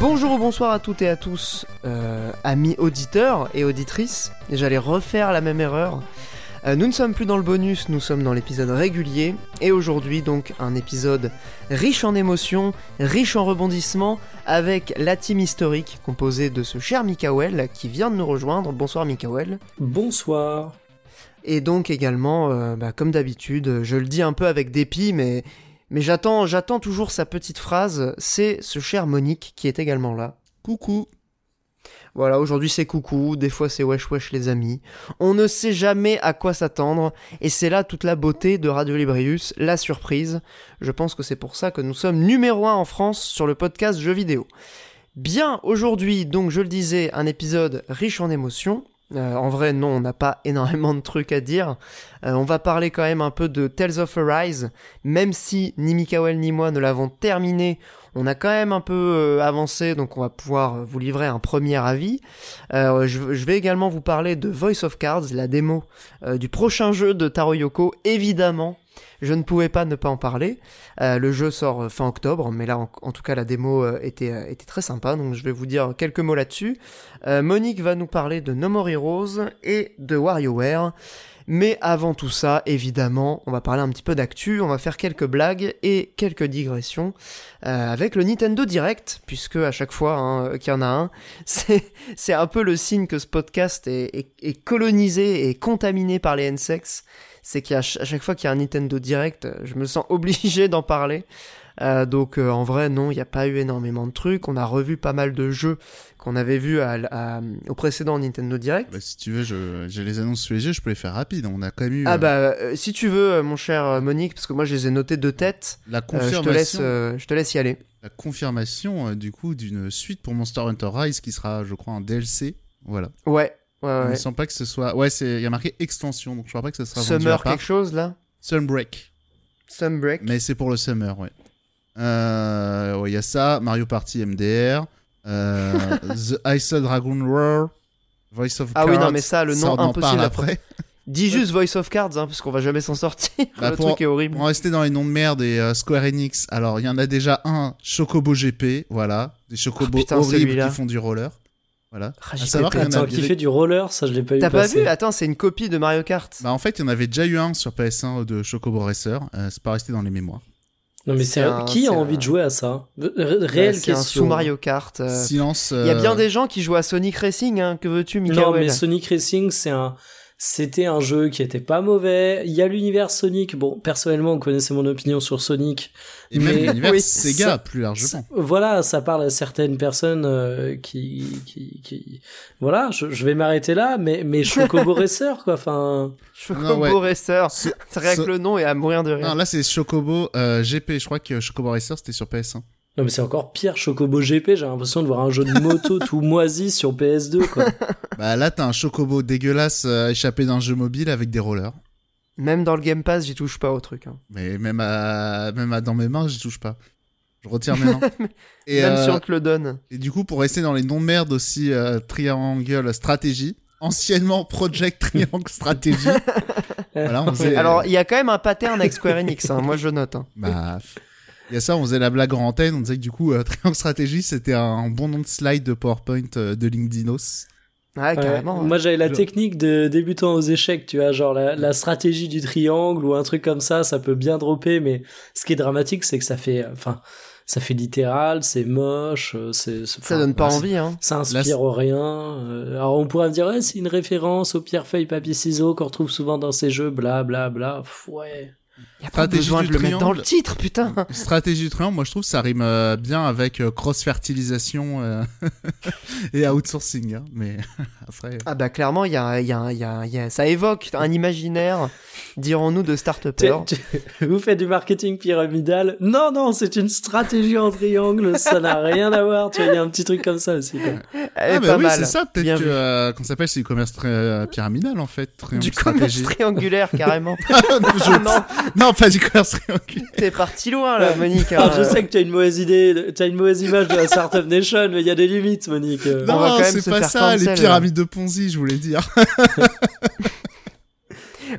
Bonjour ou bonsoir à toutes et à tous, euh, amis auditeurs et auditrices. J'allais refaire la même erreur. Euh, nous ne sommes plus dans le bonus, nous sommes dans l'épisode régulier. Et aujourd'hui, donc, un épisode riche en émotions, riche en rebondissements, avec la team historique composée de ce cher Mikael qui vient de nous rejoindre. Bonsoir Mikael. Bonsoir. Et donc également, euh, bah, comme d'habitude, je le dis un peu avec dépit, mais, mais j'attends, j'attends toujours sa petite phrase. C'est ce cher Monique qui est également là. Coucou. Voilà, aujourd'hui c'est coucou, des fois c'est wesh wesh les amis. On ne sait jamais à quoi s'attendre, et c'est là toute la beauté de Radio Librius, la surprise. Je pense que c'est pour ça que nous sommes numéro 1 en France sur le podcast jeux vidéo. Bien, aujourd'hui, donc je le disais, un épisode riche en émotions. Euh, en vrai, non, on n'a pas énormément de trucs à dire. Euh, on va parler quand même un peu de Tales of Arise, même si ni Mikael ni moi ne l'avons terminé. On a quand même un peu euh, avancé, donc on va pouvoir vous livrer un premier avis. Euh, je, vais également vous parler de Voice of Cards, la démo euh, du prochain jeu de Taro Yoko. Évidemment, je ne pouvais pas ne pas en parler. Euh, le jeu sort euh, fin octobre, mais là, en, tout cas, la démo euh, était, euh, était très sympa, donc je vais vous dire quelques mots là-dessus. Euh, Monique va nous parler de No More Heroes et de WarioWare. Mais avant tout ça, évidemment, on va parler un petit peu d'actu, on va faire quelques blagues et quelques digressions euh, avec le Nintendo Direct, puisque à chaque fois hein, qu'il y en a un, c'est un peu le signe que ce podcast est, colonisé et contaminé par les NSEX. C'est qu'à chaque fois qu'il y a un Nintendo Direct, je me sens obligé d'en parler. Euh, donc euh, en vrai non, il n'y a pas eu énormément de trucs. On a revu pas mal de jeux qu'on avait à, à- au précédent Nintendo Direct. Bah, si tu veux, j'ai les annonces sous les yeux, je peux les faire rapide. On a quand même eu Ah euh, bah euh, si tu veux, euh, mon cher Monique, parce que moi je les ai notés de tête. la euh, je confirmation, te laisse, euh, je te laisse y aller. la confirmation du coup d'une suite pour Monster Hunter Rise qui sera, je crois, un DLC. Voilà. Ouais, ouais, Je ne pas que ce soit. Ouais, c'est. Il y a marqué extension, donc je crois pas que ce sera Summer quelque chose là? Sunbreak. Sunbreak. Mais c'est pour le summer, ouais. Ouais, il y a ça, Mario Party MDR, The Ice Dragon Roar, Voice of Ah oui, non, Cards, mais ça, le nom ça, impossible après. Dis juste Voice of Cards, hein, parce qu'on va jamais s'en sortir. Bah, le pour- truc est horrible. On va rester dans les noms de merde et euh, Square Enix. Alors, il y en a déjà un, Chocobo GP, voilà. Des chocobos Oh, putain, horribles qui font du roller. Voilà. Ah, À savoir qu'il y pas. en a Attends, qui fait du roller, ça je l'ai pas eu T'as pas vu Attends, c'est une copie de Mario Kart. Bah, en fait, il y en avait déjà eu un sur PS1 de Chocobo Racer. Euh, c'est pas resté dans les mémoires. Non mais C'est un- qui a envie un- de jouer à ça Euh, Réelle c'est un question. sous Mario Kart. euh, Silence. Il y a bien euh, des gens qui jouent à Sonic Racing, hein. Que veux-tu, Mikael Non mais Sonic Racing c'est un c'était un jeu qui était pas mauvais. Il y a l'univers Sonic. Bon, personnellement, vous connaissez mon opinion sur Sonic. Et même mais- l'univers oui, Sega, ça- plus largement. Voilà, ça parle à certaines personnes euh, qui, qui, qui, voilà, je, je vais m'arrêter là, mais, mais Chocobo Racer, quoi, enfin, Chocobo ouais. Racer. C'est- rien que le nom est à mourir de rire. Non, là, c'est Chocobo euh, GP. Je crois que Chocobo Racer, c'était sur PS1. Non, mais c'est encore pire, Chocobo GP, j'ai l'impression de voir un jeu de moto tout moisi sur PS2, quoi. Bah là, t'as un chocobo dégueulasse euh, échappé d'un jeu mobile avec des rollers. Même dans le Game Pass, j'y touche pas au truc. hein. Mais même, à... même à... dans mes mains, j'y touche pas. Je retire mes mains. et, Même euh, si on te le donne. et du coup, pour rester dans les noms de merde aussi, euh, Triangle Strategy. Anciennement Project Triangle Strategy. voilà, on faisait... Alors, il y a quand même un pattern avec Square Enix, hein. moi je note. hein. Bah, il y a ça, on faisait la blague en antenne, on disait que du coup, euh, Triangle Strategy, c'était un bon nom de slide de PowerPoint euh, de LinkedInos. Ouais, Ouais, carrément. Moi, j'avais la Genre- technique de débutant aux échecs, tu vois, genre la, la stratégie du triangle ou un truc comme ça, ça peut bien dropper, mais ce qui est dramatique, c'est que ça fait, enfin, ça fait littéral, c'est moche, euh, c'est, Ça donne pas ouais, envie, hein. Ça inspire rien. euh, alors on pourrait me dire, ouais, c'est une référence au pierre feuille papier ciseaux qu'on retrouve souvent dans ces jeux, bla bla bla. Pff, ouais. Y a pas Stratégie besoin du de le mettre dans triangle. le titre, putain. Stratégie du triangle, moi je trouve que ça rime euh, bien avec euh, cross-fertilisation euh, et outsourcing. hein, mais après. Ah bah clairement, il y a, il y a, il y a, il y a- ça évoque un imaginaire, dirons-nous, de start Tu- tu- Vous faites du marketing pyramidal Non, non, c'est une stratégie en triangle, ça n'a rien à voir. Tu vois, il y a un petit truc comme ça aussi. quoi. Ah, bah pas oui, c'est ça, peut-être que, euh, qu'on s'appelle, c'est du commerce pyramidal en fait. Triangle Du commerce triangulaire, carrément. Je- non, non, pas du commerce triangulaire. T'es parti loin là, Monique. Hein. je sais que tu as une mauvaise idée, tu as une mauvaise image de la Startup Nation, mais il y a des limites, Monique. On va Non, quand même c'est se pas faire ça, les pyramides de Ponzi, je voulais dire.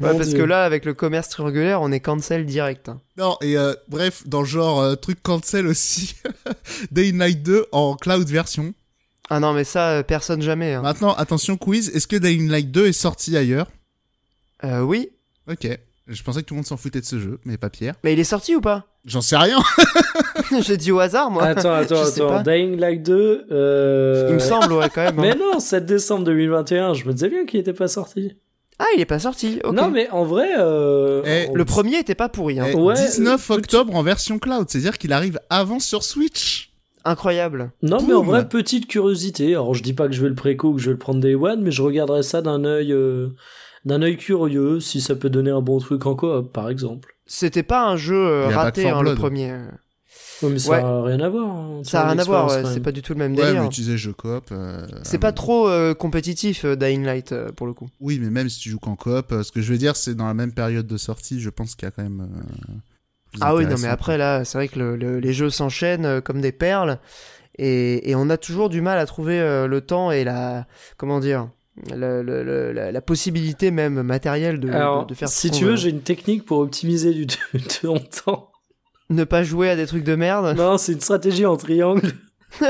Ouais, parce Dieu. que là, avec le commerce triangulaire, on est cancel direct. hein. Non, et euh, bref, dans le genre euh, truc cancel aussi, Day in Light 2 en cloud version. Ah non, mais ça, euh, personne jamais. hein. Maintenant, attention quiz, est-ce que Day in Light 2 est sorti ailleurs? Euh, oui, Ok, je pensais que tout le monde s'en foutait de ce jeu, mais pas Pierre. mais il est sorti ou pas J'en sais rien. J'ai dit au hasard, moi. Attends, attends, attends. pas. Dying Light 2. Euh... Il me semble, ouais, quand même. hein. Mais non, 7 décembre 2021, je me disais bien qu'il était pas sorti. Ah, il est pas sorti. Non, mais en vrai. Euh... Eh, on- Le premier était pas pourri. Hein. Eh, Ouais, 19 euh, octobre en version cloud, c'est-à-dire qu'il arrive avant sur Switch. Incroyable. Non, mais en vrai, petite curiosité. Alors, je dis pas que je vais le préco ou que je vais le prendre day one, mais je regarderai ça d'un œil, euh, d'un œil curieux, si ça peut donner un bon truc en coop, par exemple. C'était pas un jeu euh, raté, 4 hein, le premier. Ouais, mais ça Ouais. a rien à voir. hein, Ça a rien à voir, ouais, l'expérience, c'est pas du tout le même Ouais, délire. mais tu disais jeu coop. euh, C'est pas trop euh, compétitif, euh, Dying Light, euh, pour le coup. Oui, mais même si tu joues qu'en coop, euh, ce que je veux dire, c'est dans la même période de sortie, je pense qu'il y a quand même. euh, Ah oui, non, mais après, là, c'est vrai que le- le- les jeux s'enchaînent euh, comme des perles. Et, et on a toujours du mal à trouver euh, le temps et la. Comment dire le- le- le- la, la possibilité même matérielle de, Alors, de, de faire si tu veux, j'ai une technique pour optimiser du de ton temps. Ne pas jouer à des trucs de merde. Non, c'est une stratégie en triangle.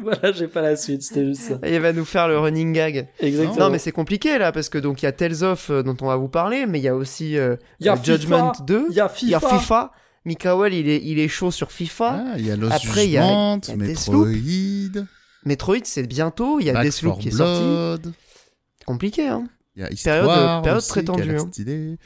voilà, j'ai pas la suite, c'était juste ça. Et il va nous faire le running gag. Exactement. Non, mais c'est compliqué là, parce que donc il y a Tales of euh, dont on va vous parler, mais il y a aussi euh, y a euh, Judgment FIFA, 2. Il y a Il y a FIFA. Mikael, il est, il est chaud sur FIFA. Ah, il y a Lost Après, il y a- y a. Metroid, Metroid, c'est bientôt. Il y a Back Deathloop 4 qui est sorti. Blood, Compliqué, hein. il y a Période- Histoire période aussi, très tendue, hein.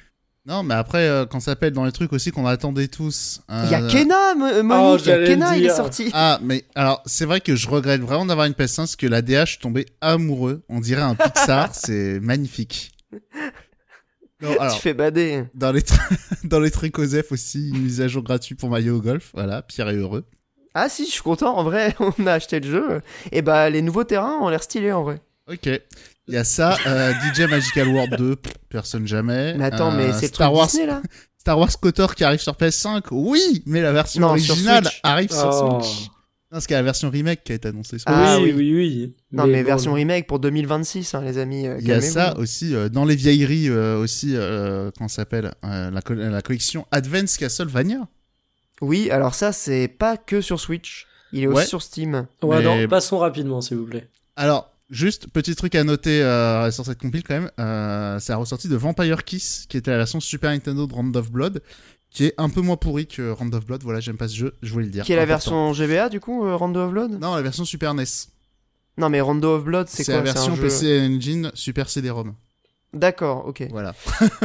Non, mais après, euh, quand ça s'appelle dans les trucs aussi qu'on attendait tous. Il y a euh, Kena, Mo- Monique. il y a j'allais Kena, il est dire. sorti. Ah, mais alors, c'est vrai que je regrette vraiment d'avoir une PS1 parce que la DH, je suis tombé amoureux. On dirait un Pixar, c'est magnifique. Non, alors, Tu fais bader. dans les, dans les trucs OSEF aussi, une mise à jour gratuite pour Mario Golf. Voilà, Pierre est heureux. Ah si, je suis content. En vrai, on a acheté le jeu. Et bah, les nouveaux terrains ont l'air stylés en vrai. Ok. Il y a ça, euh, DJ Magical World 2, pff, personne jamais. Mais attends, Euh, mais c'est le Star truc Wars, Disney là Star Wars KOTOR qui arrive sur PS5, oui, mais la version Non, originale arrive sur Oh. Switch. Non, parce qu'il y a la version remake qui a été annoncée sur Ah oui, oui. oui, oui, Non, mais bon, version remake pour 2026, hein, les amis. euh, Il y a ça aussi euh, dans les vieilleries euh, aussi euh, comment ça s'appelle euh, la, co- la collection Advance Castlevania. Oui, alors ça, c'est pas que sur Switch. Il est Ouais. aussi sur Steam. Ouais, Mais- non, passons rapidement, s'il vous plaît. Alors juste petit truc à noter euh, sur cette compile quand même, euh, c'est la ressortie de Vampire Kiss qui était la version Super Nintendo de Round of Blood qui est un peu moins pourri que Round of Blood. Voilà, j'aime pas ce jeu, je voulais le dire. Qui est la version GBA du coup, euh, Rondo of Blood? Non, la version Super NES. Non, mais Rondo of Blood, c'est C'est quoi? la C'est un version jeu- PC Engine Super CD-ROM. D'accord, ok. Voilà.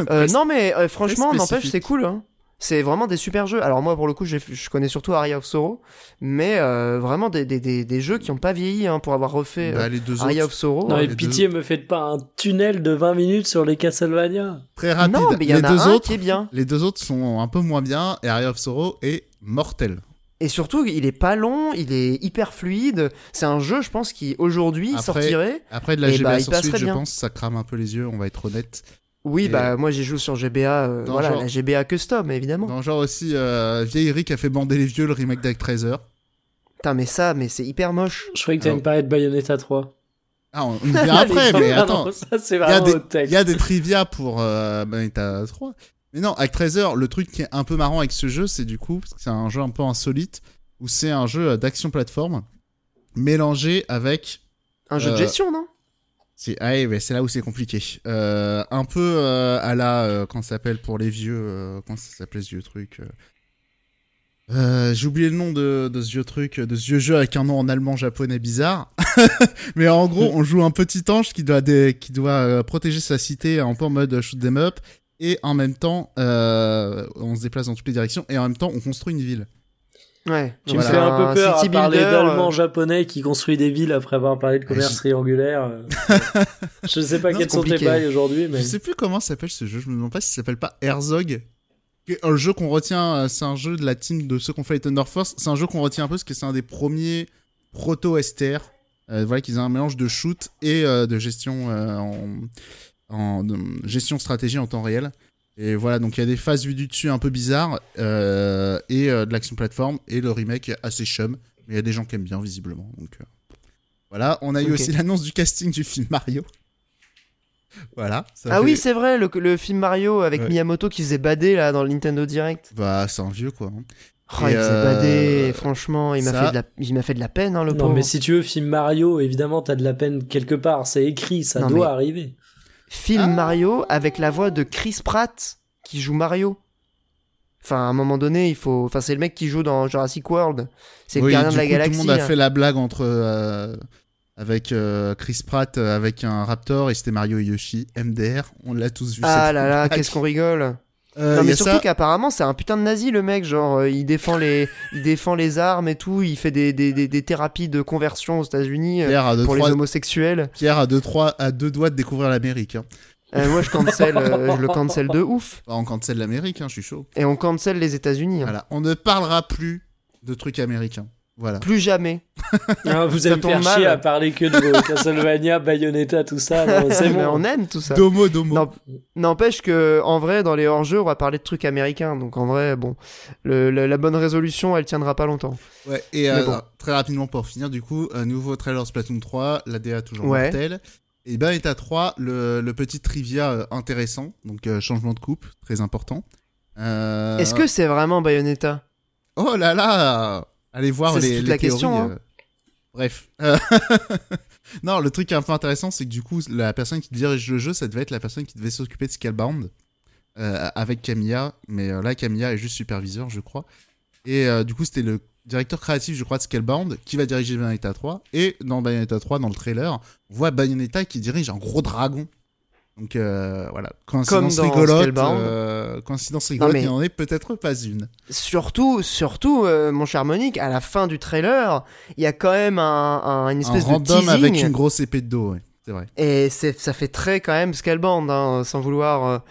Euh, non, mais euh, franchement, n'empêche, c'est cool. Hein. C'est vraiment des super jeux. Alors moi, pour le coup, je connais surtout Aria of Sorrow, mais euh, vraiment des, des, des, des jeux qui ont pas vieilli hein, pour avoir refait Bah, euh, les deux Aria autres, of Sorrow. non, les et deux. pitié, me faites pas un tunnel de 20 minutes sur les Castlevania. très rapide. non, mais il y les en a deux un autres, qui est bien. les deux autres sont un peu moins bien et Area of Sorrow est mortel. Et surtout, il est pas long, il est hyper fluide. C'est un jeu, je pense, qui aujourd'hui sortirait. Après de la Eh GBA bah, sur Switch, je bien. pense, ça crame un peu les yeux, on va être honnête. Oui, Et- bah moi j'y joue sur GBA, euh, voilà, genre- la GBA custom évidemment. Dans genre aussi, euh, vieillerie qui a fait bander les vieux, le remake d'Actraiser. Putain, mais ça, mais c'est hyper moche. Je croyais que t'allais Alors- me parler de Bayonetta 3. Ah, on, on y vient après, mais attends. Il y, a des, y a trivia pour euh, Bayonetta 3. Mais non, Actraiser, le truc qui est un peu marrant avec ce jeu, c'est du coup, parce que c'est un jeu un peu insolite, où c'est un jeu d'action plateforme, mélangé avec Un jeu de Euh, gestion, non? C'est ah ouais, c'est là où c'est compliqué. Euh, un peu euh, à la euh, comment ça s'appelle pour les vieux euh, comment ça s'appelait ce vieux truc. euh, euh, J'ai oublié le nom de, de ce vieux truc, de ce vieux jeu avec un nom en allemand japonais bizarre. mais en gros, on joue un petit ange qui doit qui doit euh, protéger sa cité un peu en mode shoot 'em up et en même temps euh, on se déplace dans toutes les directions et en même temps on construit une ville. Ouais. Tu Voilà. me fais un peu peur à city parler builder, d'allemand euh, japonais qui construit des villes après avoir parlé de commerce je- triangulaire. euh. je sais pas quels sont tes bails aujourd'hui, mais. Je sais plus comment s'appelle ce jeu. Je me demande pas s'il s'appelle pas Herzog. Un jeu qu'on retient, euh, c'est un jeu de la team de ceux qui ont fait les Thunder Force. C'est un jeu qu'on retient un peu parce que c'est un des premiers proto-STR. Euh, voilà, qui faisait un mélange de shoot et euh, de gestion euh, en, en de- gestion stratégie en temps réel. Et voilà, donc il y a des phases vues du dessus un peu bizarres euh, et euh, de l'action plateforme et le remake assez chum, mais il y a des gens qui aiment bien visiblement. Donc euh, voilà, on a eu aussi l'annonce du casting du film Mario. voilà. ça Ah fait- oui, c'est vrai, le, le film Mario avec Ouais. Miyamoto qui faisait bader là dans le Nintendo Direct. Bah c'est un vieux quoi. hein. Oh, il faisait euh, bader, franchement, il m'a ça- fait, de la... il m'a fait de la peine, hein, le Non, pauvre. mais si tu veux, film Mario, évidemment, t'as de la peine quelque part. C'est écrit, ça Non, doit mais- arriver. Film Ah. Mario avec la voix de Chris Pratt qui joue Mario. Enfin, à un moment donné, il faut. Enfin, c'est le mec qui joue dans Jurassic World. C'est le gardien de la coup, galaxie. Tout le monde a hein. fait la blague entre euh, avec euh, Chris Pratt euh, avec un Raptor et c'était Mario et Yoshi MDR. On l'a tous vu. Ah là là, qu'est-ce qu'on rigole. Euh, non mais surtout ça. qu'apparemment c'est un putain de nazi le mec, genre euh, il défend les, il défend les armes et tout, il fait des, des, des, des thérapies de conversion aux États-Unis euh, pour les homosexuels. Pierre a deux, trois, à deux doigts de découvrir l'Amérique. Hein. Moi je cancel, je le cancel de ouf. Bah, on cancelle l'Amérique, hein, je suis chaud. Et on cancel les États-Unis. hein. Voilà, on ne parlera plus de trucs américains. Voilà. Plus jamais. Ah, vous Ça allez faire mal. chier à parler que de Castlevania, Bayonetta, tout ça. non, C'est Mais bon. on aime tout ça. Domo, domo. Non, N'empêche que en vrai dans les hors-jeux on va parler de trucs américains donc en vrai bon le- le- la bonne résolution elle tiendra pas longtemps. Ouais, et euh, bon. très rapidement pour finir, du coup, un nouveau trailer Splatoon 3, la DA toujours Ouais. mortelle. Et Bayonetta 3, le, le petit trivia euh, intéressant, donc euh, changement de coupe, très important. Euh, Est-ce que c'est vraiment Bayonetta? Oh là là Allez voir Ça, les, toute les la théories, question, hein. euh. Bref. Euh, non, le truc un peu intéressant, c'est que du coup, la personne qui dirige le jeu, ça devait être la personne qui devait s'occuper de Scalebound euh, avec Camilla. Mais euh, là, Camilla est juste superviseur, je crois. Et euh, du coup, c'était le directeur créatif, je crois, de Scalebound qui va diriger Bayonetta 3. Et dans Bayonetta 3, dans le trailer, on voit Bayonetta qui dirige un gros dragon. Donc euh, voilà, coïncidence Comme dans rigolote. Euh, coïncidence rigolote, mais- il n'en est peut-être pas une. Surtout, surtout, euh, mon cher Monique, à la fin du trailer, il y a quand même un, un- une espèce un de random teasing, avec une grosse épée de dos, ouais. C'est vrai. et ça fait très quand même Scalebound, hein, sans vouloir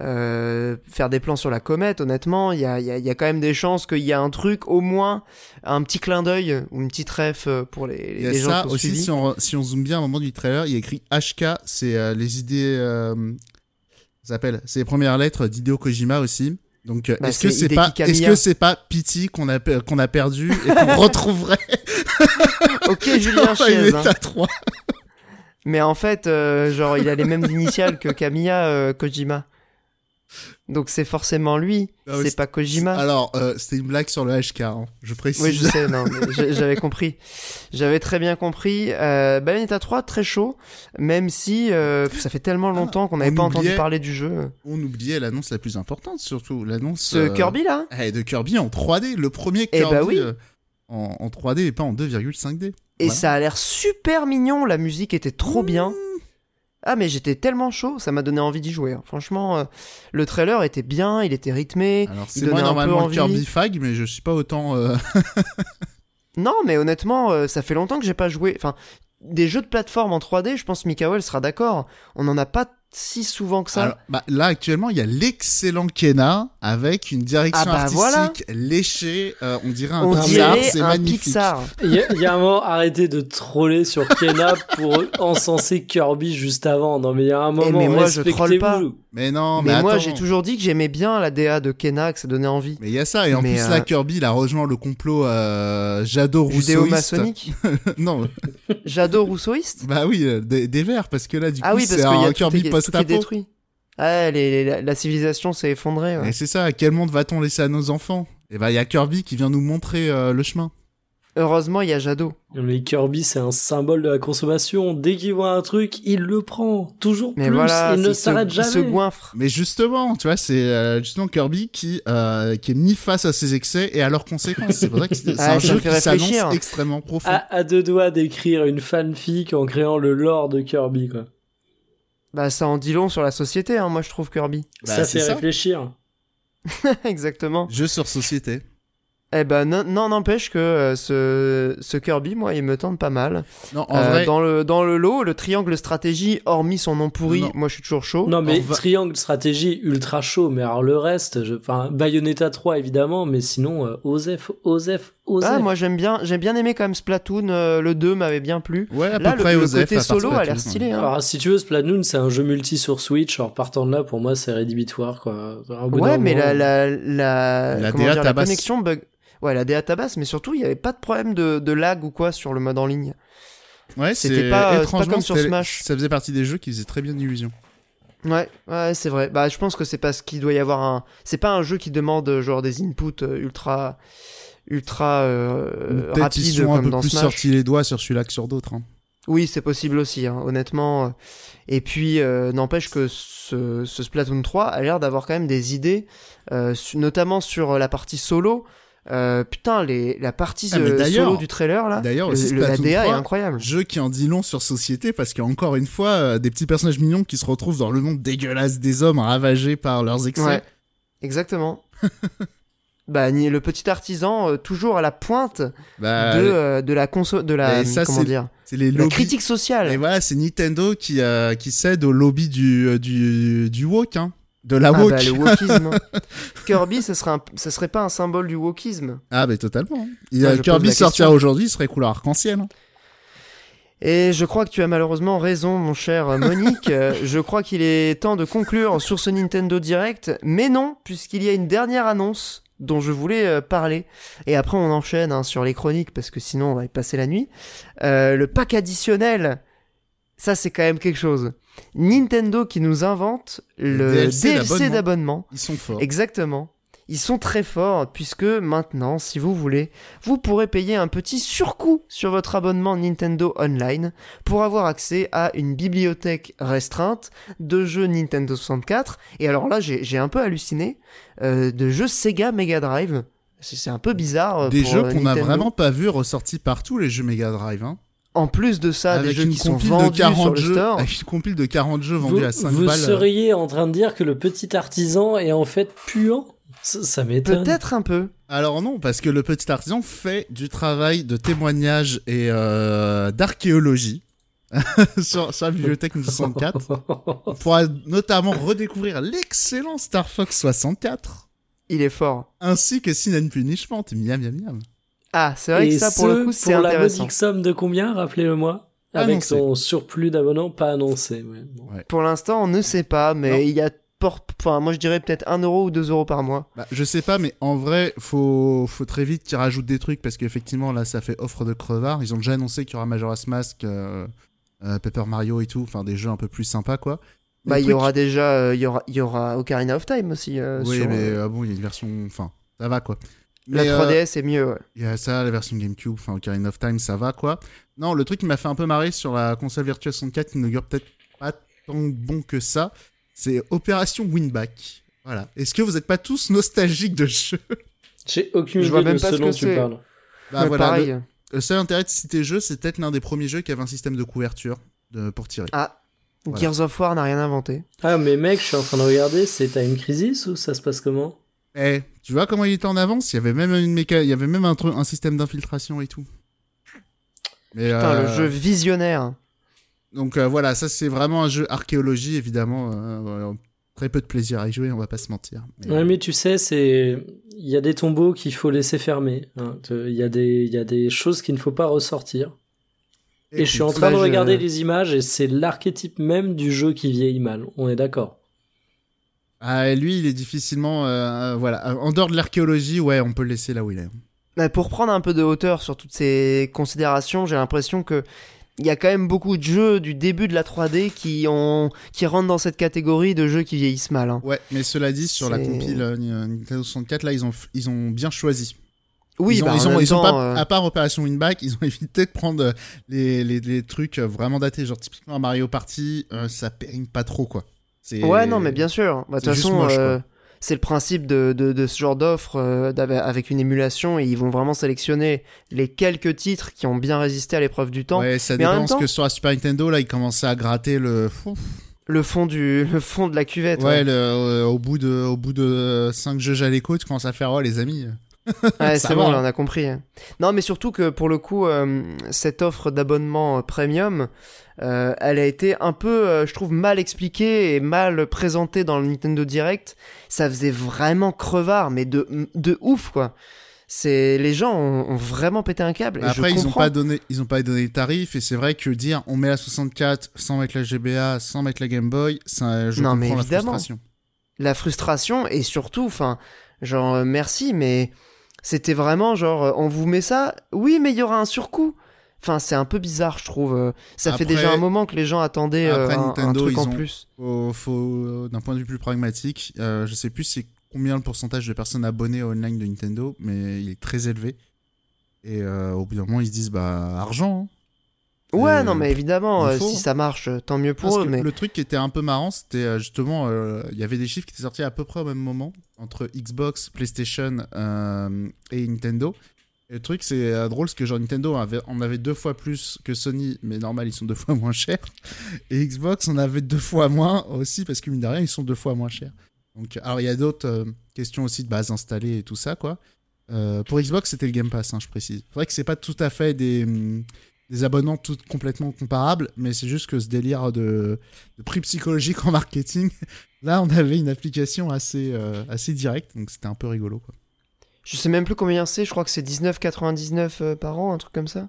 euh, faire des plans sur la comète. Honnêtement, il y a, il y a- y a quand même des chances qu'il y a un truc, au moins un petit clin d'œil ou une petite ref euh, pour les, y a les gens ça qui ont aussi, suivi. si on, si on zoome bien un moment du trailer, il y a écrit HK, c'est euh, les idées. Euh, ça s'appelle, c'est les premières lettres d'Hideo Kojima aussi. Donc, euh, Bah, est-ce que c'est pas, est-ce que c'est pas Pity qu'on a, qu'on a perdu et qu'on retrouverait? Ok, Julien Chiez, hein. Bayonetta 3 mais en fait, euh, genre, il a les mêmes initiales que Kamiya Kojima. Donc c'est forcément lui, Ah oui, c'est pas Kojima. Alors, euh, c'était une blague sur le HK, hein, je précise. Oui, je sais, non, j'avais compris. J'avais très bien compris. Euh, Bayonetta 3, très chaud, même si euh, ça fait tellement longtemps qu'on n'avait on pas entendu parler du jeu. On oubliait l'annonce la plus importante, surtout l'annonce Ce euh, Kirby là eh, de Kirby en 3D, le premier Eh Kirby bah oui. en, en 3D et pas en 2,5D. Et Voilà. ça a l'air super mignon, la musique était trop bien. Ah mais j'étais tellement chaud, ça m'a donné envie d'y jouer. hein. Franchement, euh, le trailer était bien, il était rythmé. Alors, c'est moi normalement envie. Kirby Fag, mais je suis pas autant. euh, Non, mais honnêtement, euh, ça fait longtemps que j'ai pas joué. Enfin, des jeux de plateforme en 3D, je pense Mikael sera d'accord. On en a pas si souvent que ça. Alors, bah, là, actuellement, il y a l'excellent Kena avec une direction Ah bah artistique voilà. léchée. euh, on dirait un On Pixar, c'est magnifique. Il y, a- il y a un moment, arrêtez de troller sur Kena pour encenser Kirby juste avant. Non, mais il y a un moment, mais moi, je troll pas. Mais non, mais, mais moi, j'ai toujours dit que j'aimais bien la DA de Kena, que ça donnait envie. Mais il y a ça, et en Mais, plus, euh, là, Kirby, il a rejoint le complot euh, Jado Rousseauiste. Judéo-maçonnique non, Jadot rousseauiste? Bah oui, euh, des, des verts, parce que là, du Ah coup, oui, parce c'est qu'il y a un Kirby est- tout qui est post-apo. détruit. Ah, les- les- la, la civilisation s'est effondrée. ouais. Et c'est ça, quel monde va-t-on laisser à nos enfants? Et bah, il y a Kirby qui vient nous montrer euh, le chemin. Heureusement, il y a Jadot. Mais Kirby, c'est un symbole de la consommation. Dès qu'il voit un truc, il le prend. Toujours Mais plus. voilà, il ne s'arrête il se jamais. goinfre. Mais justement, tu vois, c'est euh, justement Kirby qui, euh, qui est mis face à ses excès et à leurs conséquences. C'est pour ça que c'est c'est Ah, un jeu qui s'annonce extrêmement profond. À, à deux doigts d'écrire une fanfic en créant le lore de Kirby, quoi. Bah, ça en dit long sur la société, hein, moi, je trouve Kirby. Bah, ça c'est fait ça. réfléchir. Exactement. Jeu sur société. Eh ben, non, non, n'empêche que euh, ce, ce Kirby, moi, il me tente pas mal. Non, en Euh, vrai, dans, le, dans le lot, le triangle stratégie, hormis son nom pourri, Non. moi, je suis toujours chaud. Non, mais va- triangle stratégie ultra chaud. Mais alors le reste, je... enfin, Bayonetta 3 évidemment, mais sinon, euh, Osef, Osef. Ah, moi j'aime bien, j'ai bien aimé quand même Splatoon, euh, le 2 m'avait bien plu. Ouais, à Là, peu le, près le Osef, côté solo a Splatoon, l'air stylé. hein. Alors, si tu veux, Splatoon, c'est un jeu multi sur Switch. Alors, partant de là, pour moi, c'est rédhibitoire, quoi. Ouais, mais moment, la, la, la, La dire, connexion bug. Ouais, la DA tabasse, mais surtout, il n'y avait pas de problème de, de lag ou quoi sur le mode en ligne. Ouais, C'était pas, euh, pas étrangement, comme sur Smash. Ça faisait partie des jeux qui faisaient très bien illusion. Ouais, ouais, c'est vrai. Bah, je pense que c'est parce qu'il doit y avoir un. C'est pas un jeu qui demande euh, genre des inputs euh, ultra, ultra euh, Peut-être ils rapides sont un comme peu dans plus Smash. sortis les doigts sur celui-là que sur d'autres. hein. Oui, c'est possible aussi, hein, honnêtement. euh. Et puis, euh, n'empêche que ce, ce Splatoon 3 a l'air d'avoir quand même des idées, euh, su- notamment sur la partie solo. Euh, putain, les, la partie Ah, euh, solo du trailer là, d'ailleurs le- la DA est 3, incroyable. Jeu qui en dit long sur société parce qu'encore une fois, euh, des petits personnages mignons qui se retrouvent dans le monde dégueulasse des hommes ravagés par leurs excès. Ouais, exactement. bah, le petit artisan, euh, toujours à la pointe Bah, de, euh, de la conso de la, ça, comment dire, les la critique sociale. Et voilà, c'est Nintendo qui, euh, qui cède au lobby du, euh, du, du woke, hein. De la Ah woke. bah, le wokisme. Kirby, ce serait, un- ce serait pas un symbole du wokisme. Ah, mais totalement. Il, pose Kirby question. aujourd'hui, il serait couleur arc-en-ciel. hein. Et je crois que tu as malheureusement raison, mon cher Monique. Je crois qu'il est temps de conclure sur ce Nintendo Direct. Mais non, puisqu'il y a une dernière annonce dont je voulais euh, parler. Et après, on enchaîne hein, sur les chroniques, parce que sinon, on va y passer la nuit. Euh, le pack additionnel, ça, c'est quand même quelque chose. Nintendo qui nous invente le DLC DLC d'abonnement. d'abonnement. Ils sont forts. Exactement. Ils sont très forts puisque maintenant, si vous voulez, vous pourrez payer un petit surcoût sur votre abonnement Nintendo Online pour avoir accès à une bibliothèque restreinte de jeux Nintendo 64. Et alors là, j'ai un peu halluciné euh, de jeux Sega Mega Drive. C'est un peu bizarre. euh, Des pour, jeux euh, qu'on n'a vraiment pas vu ressortis partout, les jeux Mega Drive. Hein. En plus de ça, des Avec jeux une qui sont compile de vendus 40 sur le jeux, store. Avec une compile de 40 jeux Vous, vendus à 5 vous balles. euh. seriez en train de dire que le petit artisan est en fait puant Ça, ça m'étonne. Peut-être un peu. Alors non, parce que le petit artisan fait du travail de témoignage et euh, d'archéologie sur, sur la bibliothèque 64. On pourra notamment redécouvrir l'excellent Star Fox 64, Il est fort. ainsi que Sin and Punishment. Miam, miam, miam. Ah, c'est vrai Et que ça, pour ce, le coup, c'est pour la intéressant. modique somme de combien, rappelez-le-moi Avec Annoncé. son surplus d'abonnants pas annoncé. bon. Pour l'instant, on ne sait pas, mais Non. il y a enfin, moi je dirais peut-être 1 euro ou 2 euros par mois. Bah, je sais pas, mais en vrai, faut, faut très vite qu'ils rajoutent des trucs parce qu'effectivement, là, ça fait offre de crevard. Ils ont déjà annoncé qu'il y aura Majora's Mask, euh, euh, Paper Mario et tout, enfin des jeux un peu plus sympas, quoi. Bah, le il y aura déjà, euh, il y aura, y aura Ocarina of Time aussi. euh, Oui, sur, mais euh, euh, bon, il y a une version, enfin, ça va, quoi. la Mais, euh, 3DS est mieux. ouais. Il y a ça, la version GameCube, enfin Ocarina of Time, ça va quoi. Non, le truc qui m'a fait un peu marrer sur la console Virtua 64 qui n'augure peut-être pas tant bon que ça, c'est Opération Winback. Voilà. Est-ce que vous n'êtes pas tous nostalgiques de ce jeu J'ai aucune Je idée vois même de pas ce dont que tu parles. Bah Mais voilà, pareil. le, le seul intérêt de citer jeu, c'est peut-être l'un des premiers jeux qui avait un système de couverture de, pour tirer. Ah, Voilà. Gears of War n'a rien inventé. Ah, mais mec, je suis en train de regarder, c'est Time Crisis ou ça se passe comment? Eh, tu vois comment il était en avance? Il y avait même une méca... il y avait même un, truc- un système d'infiltration et tout. Mais, Putain, euh, le jeu visionnaire. Donc euh, voilà, ça c'est vraiment un jeu archéologie, évidemment. euh, voilà, très peu de plaisir à y jouer, on va pas se mentir. Mais- Ouais, mais tu sais, c'est il y a des tombeaux qu'il faut laisser fermer. hein. Il y a des il y a des choses qu'il ne faut pas ressortir. Et je suis en train de je- regarder les images et c'est l'archétype même du jeu qui vieillit mal. On est d'accord. Ah, lui, il est difficilement. euh, voilà, en dehors de l'archéologie, ouais, on peut le laisser là où il est. Mais pour prendre un peu de hauteur sur toutes ces considérations, j'ai l'impression que il y a quand même beaucoup de jeux du début de la 3D qui ont qui rentrent dans cette catégorie de jeux qui vieillissent mal. hein. Ouais, mais cela dit, sur la compile euh, Nintendo 64, là, ils ont, ils ont bien choisi. Oui, ils ont, bah, ils ont, pas, euh, à part Opération Winback, ils ont évité de prendre euh, les, les, les trucs vraiment datés, genre typiquement Mario Party, euh, ça périme pas trop, quoi. Ouais, non, mais bien sûr. Bah, De toute façon, moche. C'est le principe de, de, de ce genre d'offre euh, avec une émulation et ils vont vraiment sélectionner les quelques titres qui ont bien résisté à l'épreuve du temps. Ouais, ça Mais en dépend même temps- que sur la Super Nintendo, là, ils commençaient à gratter le. Fond du le fond de la cuvette. Ouais, ouais. le- euh, au bout de, au bout de 5 jeux Jaleco, tu commences à faire, oh, les amis. Ouais, c'est bon, hein. là, on a compris. Non, mais surtout que pour le coup, euh, cette offre d'abonnement euh, premium, euh, elle a été un peu, euh, je trouve, mal expliquée et mal présentée dans le Nintendo Direct. Ça faisait vraiment crevard, mais de, de ouf, quoi. C'est les gens ont, ont vraiment pété un câble. et je Après, ils ont comprends. pas donné, ils ont pas donné les tarifs et c'est vrai que dire on met la 64 sans mettre la GBA, sans mettre la Game Boy, ça, je Non, comprends mais la évidemment. frustration. la frustration et surtout, enfin, genre merci, mais c'était vraiment genre euh, on vous met ça, oui, mais il y aura un surcoût. Enfin, c'est un peu bizarre, je trouve. euh, Ça fait déjà un moment que les gens attendaient euh, Après, un, un Nintendo, truc ils en ont- plus. Faut, faut- d'un point de vue plus pragmatique, euh, je sais plus c'est combien le pourcentage de personnes abonnées online de Nintendo, mais il est très élevé. Et euh, au bout d'un moment, ils se disent bah argent. hein. Ouais, Euh, non, mais évidemment, euh, si ça marche, euh, tant mieux pour Parce eux. que Mais le truc qui était un peu marrant, c'était justement, euh, il y avait des chiffres qui étaient sortis à peu près au même moment entre Xbox, PlayStation euh, et Nintendo. Et le truc, c'est drôle, parce que genre Nintendo avait, en avait deux fois plus que Sony, mais normal, ils sont deux fois moins chers. Et Xbox en avait deux fois moins aussi, parce que mine de rien, ils sont deux fois moins chers. Donc, alors il y a d'autres questions aussi de base installée et tout ça, quoi. Pour Xbox, c'était le Game Pass, hein, je précise. C'est vrai que c'est pas tout à fait des, hum, des abonnements tout complètement comparables, mais c'est juste que ce délire de, de prix psychologique en marketing, là, on avait une application assez, euh, assez directe, donc c'était un peu rigolo, quoi. je sais même plus combien c'est. Je crois que c'est 19,99 euh, par an, un truc comme ça.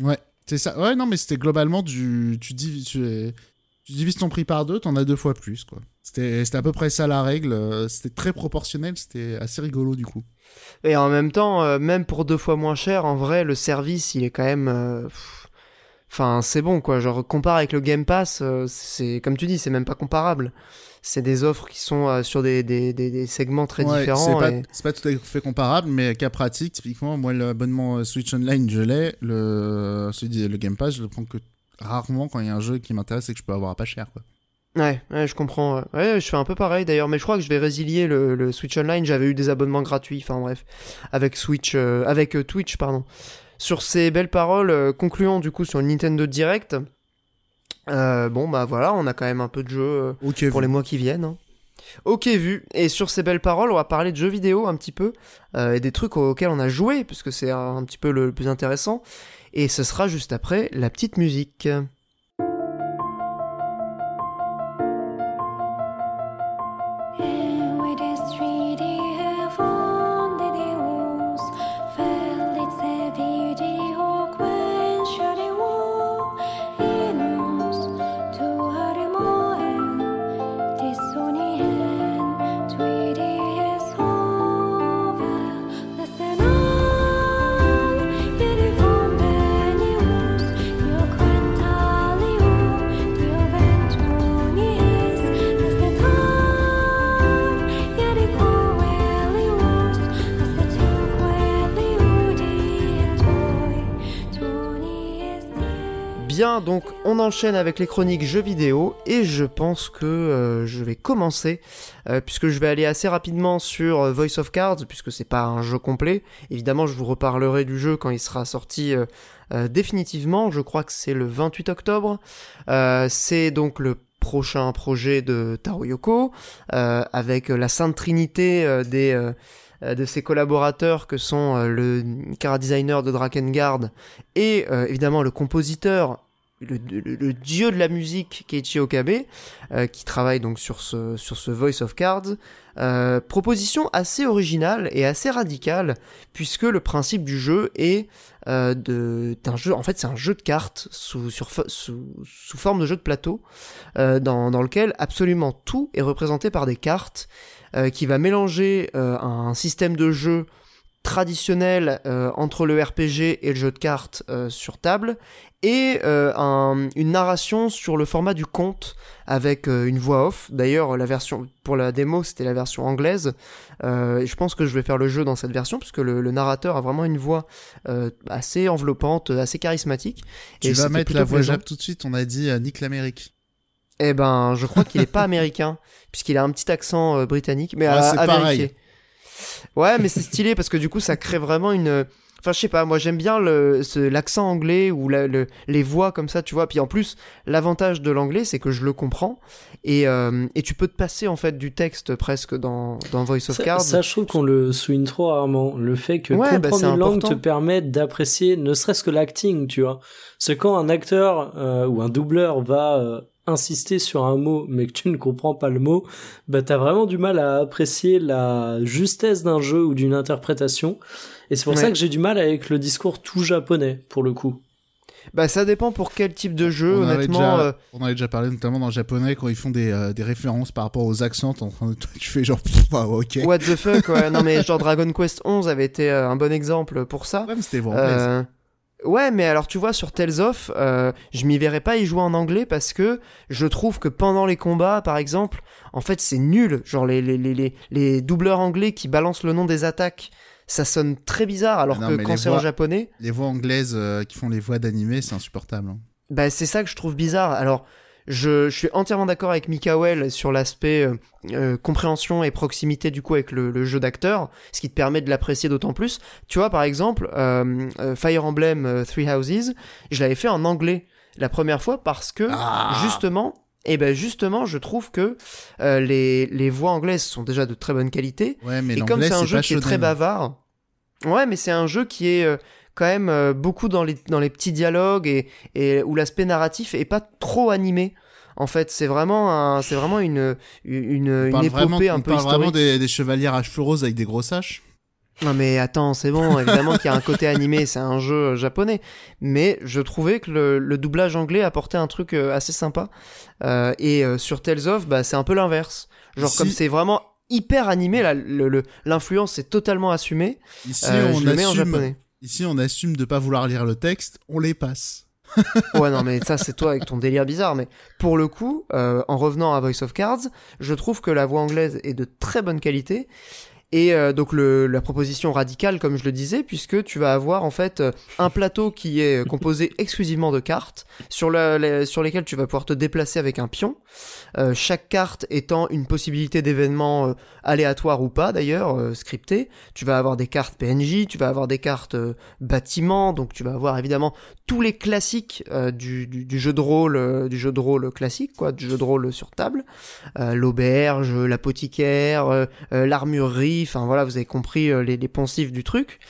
Ouais, c'est ça. Ouais, non, mais c'était globalement du. Tu, tu, tu divises ton prix par deux, t'en as deux fois plus, quoi. C'était à peu près ça la règle. euh, C'était très proportionnel, c'était assez rigolo, du coup. Et en même temps, euh, même pour deux fois moins cher, en vrai, le service, il est quand même. euh, pff, Enfin, c'est bon, quoi. Genre, compare avec le Game Pass, euh, c'est comme tu dis, c'est même pas comparable. C'est des offres qui sont sur des, des, des, des segments très Ouais, différents. C'est pas, et- c'est pas tout à fait comparable, mais cas pratique, typiquement, moi, l'abonnement Switch Online, je l'ai. Le, le Game Pass, je le prends que rarement quand il y a un jeu qui m'intéresse et que je peux avoir à pas cher, quoi. Ouais, ouais, je comprends. Ouais, je fais un peu pareil d'ailleurs, mais je crois que je vais résilier le, le Switch Online. J'avais eu des abonnements gratuits, enfin bref, avec Switch, euh, avec euh, Twitch, pardon. Sur ces belles paroles, euh, concluons du coup sur le Nintendo Direct. Bon bah voilà, on a quand même un peu de jeux Ok, pour les mois qui viennent. hein. Ok vu. Et sur ces belles paroles, on va parler de jeux vidéo un petit peu et des trucs auxquels on a joué, puisque c'est un, un petit peu le, le plus intéressant. Et ce sera juste après la petite musique. Enchaîne avec les chroniques jeux vidéo et je pense que euh, je vais commencer euh, puisque je vais aller assez rapidement sur euh, Voice of Cards puisque c'est pas un jeu complet. Évidemment, je vous reparlerai du jeu quand il sera sorti définitivement. Je crois que c'est le 28 octobre. C'est donc le prochain projet de Taro Yoko avec la sainte trinité des de ses collaborateurs que sont le cara designer de Drakengard et évidemment le compositeur, le, dieu de la musique Keiichi Okabe, euh, qui travaille donc sur ce, sur ce Voice of Cards. Euh, proposition assez originale et assez radicale, puisque le principe du jeu est euh, de d'un jeu. En fait, c'est un jeu de cartes sous, sur, sous, sous forme de jeu de plateau, euh, dans, dans lequel absolument tout est représenté par des cartes, euh, qui va mélanger euh, un système de jeu traditionnel euh, entre le RPG et le jeu de cartes euh, sur table et euh, un- une narration sur le format du conte avec une voix off. D'ailleurs, la version pour la démo, c'était la version anglaise. Et je pense que je vais faire le jeu dans cette version puisque le, le narrateur a vraiment une voix assez enveloppante, assez charismatique. Tu Et vas mettre la voix tout de suite, on a dit Nick l'Amérique. Eh ben, je crois qu'il est pas américain, puisqu'il a un petit accent britannique, mais Ouais, à, c'est à pareil. vérifier. Ouais, mais c'est stylé parce que du coup, ça crée vraiment une. Enfin, je sais pas, moi j'aime bien l'accent anglais ou la- le- les voix comme ça, tu vois. Puis en plus, l'avantage de l'anglais, c'est que je le comprends et, euh, et tu peux te passer en fait du texte presque dans, dans Voice of Cards. ça, je trouve qu'on le souligne trop rarement. Le fait que Ouais, bah, comprendre une langue te permette d'apprécier ne serait-ce que l'acting, tu vois. C'est quand un acteur euh, ou un doubleur va euh, insister sur un mot mais que tu ne comprends pas le mot, bah t'as vraiment du mal à apprécier la justesse d'un jeu ou d'une interprétation. Et c'est pour Ouais. ça que j'ai du mal avec le discours tout japonais pour le coup. Bah ça dépend pour quel type de jeu, on, honnêtement. déjà, euh, on avait déjà parlé notamment dans le japonais quand ils font des, euh, des références par rapport aux accents. t'es en train de- tu fais genre, ah, ok. What the fuck, ouais. Non mais genre Dragon Quest 11 avait été euh, un bon exemple pour ça. Ouais, c'était. Euh, Ouais, mais alors tu vois, sur Tales of, euh, je m'y verrais pas y jouer en anglais parce que je trouve que pendant les combats, par exemple, en fait, c'est nul. Genre, les, les, les, les, doubleurs anglais qui balancent le nom des attaques, ça sonne très bizarre, alors non, que quand c'est en japonais, Les voix anglaises euh, qui font les voix d'animé, c'est insupportable. hein. bah, c'est ça que je trouve bizarre. Alors, je, je suis entièrement d'accord avec Mikael sur l'aspect euh, euh, compréhension et proximité du coup avec le, le jeu d'acteur, ce qui te permet de l'apprécier d'autant plus. Tu vois, par exemple, euh, euh, Fire Emblem euh, Three Houses, je l'avais fait en anglais la première fois parce que Ah. justement, et ben justement, je trouve que euh, les, les voix anglaises sont déjà de très bonne qualité. Ouais, mais Et comme c'est un jeu qui est très bavard, ouais, mais c'est un jeu qui est euh, quand même euh, beaucoup dans les, dans les petits dialogues et, et où l'aspect narratif est pas trop animé. En fait, c'est vraiment c'est vraiment une, une, une épopée vraiment, un on peu parle historique. vraiment des, des chevaliers à cheveux roses avec des grosses haches. Non mais attends, c'est bon, évidemment qu'il y a un côté animé, c'est un jeu japonais, mais je trouvais que le, le doublage anglais apportait un truc euh, assez sympa. Euh, et sur Tales of, bah, c'est un peu l'inverse. Genre Si- comme c'est vraiment hyper animé, là, le- le- l'influence est totalement assumée, Ici, euh, on je le mets en assume, japonais. Ici, on assume de pas vouloir lire le texte, on les passe. Ouais, non, mais ça, c'est toi avec ton délire bizarre. Mais pour le coup, euh, en revenant à Voice of Cards, je trouve que la voix anglaise est de très bonne qualité. Et euh, donc la proposition radicale, comme je le disais, puisque tu vas avoir en fait euh, un plateau qui est composé exclusivement de cartes, sur, lesquelles tu vas pouvoir te déplacer avec un pion. Euh, chaque carte étant une possibilité d'événement aléatoire ou pas d'ailleurs, scripté. Tu vas avoir des cartes PNJ, tu vas avoir des cartes bâtiments, donc tu vas avoir évidemment tous les classiques euh, du, jeu de rôle, euh, du jeu de rôle classique, quoi, du jeu de rôle sur table, Euh, l'auberge, l'apothicaire, l'armurerie, enfin voilà, vous avez compris les, les du truc.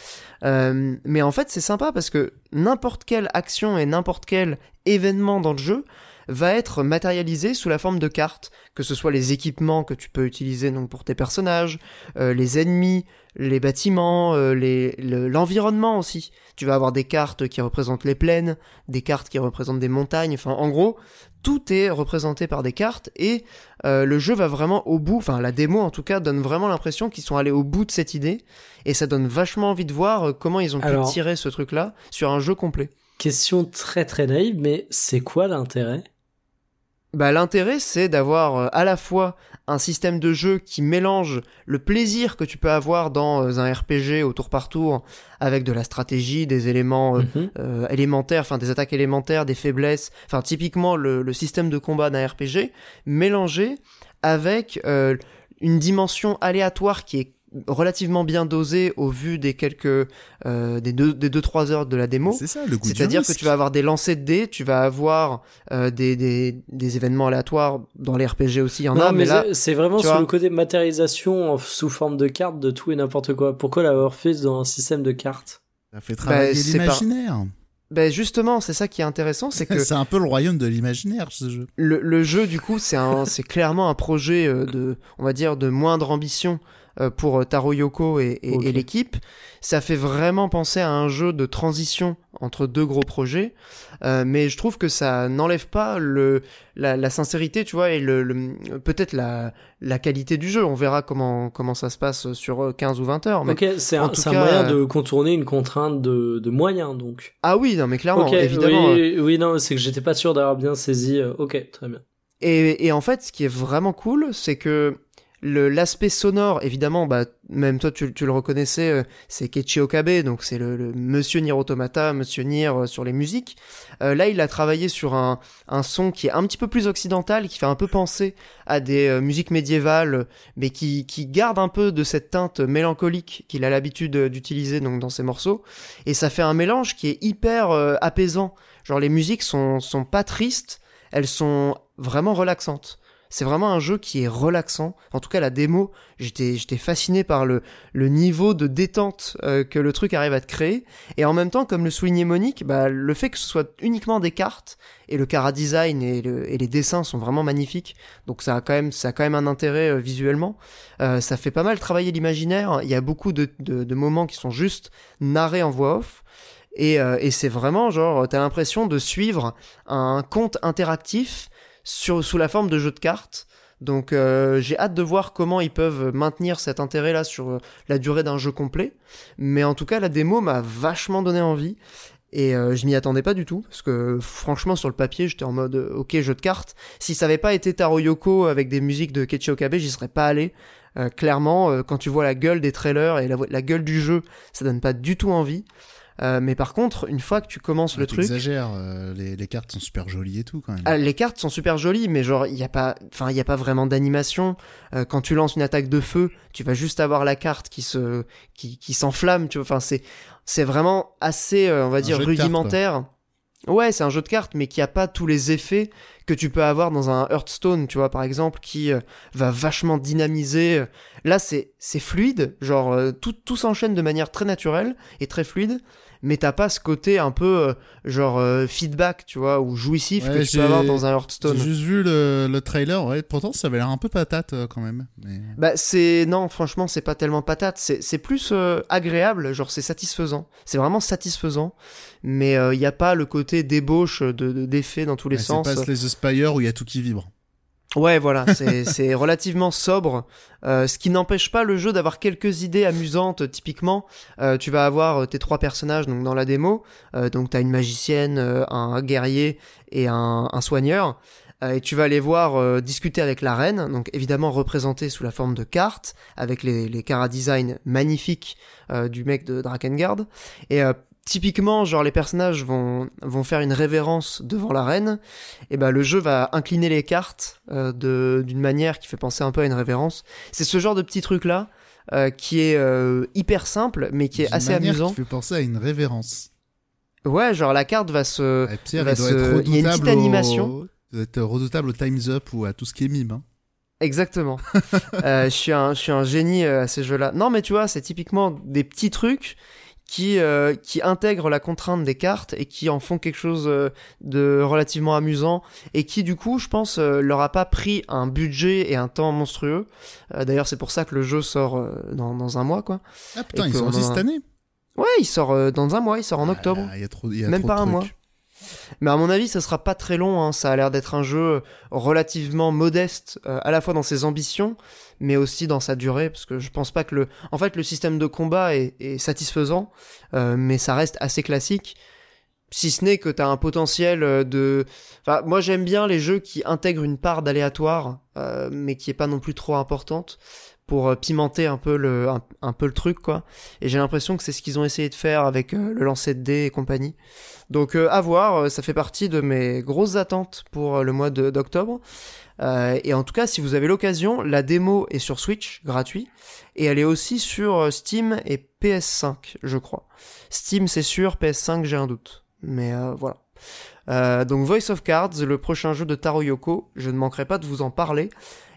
Mais en fait, c'est sympa parce que n'importe quelle action et n'importe quel événement dans le jeu va être matérialisé sous la forme de cartes, que ce soit les équipements que tu peux utiliser donc pour tes personnages, euh, les ennemis, les bâtiments, euh, le- l'environnement aussi. Tu vas avoir des cartes qui représentent les plaines, des cartes qui représentent des montagnes, enfin en gros, tout est représenté par des cartes et euh, le jeu va vraiment au bout, enfin la démo en tout cas donne vraiment l'impression qu'ils sont allés au bout de cette idée et ça donne vachement envie de voir comment ils ont pu tirer ce truc-là sur un jeu complet. Question très très naïve, mais c'est quoi l'intérêt? Bah, l'intérêt, c'est d'avoir euh, à la fois un système de jeu qui mélange le plaisir que tu peux avoir dans euh, un RPG au tour par tour avec de la stratégie, des éléments euh, Mhm. euh, élémentaires, enfin des attaques élémentaires, des faiblesses, enfin typiquement le, le système de combat d'un RPG mélangé avec euh, une dimension aléatoire qui est relativement bien dosée au vu des quelques euh, des deux des deux trois heures de la démo. C'est ça, le goût du C'est-à-dire que tu vas avoir des lancers de dés, tu vas avoir euh, des, des, des événements aléatoires dans les RPG aussi, il y en Non, a, mais, mais là, c'est- vraiment sur vois. le côté matérialisation sous forme de cartes de tout et n'importe quoi. Pourquoi l'avoir fait dans un système de cartes? Ça fait travailler Bah, pas- l'imaginaire. ben justement, c'est ça qui est intéressant, c'est que C'est un peu le royaume de l'imaginaire, ce jeu. le, le jeu, du coup, c'est un, c'est clairement un projet euh, de, on va dire, de moindre ambition euh, pour euh, Taro Yoko et, et- Ok. et l'équipe. Ça fait vraiment penser à un jeu de transition entre deux gros projets, euh, mais je trouve que ça n'enlève pas le, la, la sincérité, tu vois, et le, le- peut-être la, la qualité du jeu. On verra comment, comment ça se passe sur euh, 15 ou 20 heures. Mais... Ok, c'est un, moyen euh, de contourner une contrainte de, de moyens, donc. Ah oui, non, mais clairement, évidemment. euh, oui, oui, non, c'est que j'étais pas sûr d'avoir bien saisi. euh, ok, très bien. Et, et en fait, ce qui est vraiment cool, c'est que l'aspect sonore, évidemment, bah, même toi tu, tu le reconnaissais, euh, c'est Keiichi Okabe, donc c'est le, le Monsieur Nier Automata, Monsieur Nier euh, sur les musiques. Euh, là, il a travaillé sur un, un son qui est un petit peu plus occidental, qui fait un peu penser à des euh, musiques médiévales, mais qui, qui garde un peu de cette teinte mélancolique qu'il a l'habitude d'utiliser donc dans ses morceaux. Et ça fait un mélange qui est hyper apaisant. Genre les musiques sont, sont pas tristes, elles sont vraiment relaxantes. C'est vraiment un jeu qui est relaxant. En tout cas, la démo, j'étais fasciné par le, niveau de détente euh, que le truc arrive à te créer. Et en même temps, comme le soulignait Monique, bah, le fait que ce soit uniquement des cartes et le cara design et, le- et les dessins sont vraiment magnifiques. Donc ça a quand même, un intérêt euh, visuellement. Euh, ça fait pas mal travailler l'imaginaire. Il y a beaucoup de, moments qui sont juste narrés en voix off. Et, et c'est vraiment genre, t'as l'impression de suivre un conte interactif sur, sous la forme de jeu de cartes. Donc euh, j'ai hâte de voir comment ils peuvent maintenir cet intérêt-là sur euh, la durée d'un jeu complet. Mais en tout cas, la démo m'a vachement donné envie. Et euh, je m'y attendais pas du tout, parce que franchement sur le papier j'étais en mode euh, ok jeu de cartes. Si ça avait pas été Taro Yoko avec des musiques de Keiichi Okabe, j'y serais pas allé. Euh, clairement, euh, quand tu vois la gueule des trailers et la, la gueule du jeu, ça donne pas du tout envie. Euh, mais par contre, une fois que tu commences le truc, T'exagères, euh, les, les cartes sont super jolies et tout quand même. ah, les cartes sont super jolies, mais genre il y a pas, enfin il y a pas vraiment d'animation. Euh, quand tu lances une attaque de feu, tu vas juste avoir la carte qui se, qui, qui s'enflamme. Tu vois, enfin c'est, c'est vraiment assez, euh, on va Un dire cartes, rudimentaire. Ouais, c'est un jeu de cartes, mais qui a pas tous les effets que tu peux avoir dans un Hearthstone, tu vois, par exemple, qui euh, va vachement dynamiser. Là, c'est c'est fluide, genre euh, tout tout s'enchaîne de manière très naturelle et très fluide, mais t'as pas ce côté un peu euh, genre euh, feedback, tu vois, ou jouissif Ouais, que tu j'ai- peux avoir dans un J'ai Hearthstone. juste vu le, le trailer, ouais, pourtant ça avait l'air un peu patate euh, quand même. Mais... Bah c'est non franchement c'est pas tellement patate c'est plus agréable genre c'est satisfaisant c'est vraiment satisfaisant mais il y a pas le côté débauche de de- d'effets dans tous les Ouais, sens C'est pas les The Spire où il y a tout qui vibre. Ouais voilà c'est relativement sobre. Euh, ce qui n'empêche pas le jeu d'avoir quelques idées amusantes typiquement. Euh, tu vas avoir euh, tes trois personnages donc dans la démo. Euh, donc t'as une magicienne euh, un guerrier et un, un soigneur. Euh, et tu vas aller voir discuter avec la reine, donc évidemment représentée sous la forme de cartes, avec les, les design magnifiques du mec de Drakengard. Et typiquement, genre les personnages vont, vont faire une révérence devant la reine, et ben le jeu va incliner les cartes euh, de d'une manière qui fait penser un peu à une révérence. C'est ce genre de petit truc là euh, qui est euh, hyper simple, mais qui est assez amusant. Qui fait penser à une révérence. Ouais, genre la carte va se Pierre, va il doit se- être il y a une petite au- animation. Doit être redoutable au Time's Up ou à tout ce qui est mime. Hein. Exactement. Euh, je suis un, je suis un génie à ces jeux-là. Non, mais tu vois, c'est typiquement des petits trucs qui, euh, qui intègrent la contrainte des cartes et qui en font quelque chose euh, de relativement amusant et qui, du coup, je pense, euh, leur a pas pris un budget et un temps monstrueux. Euh, D'ailleurs, c'est pour ça que le jeu sort dans, dans un mois, quoi. Ah putain, en a- cette année? Ouais, il sort dans un mois, il sort en octobre. Ah, Il y a trop, il y a Même trop pas de un trucs. mois. Mais à mon avis, ça sera pas très long. hein. Ça a l'air d'être un jeu relativement modeste, euh, à la fois dans ses ambitions, mais aussi dans sa durée, parce que je pense pas que le, en fait, le système de combat est, satisfaisant, euh, mais ça reste assez classique. Si ce n'est que t'as un potentiel euh, de, enfin, moi j'aime bien les jeux qui intègrent une part d'aléatoire, mais qui est pas non plus trop importante pour pimenter un peu le, un, peu le truc quoi. Et j'ai l'impression que c'est ce qu'ils ont essayé de faire avec le lancer de dés et compagnie. Donc euh, à voir, euh, ça fait partie de mes grosses attentes pour euh, le mois d'octobre. Euh, et en tout cas, si vous avez l'occasion, la démo est sur Switch, gratuit, et elle est aussi sur Steam et PS5, je crois. Steam, c'est sûr, PS5, j'ai un doute. Mais voilà. Donc Voice of Cards, le prochain jeu de Taro Yoko, je ne manquerai pas de vous en parler.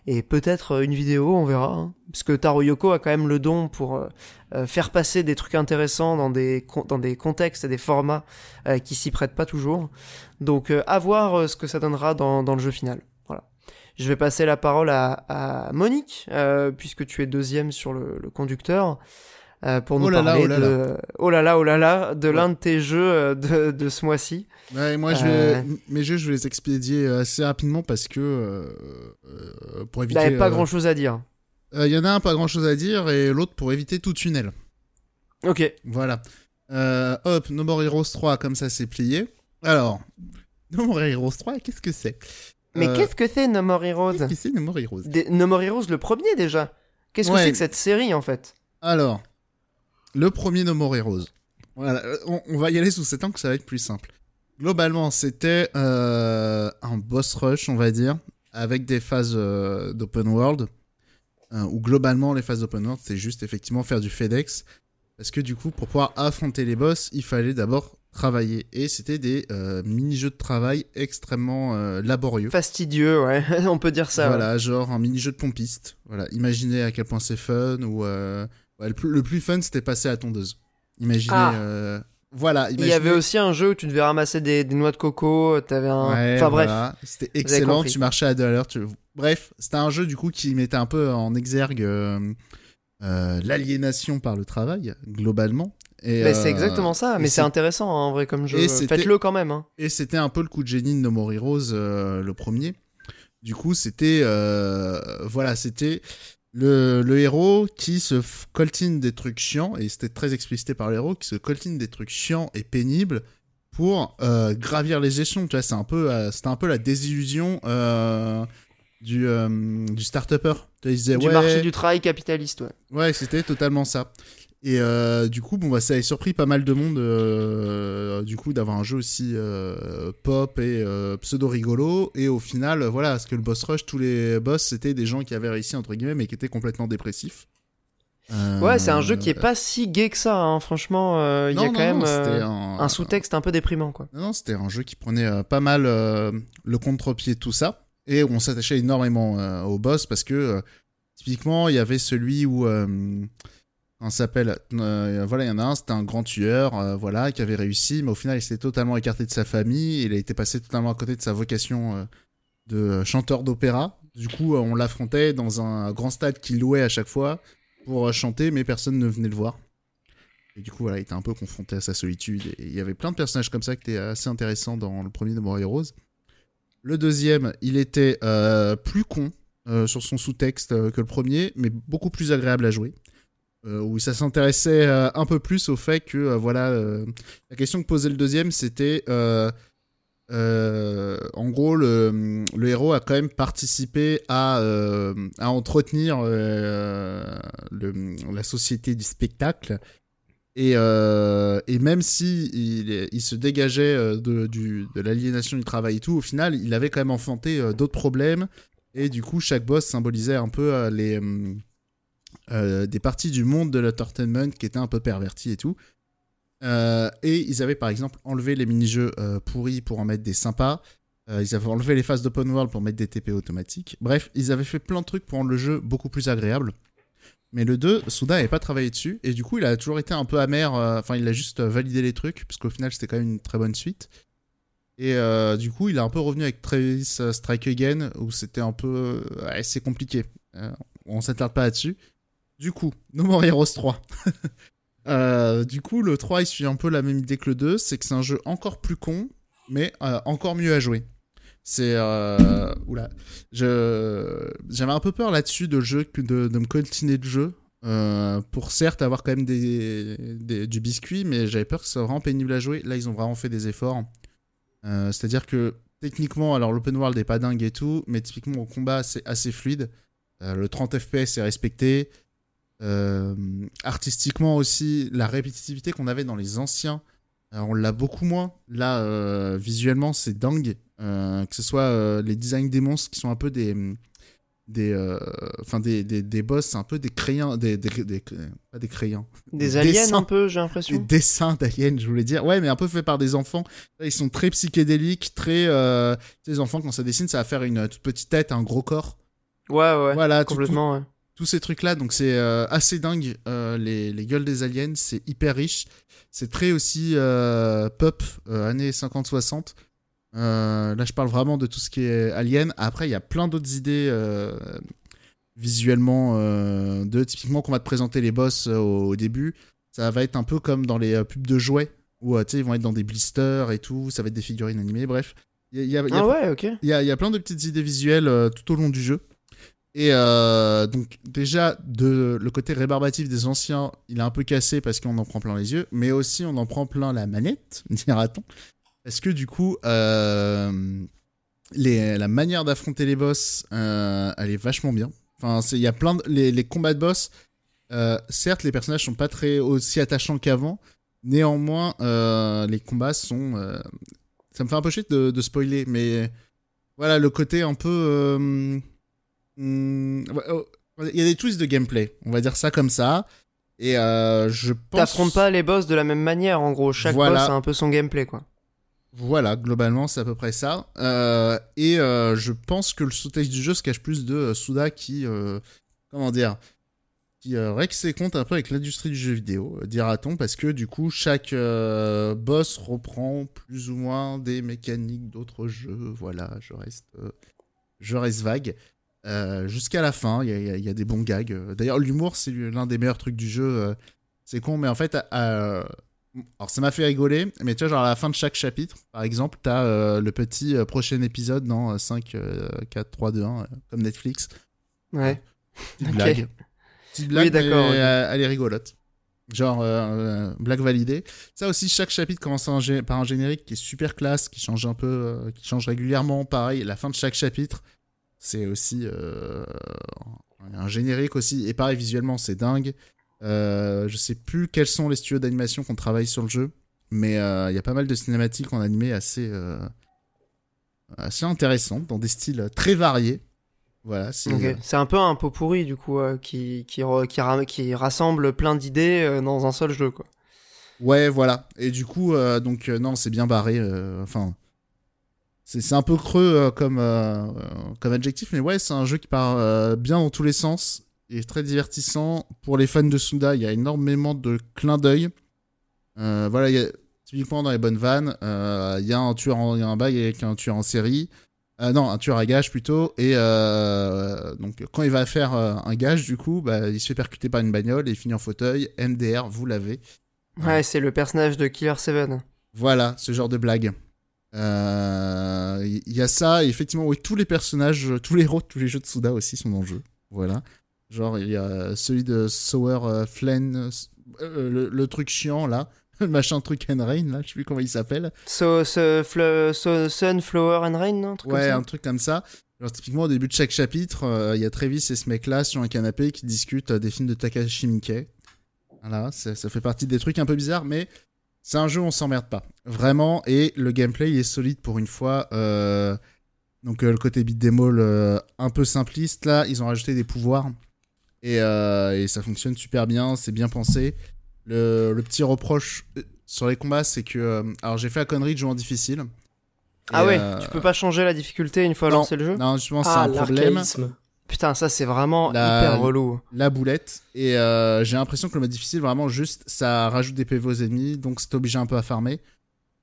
Et peut-être euh, une vidéo, on verra. hein. Parce que Taro Yoko a quand même le don pour euh, euh, faire passer des trucs intéressants dans des, contextes et des formats qui s'y prêtent pas toujours. Donc à voir ce que ça donnera dans, le jeu final. Je vais passer la parole à, Monique, puisque tu es deuxième sur le conducteur, euh, pour nous Oh là là, parler oh là de oh là là oh là là de l'un de tes jeux euh, de, de ce mois-ci. Ouais, moi, je Euh. vais... mes jeux, je vais les expédier assez rapidement parce que euh, pour Il éviter. n'avait pas grand chose à dire. Il y en a un pas grand chose à dire et l'autre pour éviter tout tunnel. Ok. Voilà. Hop, No More Heroes 3, comme ça c'est plié. Alors, No More Heroes 3, qu'est-ce que c'est? Mais Euh, qu'est-ce que c'est No More Heroes? Qu'est-ce que c'est No More Heroes? Des- No More Heroes, le premier déjà. Qu'est-ce que c'est que cette série en fait? Alors, le premier No More Heroes. Voilà, on, on va y aller sous cet angle, ça va être plus simple. Globalement, c'était euh, un boss rush, on va dire, avec des phases euh, d'open world. euh, où globalement, les phases d'open world, c'est juste effectivement faire du FedEx. Parce que du coup, pour pouvoir affronter les boss, il fallait d'abord travailler. Et c'était des euh, mini-jeux de travail extrêmement euh, laborieux. Fastidieux, ouais, on peut dire ça. ouais. voilà, genre un mini-jeu de pompiste. Voilà, imaginez à quel point c'est fun ou euh, ouais, le, plus, le plus fun c'était passer à tondeuse. Imaginez Ah. euh, voilà, Il y avait aussi un jeu où tu devais ramasser des, des noix de coco, t'avais un... Ouais, enfin bref, voilà. C'était excellent, tu marchais à deux à l'heure. Tu... Bref, c'était un jeu du coup qui mettait un peu en exergue euh, euh, l'aliénation par le travail, globalement. Et, mais c'est euh, exactement ça, mais c'est intéressant hein, en vrai comme jeu. Faites-le quand même. Hein. Et c'était un peu le coup de génie de No More Heroes, euh, le premier. Du coup, c'était euh, voilà, c'était le, le héros qui se coltine des trucs chiants et c'était très explicité par le héros qui se coltine des trucs chiants et pénibles pour euh, gravir les échelons. Tu vois, c'est un peu, euh, c'était un peu la désillusion euh, du du start-upper. Tu vois, il se disait, Du ouais, marché du travail capitaliste, ouais. Ouais, c'était totalement ça. Et euh, du coup, bon, bah, ça a surpris pas mal de monde, euh, du coup, d'avoir un jeu aussi euh, pop et euh, pseudo rigolo. Et au final, voilà, parce que le boss rush, tous les boss, c'était des gens qui avaient réussi entre guillemets, mais qui étaient complètement dépressifs. Euh, Ouais, c'est un jeu qui est pas si gay que ça, hein. franchement. euh, Il y a non, quand même non, un, un sous-texte un peu déprimant, quoi. Non, non, c'était un jeu qui prenait pas mal le contre-pied de tout ça. Et on s'attachait énormément au boss parce que, typiquement, il y avait celui où. On s'appelle. euh, voilà, il y en a un, c'était un grand tueur, euh, voilà, qui avait réussi, mais au final, il s'était totalement écarté de sa famille. Il a été passé totalement à côté de sa vocation euh, de chanteur d'opéra. Du coup, on l'affrontait dans un grand stade qu'il louait à chaque fois pour chanter, mais personne ne venait le voir. Et du coup, voilà, il était un peu confronté à sa solitude. Et il y avait plein de personnages comme ça qui étaient assez intéressants dans le premier de More Heroes. Le deuxième, il était plus con sur son sous-texte que le premier, mais beaucoup plus agréable à jouer. Euh, où ça s'intéressait euh, un peu plus au fait que, euh, voilà, la question que posait le deuxième, c'était. en gros, le, le héros a quand même participé à, à entretenir la société du spectacle. Et, et même si il, se dégageait de, de l'aliénation du travail et tout, au final, il avait quand même enfanté d'autres problèmes. Et du coup, chaque boss symbolisait un peu les, euh, des parties du monde de l'entertainment qui étaient un peu perverties et tout. Euh, et ils avaient par exemple enlevé les mini-jeux euh, pourris pour en mettre des sympas. Ils avaient enlevé les phases d'open world pour mettre des TP automatiques. Bref, ils avaient fait plein de trucs pour rendre le jeu beaucoup plus agréable. Mais le 2, Souda n'avait pas travaillé dessus. Et du coup, il a toujours été un peu amer. Enfin, il a juste validé les trucs. Parce qu'au final, c'était quand même une très bonne suite. Et du coup, il est un peu revenu avec Travis Strike Again. Où c'était un peu. ouais, c'est compliqué. Euh, on s'attarde pas là-dessus. Du coup, No More Heroes 3. Euh, du coup, le 3, il suit un peu la même idée que le 2. C'est que c'est un jeu encore plus con. Mais euh, encore mieux à jouer. C'est. Euh... Oula. J'avais un peu peur là-dessus de de, me coltiner de jeu. pour certes avoir quand même du biscuit, mais j'avais peur que ce soit vraiment pénible à jouer. Là, ils ont vraiment fait des efforts. C'est-à-dire que techniquement, alors l'open world est pas dingue et tout, mais typiquement au combat, c'est assez fluide. Le 30 FPS est respecté. Euh, artistiquement aussi, la répétitivité qu'on avait dans les anciens, euh, on l'a beaucoup moins. Là, euh, visuellement, c'est dingue. Que ce soit les designs des monstres qui sont un peu des des euh, enfin des, des, des boss c'est un peu des crayons des, des, des- pas des crayons Des Des aliens dessins. un peu, j'ai des l'impression. dessins d'aliens je voulais dire ouais mais un peu fait par des enfants ils sont très psychédéliques très euh, les enfants quand ça dessine ça va faire une toute petite tête un gros corps Ouais, ouais, voilà tout- tout- complètement, ouais. Tous ces trucs là donc c'est euh, assez dingue euh, les, les gueules des aliens c'est hyper riche. C'est très aussi euh, pop années 50-60 Euh, là je parle vraiment de tout ce qui est alien. Après il y a plein d'autres idées visuellement de typiquement qu'on va te présenter les boss au, au début. Ça va être un peu comme dans les pubs de jouets où ils vont être dans des blisters et tout. Ça va être des figurines animées bref. Il y a, il y a- il y a Ah ouais, y a, plein de petites idées visuelles tout au long du jeu. Et euh, donc déjà, de, le côté rébarbatif des anciens, il est un peu cassé parce qu'on en prend plein les yeux, mais aussi on en prend plein la manette, dira-t-on. Parce que du coup, euh, les, la manière d'affronter les boss, euh, elle est vachement bien. Enfin, il y a plein de, les, les combats de boss, euh, certes, les personnages sont pas très aussi attachants qu'avant, néanmoins, euh, les combats sont... euh, ça me fait un peu chier de, de spoiler, mais voilà, le côté un peu... ouais, oh, il y a des twists de gameplay, on va dire ça comme ça. Et euh, je pense. T'affrontes pas les boss de la même manière, en gros. Chaque Voilà. boss a un peu son gameplay, quoi. Voilà, globalement, c'est à peu près ça. Euh, et euh, je pense que le sous-texte du jeu se cache plus de Suda qui, comment dire, qui règle ses comptes un peu avec l'industrie du jeu vidéo, dira-t-on, parce que du coup, chaque boss reprend plus ou moins des mécaniques d'autres jeux. Voilà, je reste, je reste vague. Euh, Jusqu'à la fin, il y y y a des bons gags. D'ailleurs, l'humour, c'est l'un des meilleurs trucs du jeu. euh, C'est con, mais en fait, alors ça m'a fait rigoler, mais tu vois, genre à la fin de chaque chapitre, par exemple, t'as euh, le petit prochain épisode dans euh, 5, euh, 4, 3, 2, 1, euh, comme Netflix. Ouais. Petite blague. Petite blague, Oui, d'accord, elle est rigolote. Genre, blague validée. Ça aussi, chaque chapitre commence par un générique qui est super classe, qui change un peu, qui change régulièrement. Pareil, la fin de chaque chapitre, c'est aussi euh, un générique aussi. Et pareil, visuellement, c'est dingue. Euh, je sais plus quels sont les studios d'animation qu'on travaille sur le jeu, mais euh, il y a pas mal de cinématiques en animé assez, euh, assez intéressantes, dans des styles très variés. Voilà, c'est Ok. C'est un peu un pot pourri, du coup, qui, qui, qui, ra- qui rassemble plein d'idées dans un seul jeu, quoi. Ouais, voilà. Et du coup, donc non, c'est bien barré. Enfin, c'est un peu creux euh, comme euh, euh, comme adjectif, mais ouais, c'est un jeu qui part bien dans tous les sens et très divertissant. Pour les fans de Suda, il y a énormément de clins d'œil. Voilà, il y a typiquement dans les bonnes vannes, il y a un tueur, en- il y a un bail avec un tueur en série. Euh, non, un tueur à gage plutôt. Et euh, donc, quand il va faire euh, un gage, du coup, bah, il se fait percuter par une bagnole et il finit en fauteuil. MDR, vous l'avez. Ouais, c'est le personnage de Killer 7. Voilà, ce genre de blague. Euh, Il y a ça, et effectivement, oui, tous les personnages, tous les héros de tous les jeux de Suda aussi sont dans le jeu. Voilà. Genre, il y a celui de Sour euh, Flen, euh, le, le truc chiant là, le machin truc and Rain là, je sais plus comment il s'appelle. So, so, fl- so- Sun, Flower and Rain, non un truc Ouais, comme ça un truc comme ça. Genre, typiquement, au début de chaque chapitre, euh, il y a Travis et ce mec-là sur un canapé qui discutent euh, des films de Takashi Miike. Voilà, ça, ça fait partie des trucs un peu bizarres, mais c'est un jeu où on s'emmerde pas. Vraiment, et le gameplay il est solide pour une fois. euh, Donc, euh, le côté beat euh, un peu simpliste, là, ils ont rajouté des pouvoirs. Et, euh, et ça fonctionne super bien, c'est bien pensé. Le, le petit reproche sur les combats, c'est que. euh, alors, j'ai fait la connerie de jouer en difficile. Ah ouais, euh, tu peux pas changer la difficulté une fois non, lancé le jeu? Non, justement, c'est Ah, un problème. Putain, ça c'est vraiment La- hyper relou. La boulette. Et euh, j'ai l'impression que le mode difficile, vraiment, juste, ça rajoute des PV aux ennemis, donc c'est obligé un peu à farmer.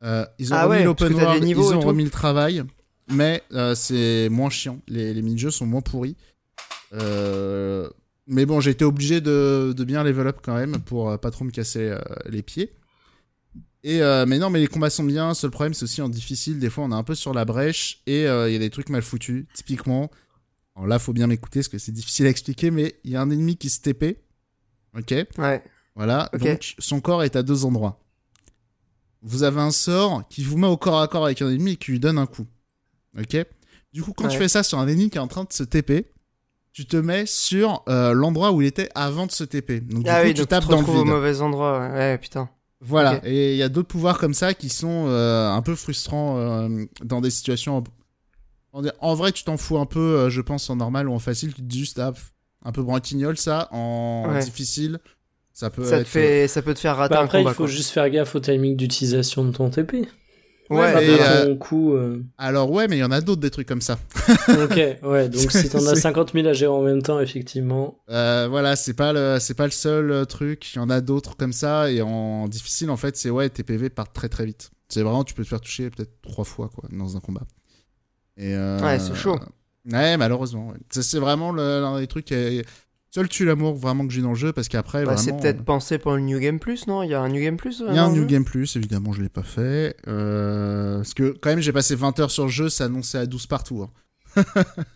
Euh, ils ont Ah remis ouais, l'open world, ils ont remis le travail, mais euh, c'est moins chiant. Les, les mini-jeux sont moins pourris. Mais bon, j'ai été obligé de, de bien level up quand même pour pas trop me casser les pieds. Et euh, mais non, mais les combats sont bien. Seul problème, c'est aussi en difficile. Des fois, on est un peu sur la brèche et euh, il y a des trucs mal foutus. Typiquement, alors là, faut bien m'écouter parce que c'est difficile à expliquer, mais il y a un ennemi qui se TP. Ok, Ouais. voilà. Donc, son corps est à deux endroits. Vous avez un sort qui vous met au corps à corps avec un ennemi et qui lui donne un coup. Ok Du coup, quand tu fais ça sur un ennemi qui est en train de se TP, tu te mets sur euh, l'endroit où il était avant de se TP. Donc, du ah coup, oui, tu donc tapes tu te dans le retrouves au vide. mauvais endroit. Ouais, putain. Voilà, et il y a d'autres pouvoirs comme ça qui sont euh, un peu frustrants euh, dans des situations. En vrai, tu t'en fous un peu, euh, je pense, en normal ou en facile. Tu te dis juste, ah, un peu branquignol, ça. En Ouais. difficile, ça peut Ça, te être. fait, ça peut te faire rater Bah un après, combat. il faut quoi. juste faire gaffe au timing d'utilisation de ton TP. Ouais, mais, faire euh, coup. euh. Alors, ouais, mais il y en a d'autres des trucs comme ça. ok, ouais, donc si t'en as C'est- 50 000 à gérer en même temps, effectivement. Euh, voilà, c'est pas le, c'est pas le seul truc. Il y en a d'autres comme ça. Et en difficile, en fait, c'est ouais, tes PV partent très très vite. C'est vraiment, tu peux te faire toucher peut-être trois fois quoi dans un combat. Et euh, Ouais, c'est chaud. Ouais, malheureusement. Ça, c'est vraiment l'un des trucs. qui Seul tue l'amour vraiment que j'ai dans le jeu parce qu'après Bah, c'est peut-être euh, pensé pour le New Game Plus, non? Il y a un New Game Plus euh, Il y a un New Game Plus, évidemment, je l'ai pas fait. Euh, parce que quand même, j'ai passé 20 heures sur le jeu, c'est annoncé à 12 partout. hein.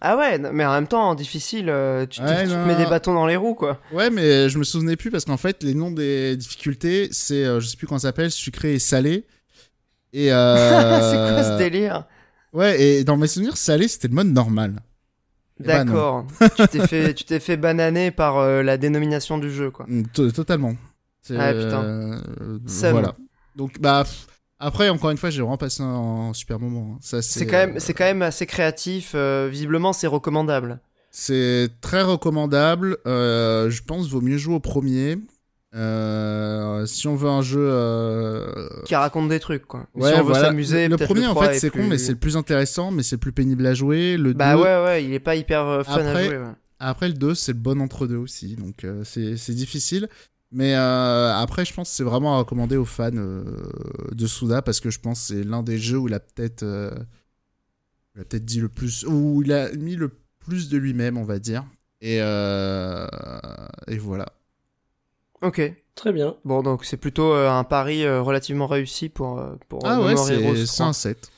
Ah ouais, mais en même temps, en difficile, tu, te- Ouais, tu te non. mets des bâtons dans les roues, quoi. Ouais, mais je me souvenais plus parce qu'en fait, les noms des difficultés, c'est, je sais plus comment ça s'appelle, sucré et salé. Et euh... c'est quoi ce délire? Ouais, et dans mes souvenirs, salé, c'était le mode normal. D'accord. tu t'es fait, tu t'es fait bananer par euh, la dénomination du jeu, quoi. Mm, to- Totalement. Ah, putain. euh, voilà. Donc, bah, après, encore une fois, j'ai vraiment passé un super moment. hein. Ça, c'est, quand même, euh, c'est quand même assez créatif. visiblement, c'est recommandable. C'est très recommandable. Je pense vaut mieux jouer au premier. Euh, si on veut un jeu, euh, Qui raconte des trucs, quoi. ouais, si on veut voilà. s'amuser, Le premier, en 3 fait, est c'est plus- con, mais c'est le plus intéressant, mais c'est le plus pénible à jouer. Le Bah 2, ouais, ouais, il est pas hyper euh, fun Après- à jouer. ouais. Après le 2, c'est le bon entre-deux aussi, donc euh, c'est difficile. Mais après, je pense que c'est vraiment à recommander aux fans de Suda parce que je pense que c'est l'un des jeux où il a peut-être il a peut-être dit le plus, où il a mis le plus de lui-même, on va dire. Et, et voilà. Ok. Très bien. Bon, donc c'est plutôt euh, un pari euh, relativement réussi pour, euh, pour Ah ouais, c'est c'est 3. un 7.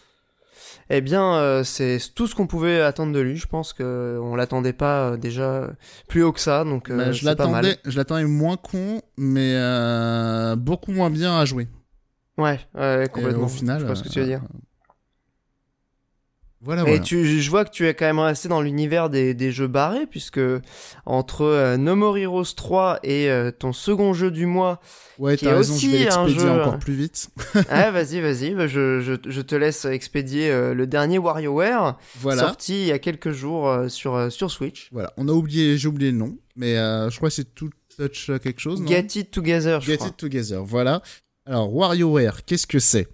Eh bien, euh, c'est tout ce qu'on pouvait attendre de lui. Je pense que on l'attendait pas euh, déjà plus haut que ça, donc euh, Bah, je pas l'attendais, je l'attendais moins con, mais euh, beaucoup moins bien à jouer. Ouais, ouais, Et complètement. au final, je vois ce que tu veux euh, dire. Voilà, Et voilà. tu, je vois que tu es quand même resté dans l'univers des, des jeux barrés, puisque entre euh, No More Heroes 3 et euh, ton second jeu du mois, Ouais, qui est raison, je vais aussi un jeu- encore plus vite. ah, vas-y, vas-y, bah, je, je, je te laisse expédier euh, le dernier WarioWare, Voilà. sorti il y a quelques jours euh, sur, euh, sur Switch. Voilà, on a oublié, j'ai oublié le nom, mais euh, je crois que c'est tout touch euh, quelque chose. non Get It Together, je Get crois. It Together. Voilà. Alors WarioWare, qu'est-ce que c'est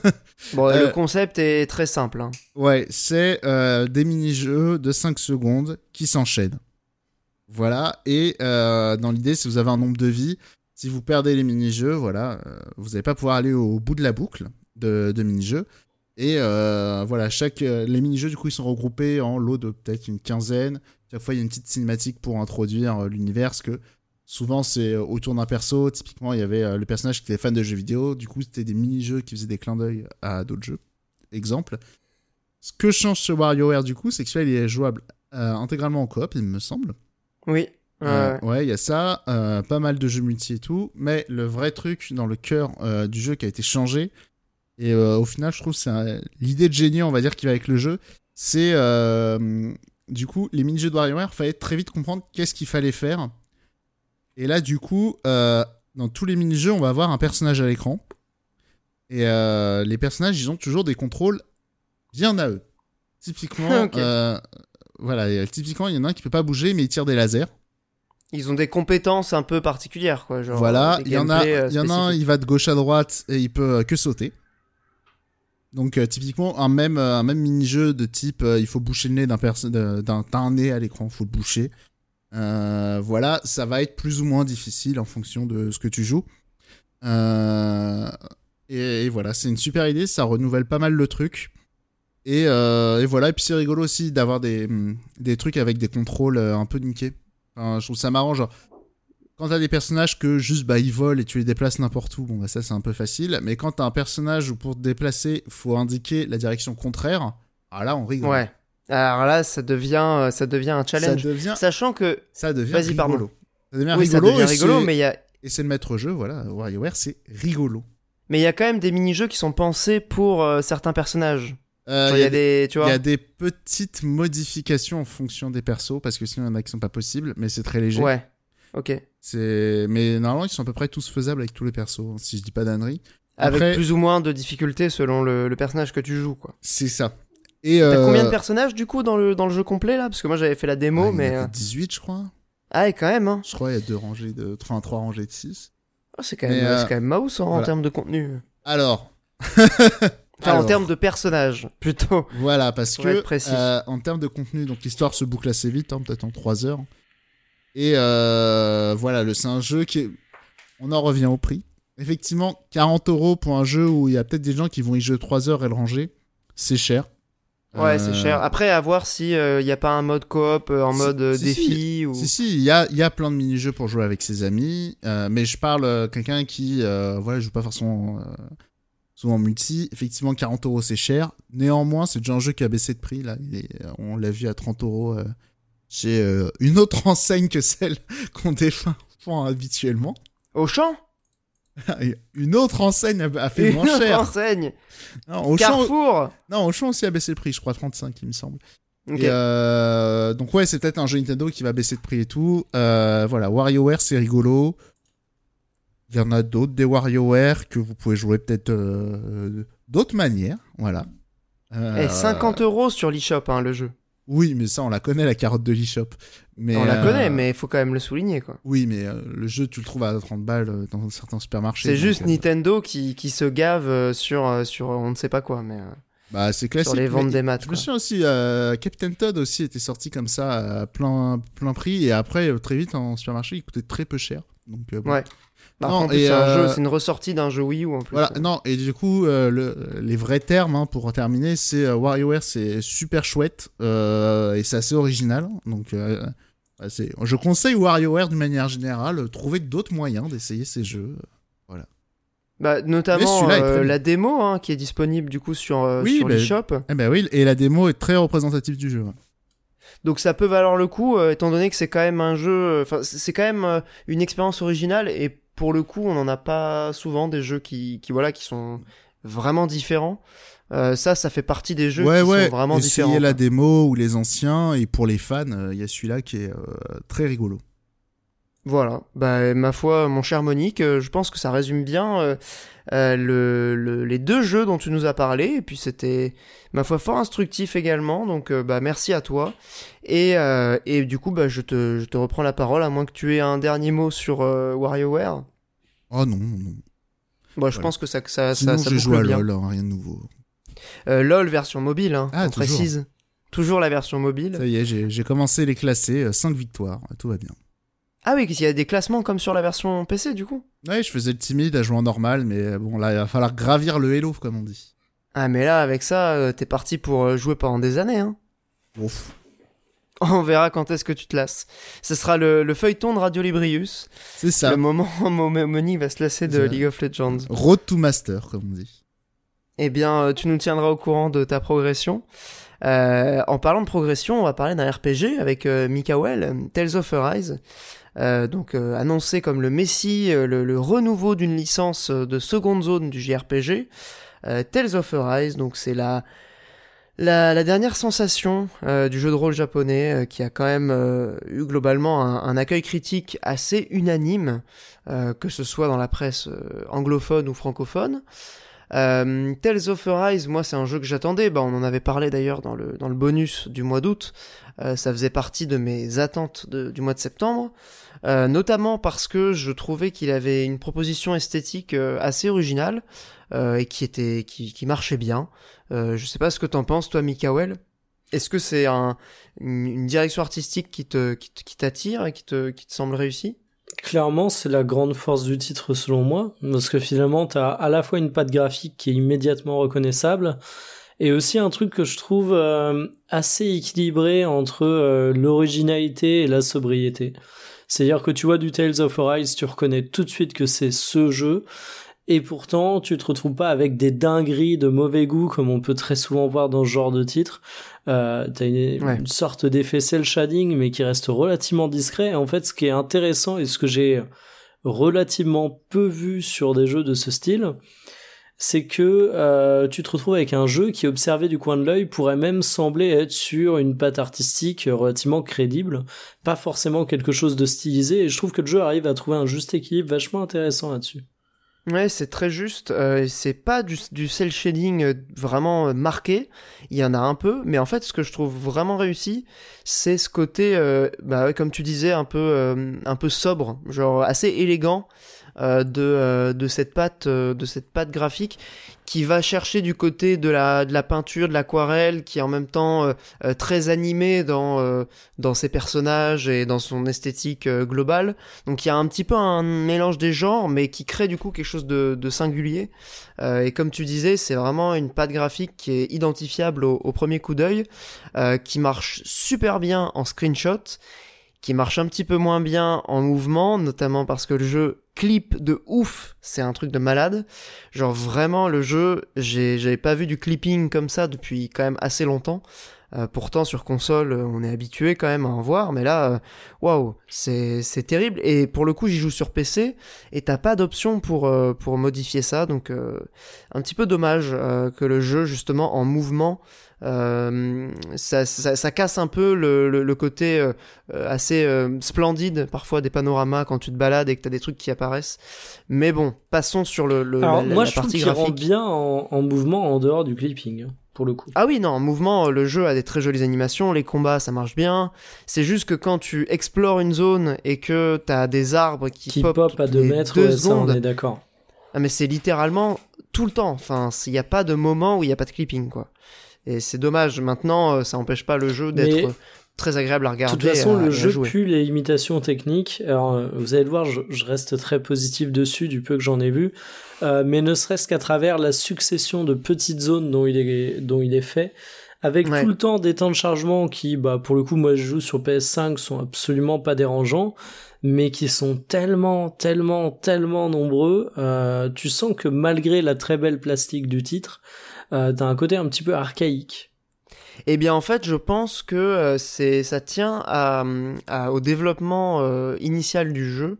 Bon, Euh, le concept est très simple. hein. Ouais, c'est euh, des mini-jeux de 5 secondes qui s'enchaînent. Voilà, et euh, dans l'idée, si vous avez un nombre de vies, si vous perdez les mini-jeux, voilà, euh, vous n'allez pas pouvoir aller au bout de la boucle de, de mini-jeux. Et euh, voilà, chaque, euh, les mini-jeux, du coup, ils sont regroupés en lots de peut-être une quinzaine. Chaque fois, il y a une petite cinématique pour introduire euh, l'univers, que souvent, c'est euh, autour d'un perso. Typiquement, il y avait euh, le personnage qui était fan de jeux vidéo. Du coup, c'était des mini-jeux qui faisaient des clins d'œil à d'autres jeux. Exemple. Ce que change ce WarioWare, du coup, c'est que celui-là, il est jouable euh, intégralement en coop, il me semble. Oui. ouais, Euh, il y a ça, pas mal de jeux multi et tout, mais le vrai truc dans le cœur du jeu qui a été changé, et au final, je trouve que c'est un- l'idée de génie, on va dire, qui va avec le jeu, c'est du coup, les mini-jeux de WarioWare, fallait très vite comprendre qu'est-ce qu'il fallait faire. Et là, du coup, euh, dans tous les mini-jeux, on va avoir un personnage à l'écran. Et euh, les personnages, ils ont toujours des contrôles bien à eux. Typiquement, euh, voilà, typiquement, il y en a un qui peut pas bouger, mais il tire des lasers. Ils ont des compétences un peu particulières, quoi. Genre, voilà, il y en a, il y en a un, il va de gauche à droite et il peut que sauter. Donc euh, typiquement un même un même mini-jeu de type euh, il faut boucher le nez d'un d'un nez à l'écran, faut le boucher. Euh, voilà, ça va être plus ou moins difficile en fonction de ce que tu joues. Euh, et, voilà, c'est une super idée, ça renouvelle pas mal le truc. Et, euh, et voilà, et puis c'est rigolo aussi d'avoir des, hum, des trucs avec des contrôles un peu niqués. Je trouve ça marrant, quand t'as des personnages que juste bah ils volent et tu les déplaces n'importe où, bon bah ça c'est un peu facile. Mais quand t'as un personnage où pour te déplacer, faut indiquer la direction contraire, ah là on rigole. Ouais. Alors là, ça devient, euh, ça devient un Ça challenge. devient, Sachant que. ça devient Vas-y, rigolo. Ça devient oui, rigolo. ça devient rigolo, mais il y a. Et c'est le maître jeu, voilà. WarioWare, c'est rigolo. Mais il y a quand même des mini-jeux qui sont pensés pour euh, certains personnages. Euh, Il y a des, tu il y a des petites modifications en fonction des persos, parce que sinon il y en a qui sont pas possibles, mais c'est très léger. Ouais. Ok. C'est... Mais normalement, ils sont à peu près tous faisables avec tous les persos, hein, si je dis pas d'ânerie. Avec Après- plus ou moins de difficultés selon le, le personnage que tu joues, quoi. C'est ça. Et T'as euh, combien de personnages du coup dans le, dans le jeu complet là? Parce que moi j'avais fait la démo, ouais, il y en a mais. que euh, 18, je crois. Ah, et quand même, hein. Je crois il y a deux rangées de... Enfin, trois rangées de 6. Oh, c'est quand, Mais, même- euh, c'est quand même mouse hein, en termes de contenu. Alors. Enfin, en termes de personnages, plutôt. Voilà, parce que être précis. euh, en termes de contenu, donc l'histoire se boucle assez vite, hein, peut-être en 3 heures. Et euh, voilà, le- c'est un jeu qui est... On en revient au prix. Effectivement, 40 euros pour un jeu où il y a peut-être des gens qui vont y jouer 3 heures et le ranger, c'est cher. Ouais, Euh, c'est cher. Après, à voir si il n'y a pas un mode coop euh, en Si- mode euh, si, défi ou. Si, si, il y a, y a plein de mini-jeux pour jouer avec ses amis, euh, mais je parle euh, quelqu'un qui euh, voilà, joue pas forcément euh, souvent en multi. Effectivement, 40 euros c'est cher. Néanmoins, c'est déjà un jeu qui a baissé de prix. Là. Il est- on l'a vu à 30 euros euh, chez euh, une autre enseigne que celle qu'on défend habituellement. Au champ une autre enseigne a, fait Une moins autre cher. enseigne Non, Carrefour non, Auchan aussi a baissé le prix, je crois 35 il me semble. Et, euh, donc ouais, c'est peut-être un jeu Nintendo qui va baisser de prix et tout. Euh, voilà, WarioWare, c'est rigolo. Il y en a d'autres des WarioWare que vous pouvez jouer peut-être euh, d'autres manières. Voilà. Euh, Eh, 50 euros sur l'eShop, hein, le jeu. Oui, mais ça, on la connaît, la carotte de l'eShop. Mais, On la euh, connaît, mais il faut quand même le souligner, quoi. Oui, mais euh, le jeu, tu le trouves à 30 balles euh, dans certains supermarchés. C'est juste Nintendo qui, qui se gave sur, sur on ne sait pas quoi, mais Bah, c'est classique. sur les ventes mais des maths. Je me souviens aussi, euh, Captain Todd aussi était sorti comme ça à plein, plein prix et après, très vite en supermarché, il coûtait très peu cher. Donc, euh, bon. Ouais. Non, c'est un euh, jeu, c'est une ressortie d'un jeu Wii U en plus. Voilà, non, et du coup, euh, le- les vrais termes, hein, pour terminer, c'est euh, WarioWare, c'est super chouette et c'est assez original. Donc, bah, je conseille WarioWare d'une manière générale, trouver d'autres moyens d'essayer ces jeux. Bah, Mais notamment euh, la démo hein, qui est disponible du coup sur, euh, Oui, sur bah, l'eShop. Eh ben oui, et la démo est très représentative du jeu. Donc ça peut valoir le coup, euh, étant donné que c'est quand même un jeu, enfin c'est quand même une expérience originale et pour le coup on n'en a pas souvent des jeux qui, qui voilà qui sont vraiment différents. Euh, ça, ça fait partie des jeux ouais, qui ouais, sont vraiment essayez différents. la démo ou les anciens, et pour les fans, euh, il y a celui-là qui est euh, très rigolo. Voilà, bah ma foi, mon cher Monique, euh, je pense que ça résume bien euh, euh, le, le- les deux jeux dont tu nous as parlé, et puis c'était, ma foi, fort instructif également, donc euh, bah merci à toi. Et, et du coup, bah je te, je te reprends la parole, à moins que tu aies un dernier mot sur WarioWare. Oh non, non. Bon, je Voilà. pense que ça, que ça, Sinon, ça, ça j'ai joué à. LoL, hein, rien de nouveau. LOL version mobile, hein, Ah, on toujours. précise. Toujours la version mobile. Ça y est, j'ai j'ai commencé les classés, 5 victoires, tout va bien. Ah oui, qu'il y a des classements comme sur la version PC du coup. Ouais, je faisais le timide à jouer en normal, mais bon, là, il va falloir gravir le Hello, comme on dit. Ah mais là, avec ça, euh, t'es parti pour euh, jouer pendant des années, hein. Ouf. On verra quand est-ce que tu te lasses. Ce sera le, le feuilleton de Radio Librius. C'est ça. Le moment où Mo- Monique va se lasser de. League of Legends. Road to Master, comme on dit. Eh bien, euh, tu nous tiendras au courant de ta progression. Euh, en parlant de progression, on va parler d'un RPG avec euh, Mikael, euh, Tales of Arise. Euh, donc euh, annoncé comme le Messi, euh, le, le renouveau d'une licence euh, de seconde zone du JRPG. Tales of Arise, donc c'est la, la, la dernière sensation du jeu de rôle japonais qui a quand même eu globalement un, un accueil critique assez unanime, que ce soit dans la presse anglophone ou francophone. Euh, Tales of Arise, moi c'est un jeu que j'attendais, bah, on en avait parlé d'ailleurs dans le, dans le bonus du mois d'août, Euh, ça faisait partie de mes attentes de- du mois de septembre, Euh, notamment parce que je trouvais qu'il avait une proposition esthétique euh, assez originale euh, et qui, était, qui, qui marchait bien. Euh, je sais pas ce que t'en penses toi Mikael est-ce que c'est un, une, direction artistique qui te qui t'attire et qui te, qui te semble réussie? Clairement, c'est la grande force du titre selon moi, parce que finalement, t'as à la fois une patte graphique qui est immédiatement reconnaissable, et aussi un truc que je trouve euh, assez équilibré entre l'originalité et la sobriété. C'est-à-dire que tu vois du Tales of Arise, tu reconnais tout de suite que c'est ce jeu, et pourtant tu te retrouves pas avec des dingueries de mauvais goût comme on peut très souvent voir dans ce genre de titre. Euh, t'as une, Ouais. une sorte d'effet cel shading mais qui reste relativement discret. Et en fait, ce qui est intéressant et ce que j'ai relativement peu vu sur des jeux de ce style, c'est que euh, tu te retrouves avec un jeu qui, observé du coin de l'œil, pourrait même sembler être sur une patte artistique relativement crédible, pas forcément quelque chose de stylisé. Et je trouve que le jeu arrive à trouver un juste équilibre vachement intéressant là-dessus. Ouais, c'est très juste. Euh, c'est pas du, du shading euh, vraiment euh, marqué. Il y en a un peu, mais en fait, ce que je trouve vraiment réussi, c'est ce côté, bah, comme tu disais, un peu, un peu sobre, genre assez élégant de, euh, de cette patte, euh, de cette patte graphique, qui va chercher du côté de la, de la peinture, de l'aquarelle, qui est en même temps euh, euh, très animé dans, euh, dans ses personnages et dans son esthétique euh, globale. Donc il y a un petit peu un mélange des genres, mais qui crée du coup quelque chose de, de singulier. Euh, et comme tu disais, c'est vraiment une patte graphique qui est identifiable au, au premier coup d'œil, euh, qui marche super bien en screenshot, qui marche un petit peu moins bien en mouvement, notamment parce que le jeu clip de ouf, c'est un truc de malade. Genre vraiment le jeu, j'avais pas vu du clipping comme ça depuis quand même assez longtemps. Euh, pourtant sur console, euh, on est habitué quand même à en voir, mais là, euh, waouh, c'est c'est terrible. Et pour le coup, j'y joue sur PC et t'as pas d'option pour pour modifier ça, donc un petit peu dommage que le jeu justement en mouvement. Euh, ça, ça, ça casse un peu le, le, le côté euh, euh, assez euh, splendide parfois des panoramas quand tu te balades et que t'as des trucs qui apparaissent. Mais bon, passons sur le, le Alors la, moi, la je trouve partie qu'il rend graphique. bien en, en mouvement en dehors du clipping. pour le coup. Ah oui, non, en mouvement, le jeu a des très jolies animations, les combats, ça marche bien. C'est juste que quand tu explores une zone et que t'as des arbres qui, Qui pop, à 2 les mètres, deux ouais, ça, on secondes, est d'accord. ah, mais c'est littéralement tout le temps. Enfin, il n'y a pas de moment où il n'y a pas de clipping, quoi. Et c'est dommage. Maintenant, euh, ça empêche pas le jeu d'être Mais- très agréable à De regarder. toute façon, à- le à jeu jouer. pue les limitations techniques. Alors, euh, vous allez le voir, je, je reste très positif dessus du peu que j'en ai vu. Euh, mais ne serait-ce qu'à travers la succession de petites zones dont il est, dont il est fait, avec Ouais. tout le temps des temps de chargement qui, bah, pour le coup, moi je joue sur PS5, sont absolument pas dérangeants, mais qui sont tellement, tellement, tellement nombreux. euh, tu sens que malgré la très belle plastique du titre, euh, t'as un côté un petit peu archaïque. Eh bien, en fait, je pense que euh, c'est ça tient à, au développement euh, initial du jeu,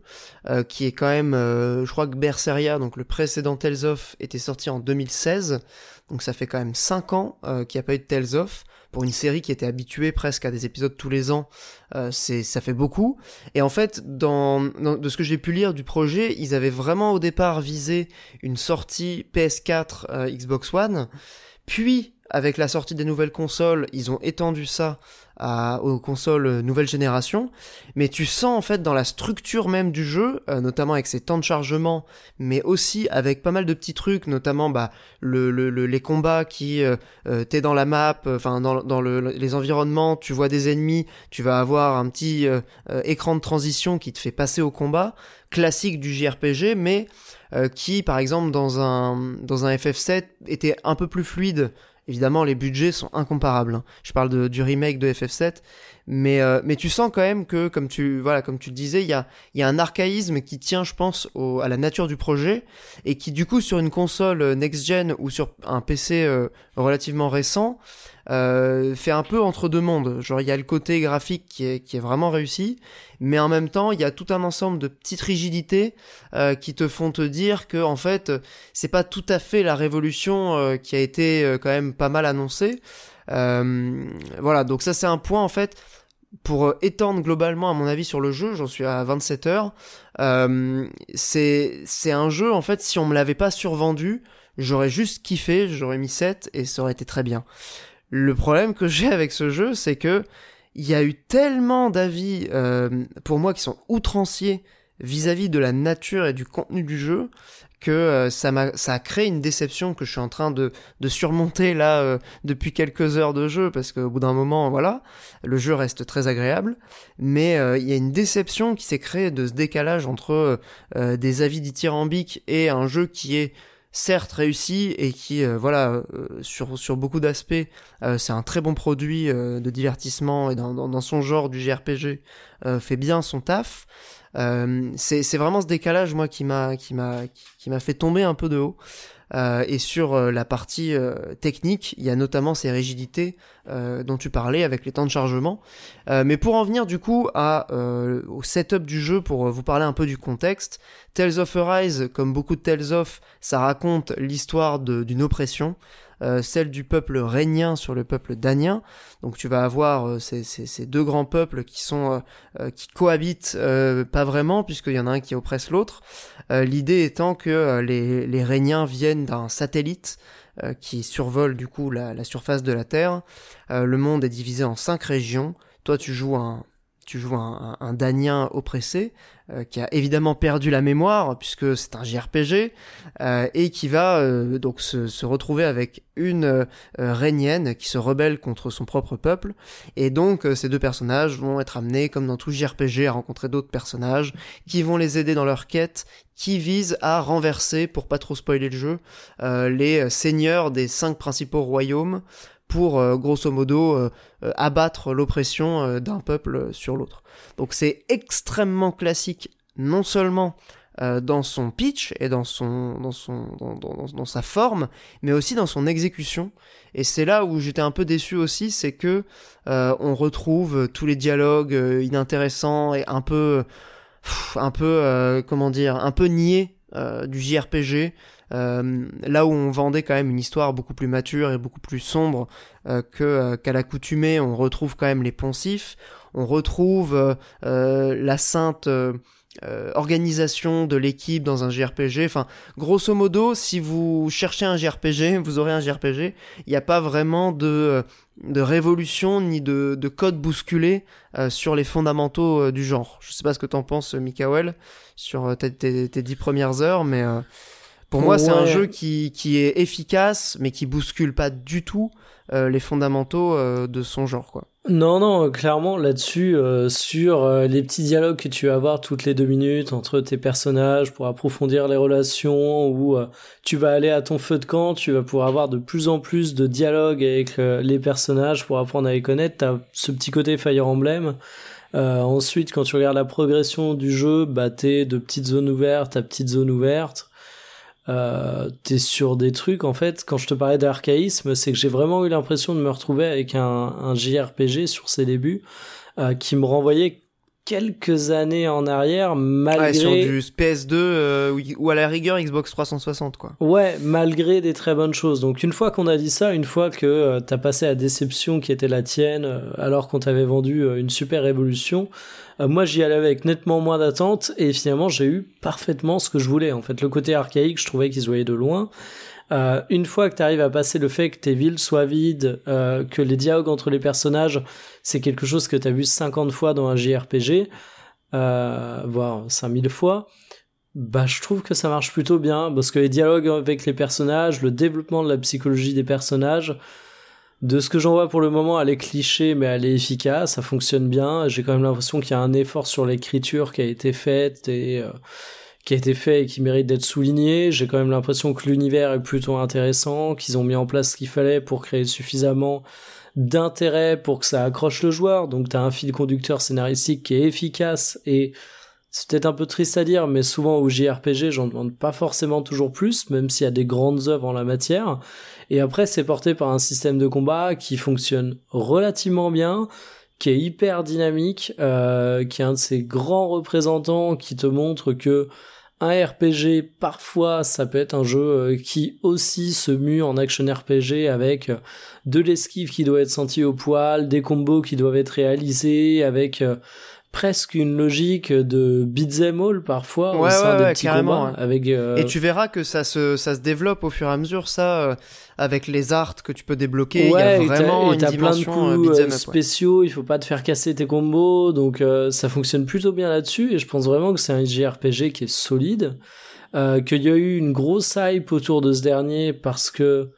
qui est quand même, je crois que Berseria, donc le précédent Tales of, était sorti en 2016, donc ça fait quand même 5 ans qu'il n'y a pas eu de Tales of. Pour une série qui était habituée presque à des épisodes tous les ans, euh, c'est ça fait beaucoup. Et en fait, de ce que j'ai pu lire du projet, ils avaient vraiment au départ visé une sortie PS4, euh, Xbox One, puis avec la sortie des nouvelles consoles, ils ont étendu ça à- aux consoles euh, nouvelle génération, mais tu sens en fait dans la structure même du jeu, euh, notamment avec ses temps de chargement, mais aussi avec pas mal de petits trucs, notamment bah, le, le- le- les combats qui euh, euh, t'es dans la map, euh, enfin dans, dans le- les environnements, tu vois des ennemis, tu vas avoir un petit euh, écran de transition qui te fait passer au combat, classique du JRPG, mais qui par exemple dans un dans un FF7 était un peu plus fluide Évidemment, les budgets sont incomparables. hein. Je parle de, du remake de FF7, mais euh, mais tu sens quand même que, comme tu voilà, comme tu le disais, il y a y a un archaïsme qui tient, je pense, au, à la nature du projet et qui du coup sur une console euh, next gen ou sur un PC euh, relativement récent euh, fait un peu entre deux mondes. Genre il y a le côté graphique qui est qui est vraiment réussi, mais en même temps il y a tout un ensemble de petites rigidités euh, qui te font te dire que en fait c'est pas tout à fait la révolution euh, qui a été euh, quand même pas mal annoncée. Euh, voilà, donc ça c'est un point en fait pour euh, étendre globalement à mon avis sur le jeu, j'en suis à 27 heures. Euh, c'est un jeu en fait si on me l'avait pas survendu, j'aurais juste kiffé, j'aurais mis 7 et ça aurait été très bien. Le problème que j'ai avec ce jeu, c'est que il y a eu tellement d'avis pour moi qui sont outranciers vis-à-vis de la nature et du contenu du jeu que euh, ça m'a ça a créé une déception que je suis en train de, de surmonter là euh, depuis quelques heures de jeu parce qu'au bout d'un moment voilà le jeu reste très agréable. Mais euh, il y a une déception qui s'est créée de ce décalage entre des avis dithyrambiques et un jeu qui est certes réussi et qui voilà sur sur beaucoup d'aspects c'est un très bon produit de divertissement et dans, dans, son genre du JRPG fait bien son taf euh, c'est vraiment ce décalage moi qui m'a qui m'a qui, m'a fait tomber un peu de haut. Euh, et sur euh, la partie euh, technique il y a notamment ces rigidités euh, dont tu parlais avec les temps de chargement. Mais pour en venir du coup au setup du jeu pour vous parler un peu du contexte Tales of Arise comme beaucoup de Tales of ça raconte l'histoire d'une oppression euh, celle du peuple régnien sur le peuple danien. Donc tu vas avoir euh, ces, ces- deux grands peuples qui sont euh, euh, qui cohabitent pas vraiment puisqu'il y en a un qui oppresse l'autre. L'idée étant que les, les régniens viennent d'un satellite qui survole du coup la, la surface de la Terre. Le monde est divisé en cinq régions. Toi tu joues un tu joues un, un, un danien oppressé euh, qui a évidemment perdu la mémoire puisque c'est un JRPG euh, et qui va euh, donc se, retrouver avec une régnienne qui se rebelle contre son propre peuple. Et donc ces deux personnages vont être amenés comme dans tout JRPG à rencontrer d'autres personnages qui vont les aider dans leur quête qui vise à renverser pour pas trop spoiler le jeu les seigneurs des cinq principaux royaumes pour euh, grosso modo euh, euh, abattre l'oppression d'un peuple sur l'autre. Donc c'est extrêmement classique non seulement dans son pitch et dans son dans son dans, sa forme, mais aussi dans son exécution. Et c'est là où j'étais un peu déçu aussi, c'est que on retrouve tous les dialogues inintéressants et un peu un peu comment dire, un peu niais du JRPG. Euh, là où on vendait quand même une histoire beaucoup plus mature et beaucoup plus sombre euh, euh, qu'à l'accoutumée, on retrouve quand même les poncifs, on retrouve la sainte organisation de l'équipe dans un JRPG. Enfin, grosso modo, si vous cherchez un JRPG, vous aurez un JRPG. Il n'y a pas vraiment de, révolution ni de, de code bousculé sur les fondamentaux du genre. Je sais pas ce que t'en penses, Mikael, sur tes, dix premières heures, mais pour moi, c'est un jeu qui, qui est efficace, mais qui bouscule pas du tout euh, les fondamentaux euh, de son genre, quoi. Non, non, clairement là-dessus, euh, sur euh, les petits dialogues que tu vas avoir toutes les deux minutes entre tes personnages pour approfondir les relations, ou euh, tu vas aller à ton feu de camp, tu vas pouvoir avoir de plus en plus de dialogues avec euh, les personnages pour apprendre à les connaître. T'as ce petit côté Fire Emblem. Euh, ensuite, quand tu regardes la progression du jeu, bah t'es de petites zones ouvertes à petites zones ouvertes. Euh, t'es sur des trucs en fait. Quand je te parlais d'archaïsme c'est que j'ai vraiment eu l'impression de me retrouver avec un, un JRPG sur ses débuts euh, qui me renvoyait quelques années en arrière malgré Ouais, sur du PS2 euh, ou- à la rigueur Xbox 360, quoi. Ouais, malgré des très bonnes choses. Donc une fois qu'on a dit ça, une fois que euh, t'as passé la déception qui était la tienne, euh, alors qu'on t'avait vendu euh, une super révolution, moi j'y allais avec nettement moins d'attente et finalement j'ai eu parfaitement ce que je voulais. En fait, le côté archaïque, je trouvais qu'ils se voyaient de loin. Euh, une fois que t'arrives à passer le fait que tes villes soient vides, euh, que les dialogues entre les personnages, c'est quelque chose que t'as vu 50 fois dans un JRPG, euh, voire 5000 fois, bah, je trouve que ça marche plutôt bien parce que les dialogues avec les personnages, le développement de la psychologie des personnages, de ce que j'en vois pour le moment, elle est cliché mais elle est efficace, ça fonctionne bien. J'ai quand même l'impression qu'il y a un effort sur l'écriture qui a été fait et euh, qui a été fait et qui mérite d'être souligné. J'ai quand même l'impression que l'univers est plutôt intéressant, qu'ils ont mis en place ce qu'il fallait pour créer suffisamment d'intérêt pour que ça accroche le joueur. Donc t'as un fil conducteur scénaristique qui est efficace et c'est peut-être un peu triste à dire, mais souvent au JRPG, j'en demande pas forcément toujours plus, même s'il y a des grandes œuvres en la matière. Et après, c'est porté par un système de combat qui fonctionne relativement bien, qui est hyper dynamique, euh, qui est un de ces grands représentants qui te montre que un RPG, parfois, ça peut être un jeu euh, qui aussi se mue en action RPG avec euh, de l'esquive qui doit être sentie au poil, des combos qui doivent être réalisés avec euh, presque une logique de beat'em all parfois au Ouais, sein ouais, des ouais, petits combats avec euh, Et tu verras que ça se, ça se développe au fur et à mesure, ça, avec les arts que tu peux débloquer. Il y a Ouais, et vraiment t'as- et une plein de euh, coups euh, ouais. spéciaux, il faut pas te faire casser tes combos, donc euh, ça fonctionne plutôt bien là-dessus, et je pense vraiment que c'est un JRPG qui est solide, euh, qu'il y a eu une grosse hype autour de ce dernier parce que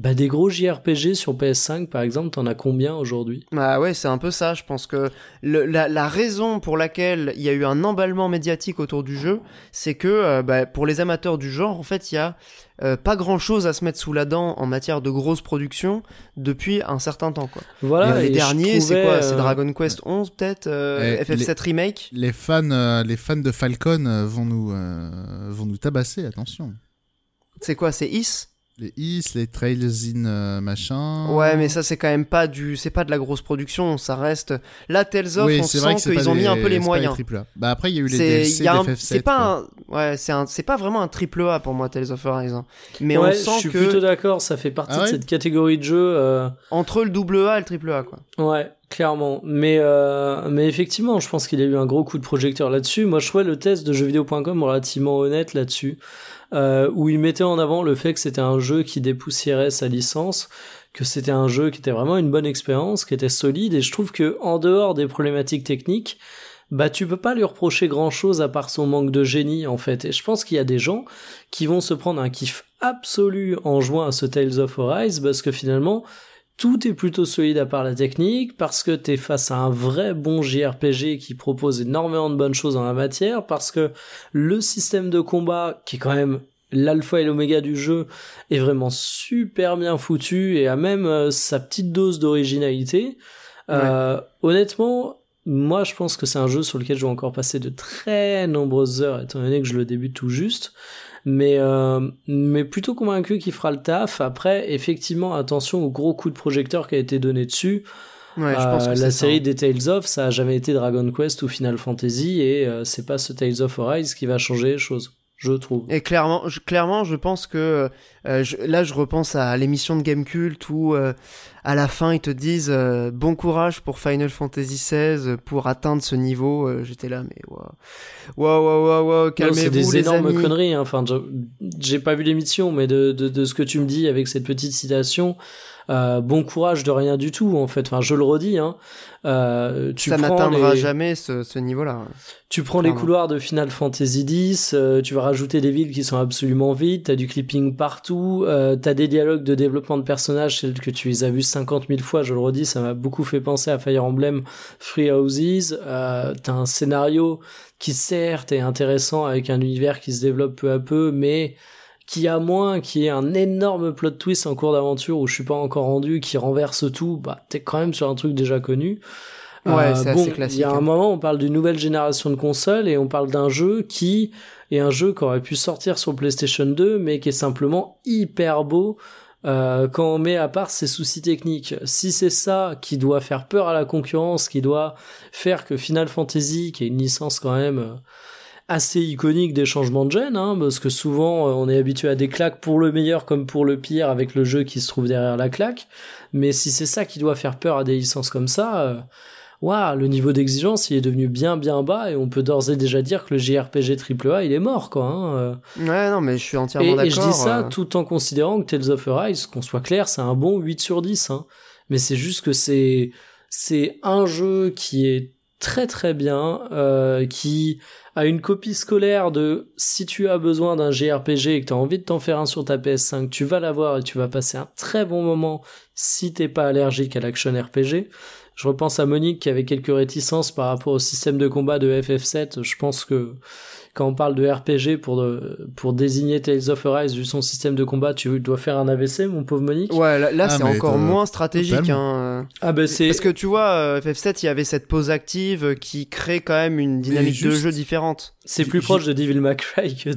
bah, des gros JRPG sur PS5 par exemple, t'en as combien aujourd'hui? Bah ouais, c'est un peu ça. Je pense que le- la, la raison pour laquelle il y a eu un emballement médiatique autour du jeu, c'est que euh, bah, pour les amateurs du genre, en fait, il y a euh, pas grand chose à se mettre sous la dent en matière de grosses productions depuis un certain temps. Quoi. Voilà, les derniers, c'est quoi? C'est euh, Dragon Quest 11 peut-être euh, Et FF7 Remake? Les fans, euh, les fans de Falcon vont nous, euh, vont nous tabasser, attention. C'est quoi? C'est Is? Les Is, les Trails in euh, machin. Ouais, mais ça c'est quand même pas du, c'est pas de la grosse production. Ça reste. Là, Tales of, Oui, on sent qu'ils pas ont mis un peu les c'est pas moyens. triple A. Bah après, il y a eu les C'est, DLC il y a un- d'FF7. c'est pas un, ouais, c'est un, c'est pas vraiment un triple A pour moi Tales of Arise. Mais ouais, on je sent suis que plutôt d'accord, ça fait partie Ah ouais de cette catégorie de jeux. euh, entre le double A et le triple A quoi. Ouais, clairement. Mais, euh, mais effectivement, je pense qu'il y a eu un gros coup de projecteur là-dessus. Moi, je trouvais le test de jeuxvideo.com relativement honnête là-dessus, euh, où il mettait en avant le fait que c'était un jeu qui dépoussiérait sa licence, que c'était un jeu qui était vraiment une bonne expérience, qui était solide, et je trouve que en dehors des problématiques techniques, bah tu peux pas lui reprocher grand chose à part son manque de génie en fait. Et je pense qu'il y a des gens qui vont se prendre un kiff absolu en jouant à ce Tales of Arise parce que finalement tout est plutôt solide à part la technique, parce que t'es face à un vrai bon JRPG qui propose énormément de bonnes choses en la matière, parce que le système de combat, qui est quand même l'alpha et l'oméga du jeu, est vraiment super bien foutu et a même euh, sa petite dose d'originalité. Euh, honnêtement, moi je pense que c'est un jeu sur lequel je vais encore passer de très nombreuses heures, étant donné que je le débute tout juste mais euh, mais plutôt convaincu qu'il fera le taf. Après, effectivement, attention au gros coup de projecteur qui a été donné dessus. Ouais, je pense Euh, que la série ça. des Tales of, ça a jamais été Dragon Quest ou Final Fantasy, et euh, c'est pas ce Tales of Arise qui va changer les choses. Je trouve. Et clairement, je, clairement, je pense que euh, je- là, je repense à l'émission de Gamecult où euh, à la fin ils te disent euh, bon courage pour Final Fantasy XVI pour atteindre ce niveau. Euh, J'étais là, mais waouh, waouh, waouh, waouh, calmez-vous c'est des les énormes amis. conneries. hein. Enfin, j'ai pas vu l'émission, mais de, de, de ce que tu me dis avec cette petite citation, euh, bon courage de rien du tout. En fait, enfin, je le redis. Hein. Euh, tu Ça prends n'atteindra les- jamais ce, ce niveau-là. Tu prends les couloirs de Final Fantasy X, euh, tu vas rajouter des villes qui sont absolument vides, t'as du clipping partout, euh, t'as des dialogues de développement de personnages que tu les as vus 50 000 fois, je le redis, ça m'a beaucoup fait penser à Fire Emblem Free Houses, euh, t'as un scénario qui certes est intéressant avec un univers qui se développe peu à peu, mais qui a moins, qui est un énorme plot twist en cours d'aventure où je suis pas encore rendu, qui renverse tout, bah t'es quand même sur un truc déjà connu. Ouais, c'est bon, assez classique, Il y a un hein. moment, on parle d'une nouvelle génération de consoles et on parle d'un jeu qui est un jeu qui aurait pu sortir sur PlayStation 2, mais qui est simplement hyper beau euh, quand on met à part ses soucis techniques. Si c'est ça qui doit faire peur à la concurrence, qui doit faire que Final Fantasy, qui est une licence quand même euh, assez iconique des changements de gène, hein, parce que souvent euh, on est habitué à des claques pour le meilleur comme pour le pire avec le jeu qui se trouve derrière la claque. Mais si c'est ça qui doit faire peur à des licences comme ça, euh, waouh, le niveau d'exigence il est devenu bien bien bas et on peut d'ores et déjà dire que le JRPG AAA il est mort quoi. Hein, euh. Ouais, non, mais je suis entièrement d'accord. et je dis ça euh, tout en considérant que Tales of Arise, qu'on soit clair, c'est un bon 8 sur 10. Hein. Mais c'est juste que c'est c'est un jeu qui est très très bien, euh, qui a une copie scolaire de si tu as besoin d'un JRPG et que tu as envie de t'en faire un sur ta PS5, tu vas l'avoir et tu vas passer un très bon moment si t'es pas allergique à l'action RPG. Je repense à Monique qui avait quelques réticences par rapport au système de combat de FF7. Je pense que quand on parle de RPG pour, de- pour désigner Tales of Arise, vu son système de combat, tu dois faire un AVC, mon pauvre Monique? Ouais, là, là, Ah, c'est encore moins stratégique. Hein. Ah ben c'est Parce que tu vois, euh, FF7, il y avait cette pause active qui crée quand même une dynamique de jeu différente. c'est plus proche de Devil May Cry que de...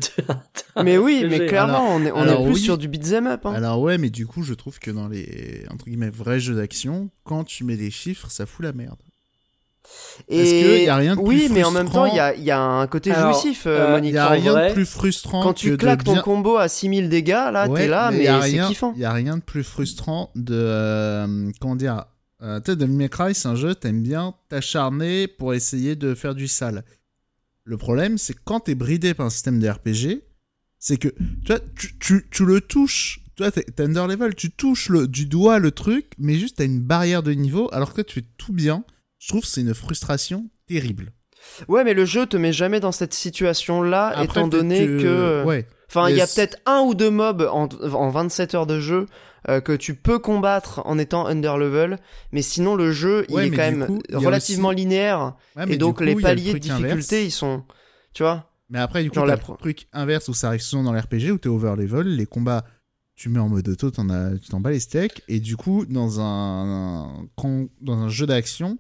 Mais oui, RPG. mais clairement, on est, on alors est plus oui. sur du beat'em up. Hein. Alors ouais, mais du coup, je trouve que dans les entre guillemets vrais jeux d'action, quand tu mets des chiffres, ça fout la merde. Parce que y a rien de Oui, plus mais en même temps, il y a, il y a un côté Alors, jouissif, euh, euh, Il Monique. y a en rien vrai, de plus frustrant Quand que tu de claques ton bien- combo à 6000 dégâts, là, Ouais, t'es là, mais, a c'est kiffant. Il y a rien de plus frustrant de euh, comment dire. Euh, tu sais, Devil May Cry, c'est un jeu, t'aimes bien t'acharner pour essayer de faire du sale. Le problème, c'est que quand t'es bridé par un système de RPG, c'est que tu, vois, tu, tu, tu le touches. Tu vois, t'es t'es under level, tu touches le, du doigt le truc, mais juste t'as une barrière de niveau, alors que tu fais tout bien. Je trouve que c'est une frustration terrible. Ouais, mais le jeu te met jamais dans cette situation-là, étant donné que. Ouais. Enfin, il y a peut-être un ou deux mobs en, en 27 heures de jeu euh, que tu peux combattre en étant under level, mais sinon le jeu il est quand même coup, relativement aussi- linéaire Ouais, et donc coup, les le paliers de difficulté inverse. ils sont, tu vois. Mais après, du coup, Genre la le truc inverse où ça arrive souvent dans l'RPG où t'es over level, les combats, tu mets en mode auto, t'en as, tu t'en bats les steaks, et du coup, dans un, dans un jeu d'action,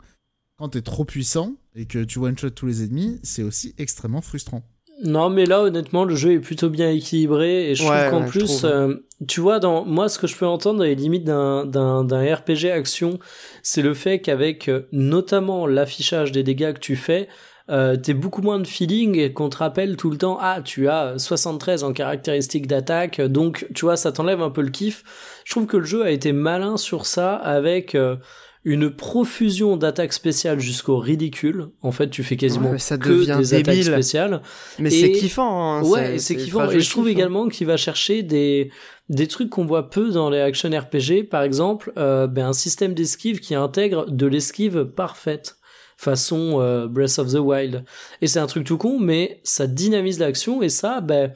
quand t'es trop puissant et que tu one-shot tous les ennemis, c'est aussi extrêmement frustrant. Non, mais là, honnêtement, le jeu est plutôt bien équilibré et je Ouais, trouve qu'en ouais, plus, trouve. euh, tu vois, dans moi, ce que je peux entendre dans les limites d'un d'un d'un RPG action, c'est le fait qu'avec euh, notamment l'affichage des dégâts que tu fais, euh, t'es beaucoup moins de feeling et qu'on te rappelle tout le temps, ah, tu as 73 en caractéristiques d'attaque, donc tu vois, ça t'enlève un peu le kiff. Je trouve que le jeu a été malin sur ça avec euh, une profusion d'attaques spéciales jusqu'au ridicule. En fait, tu fais quasiment Ouais, ça que des attaques débile. spéciales. Mais c'est kiffant. Hein, Ouais, c'est kiffant. Et je trouve également également qu'il va chercher des, des trucs qu'on voit peu dans les action RPG. Par exemple, euh, ben, un système d'esquive qui intègre de l'esquive parfaite. Façon euh, Breath of the Wild. Et c'est un truc tout con, mais ça dynamise l'action. Et ça, ben,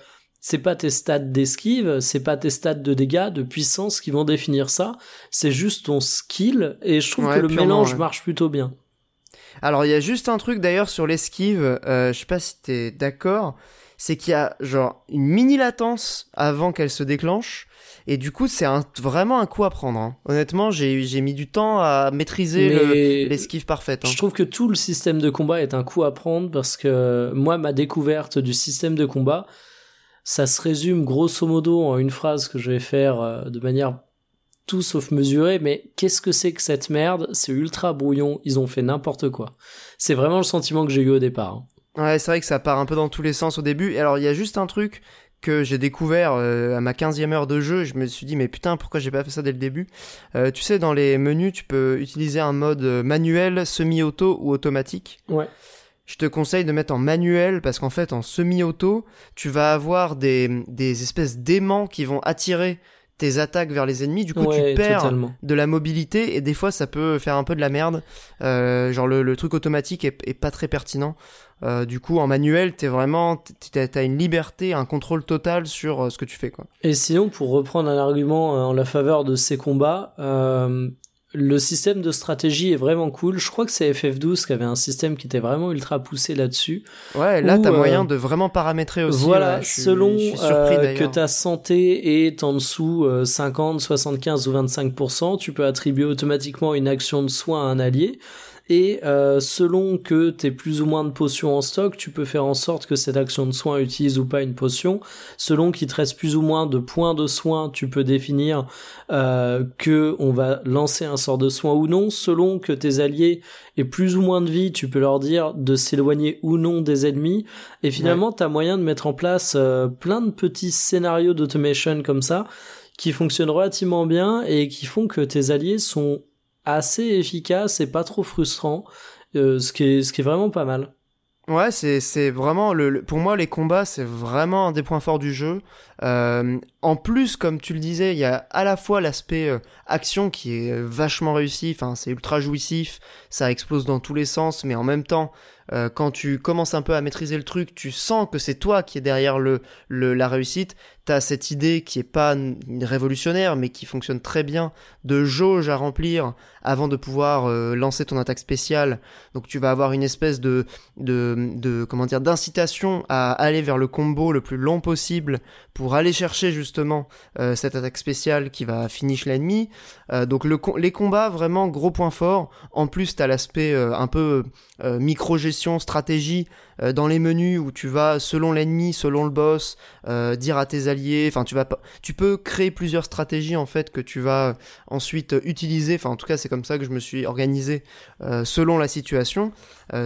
c'est pas tes stats d'esquive, c'est pas tes stats de dégâts, de puissance qui vont définir ça. C'est juste ton skill. Et je trouve Ouais, que le mélange ouais. marche plutôt bien. Alors il y a juste un truc d'ailleurs sur l'esquive, euh, je sais pas si t'es d'accord, c'est qu'il y a genre une mini latence avant qu'elle se déclenche. Et du coup, c'est vraiment un coup à prendre. hein. Honnêtement, j'ai j'ai mis du temps à maîtriser le- l'esquive parfaite. hein. Je trouve que tout le système de combat est un coup à prendre parce que moi, ma découverte du système de combat, ça se résume grosso modo en une phrase que je vais faire euh, de manière tout sauf mesurée, mais qu'est-ce que c'est que cette merde? C'est ultra brouillon, ils ont fait n'importe quoi. C'est vraiment le sentiment que j'ai eu au départ. hein. Ouais, c'est vrai que ça part un peu dans tous les sens au début. Et alors, il y a juste un truc que j'ai découvert euh, à ma 15e heure de jeu. Je me suis dit, mais putain, pourquoi j'ai pas fait ça dès le début? Euh, Tu sais, dans les menus, tu peux utiliser un mode manuel, semi-auto ou automatique. Ouais. Je te conseille de mettre en manuel parce qu'en fait, en semi-auto, tu vas avoir des, des espèces d'aimants qui vont attirer tes attaques vers les ennemis. Du coup, ouais, tu perds totalement. de la mobilité et des fois ça peut faire un peu de la merde. Euh, genre le, le truc automatique est, est pas très pertinent. Euh, du coup en manuel t'es vraiment t'as une liberté, un contrôle total sur euh, ce que tu fais quoi. Et sinon, pour reprendre un argument en la faveur de ces combats, euh, le système de stratégie est vraiment cool. Je crois que c'est FF12 qui avait un système qui était vraiment ultra poussé là-dessus. Ouais là t'as euh, moyen de vraiment paramétrer aussi. voilà, ouais, je suis- selon je suis surpris, euh, que ta santé est en dessous euh, 50, 75 ou 25%, tu peux attribuer automatiquement une action de soin à un allié. Et euh, selon que t'aies plus ou moins de potions en stock, tu peux faire en sorte que cette action de soin utilise ou pas une potion. Selon qu'il te reste plus ou moins de points de soin, tu peux définir euh, que on va lancer un sort de soin ou non. Selon que tes alliés aient plus ou moins de vie, tu peux leur dire de s'éloigner ou non des ennemis. Et finalement, t'as moyen de mettre en place euh, plein de petits scénarios d'automation comme ça qui fonctionnent relativement bien et qui font que tes alliés sont assez efficaces et pas trop frustrants, euh, ce qui est vraiment pas mal. Ouais, c'est vraiment le- pour moi les combats c'est vraiment un des points forts du jeu. Euh, en plus, comme tu le disais, il y a à la fois l'aspect euh, action qui est euh, vachement réussi. Enfin, c'est ultra jouissif, ça explose dans tous les sens, mais en même temps, quand tu commences un peu à maîtriser le truc, tu sens que c'est toi qui est derrière le, la réussite. T'as cette idée qui est pas révolutionnaire, mais qui fonctionne très bien de jauge à remplir avant de pouvoir lancer ton attaque spéciale. Donc tu vas avoir une espèce de, de comment dire d'incitation à aller vers le combo le plus long possible pour aller chercher justement euh, cette attaque spéciale qui va finish l'ennemi. Euh, donc les combats vraiment gros point fort. En plus t'as l'aspect euh, un peu euh, micro gestion stratégie euh, dans les menus où tu vas selon l'ennemi, selon le boss, euh, dire à tes alliés. Enfin tu vas pas, tu peux créer plusieurs stratégies en fait que tu vas ensuite utiliser. Enfin en tout cas c'est comme ça que je me suis organisé euh, selon la situation.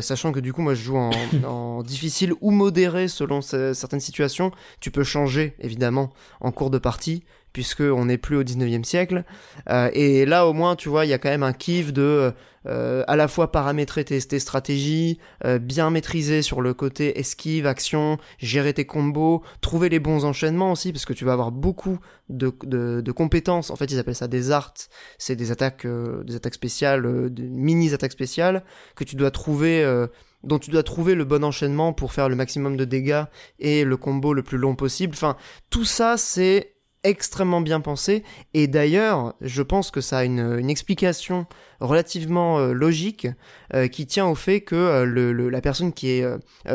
Sachant que du coup moi je joue en, en difficile ou modéré selon ce- certaines situations. Tu peux changer évidemment en cours de partie puisque on n'est plus au 19e siècle. Euh, et là au moins tu vois il y a quand même un kiff de euh, à la fois paramétrer tes, tes stratégies, euh, bien maîtriser sur le côté esquive, action, gérer tes combos, trouver les bons enchaînements aussi parce que tu vas avoir beaucoup de, de, de compétences. En fait ils appellent ça des arts, c'est des attaques, euh, des attaques spéciales, euh, des mini attaques spéciales que tu dois trouver euh, dont tu dois trouver le bon enchaînement pour faire le maximum de dégâts et le combo le plus long possible. Enfin, tout ça, c'est extrêmement bien pensé. Et d'ailleurs, je pense que ça a une, une explication relativement euh, logique euh, qui tient au fait que euh, le, la personne qui est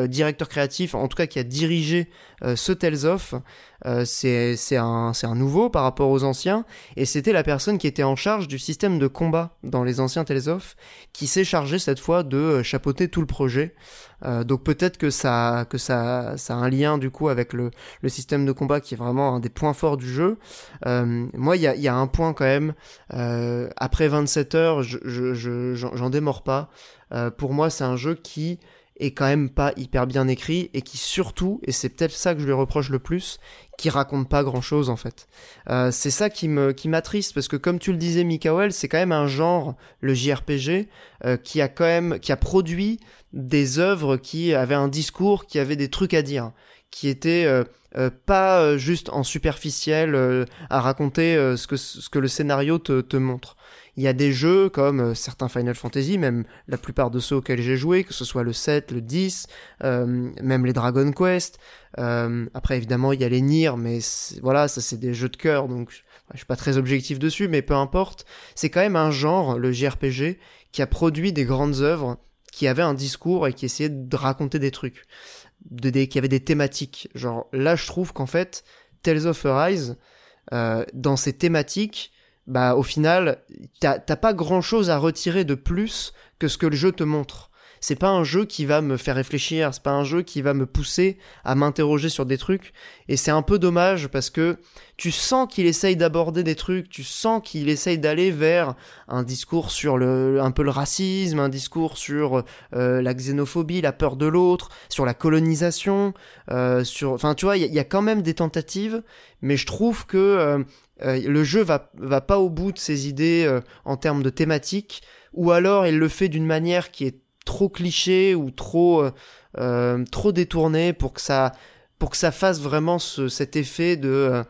directeur créatif, en tout cas qui a dirigé ce Tales of, c'est un, un nouveau par rapport aux anciens. Et c'était la personne qui était en charge du système de combat dans les anciens Tales of, qui s'est chargé cette fois de chapeauter tout le projet. Donc peut-être que ça que ça ça a un lien du coup avec le, le système de combat qui est vraiment un des points forts du jeu. Moi il y a, y a un point quand même après 27 heures je je- je- j'en démords pas. Euh, pour moi c'est un jeu qui est quand même pas hyper bien écrit et qui surtout et c'est peut-être ça que je lui reproche le plus qui raconte pas grand chose en fait. Euh, c'est ça qui me qui m'attriste parce que comme tu le disais Mikael, c'est quand même un genre le JRPG euh, qui a quand même qui a produit des œuvres qui avaient un discours, qui avaient des trucs à dire, qui étaient pas juste en superficiel à raconter ce que ce que le scénario te montre. Il y a des jeux comme euh, certains Final Fantasy, même la plupart de ceux auxquels j'ai joué, que ce soit le 7, le 10, euh, même les Dragon Quest. Euh, après, évidemment, il y a les Nier, mais voilà, ça c'est des jeux de cœur, donc je, suis pas très objectif dessus, mais peu importe. C'est quand même un genre, le JRPG, qui a produit des grandes œuvres, qui avaient un discours et qui essayaient de raconter des trucs, de, des, qui avaient des thématiques. Genre là, je trouve qu'en fait, Tales of Arise, euh, dans ces thématiques, bah au final, t'as pas grand chose à retirer de plus que ce que le jeu te montre. c'est pas un jeu qui va me faire réfléchir, c'est pas un jeu qui va me pousser à m'interroger sur des trucs. Et c'est un peu dommage parce que tu sens qu'il essaye d'aborder des trucs, tu sens qu'il essaye d'aller vers un discours sur le, un peu le racisme, un discours sur euh, la xénophobie, la peur de l'autre, sur la colonisation, euh, sur, enfin tu vois, il y, y a quand même des tentatives, mais je trouve que euh, euh, le jeu va, va pas au bout de ses idées euh, en termes de thématique, ou alors il le fait d'une manière qui est trop cliché ou trop, euh, trop détournée pour que ça, pour que ça fasse vraiment ce- cet effet de,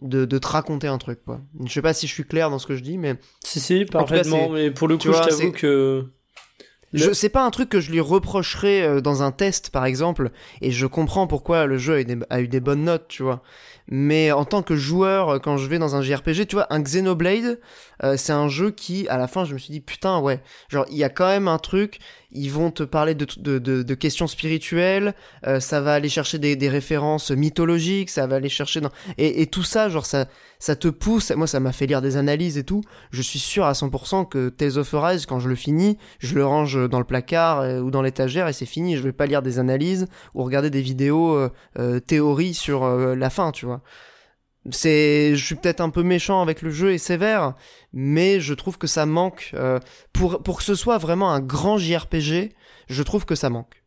de, de te raconter un truc. Quoi. Je sais pas si je suis clair dans ce que je dis, mais Si, si, cas, parfaitement. mais pour le coup, je t'avoue que. Je, c'est pas un truc que je lui reprocherais euh, dans un test, par exemple, et je comprends pourquoi le jeu a eu des, a eu des bonnes notes, tu vois. Mais en tant que joueur, euh, quand je vais dans un JRPG, tu vois, un Xenoblade, euh, c'est un jeu qui, à la fin, je me suis dit, putain, ouais, genre, il y a quand même un truc, ils vont te parler de, de, de, questions spirituelles, euh, ça va aller chercher des, des références mythologiques, ça va aller chercher dans... Et, et tout ça, genre, ça, ça te pousse, moi, ça m'a fait lire des analyses et tout, je suis sûr à 100% que Tales of quand je le finis, je le range dans le placard euh, ou dans l'étagère et c'est fini. Je vais pas lire des analyses ou regarder des vidéos euh, euh, théories sur euh, la fin, tu vois. C'est, je suis peut-être un peu méchant avec le jeu et sévère, mais je trouve que ça manque euh, pour pour que ce soit vraiment un grand JRPG. Je trouve que ça manque.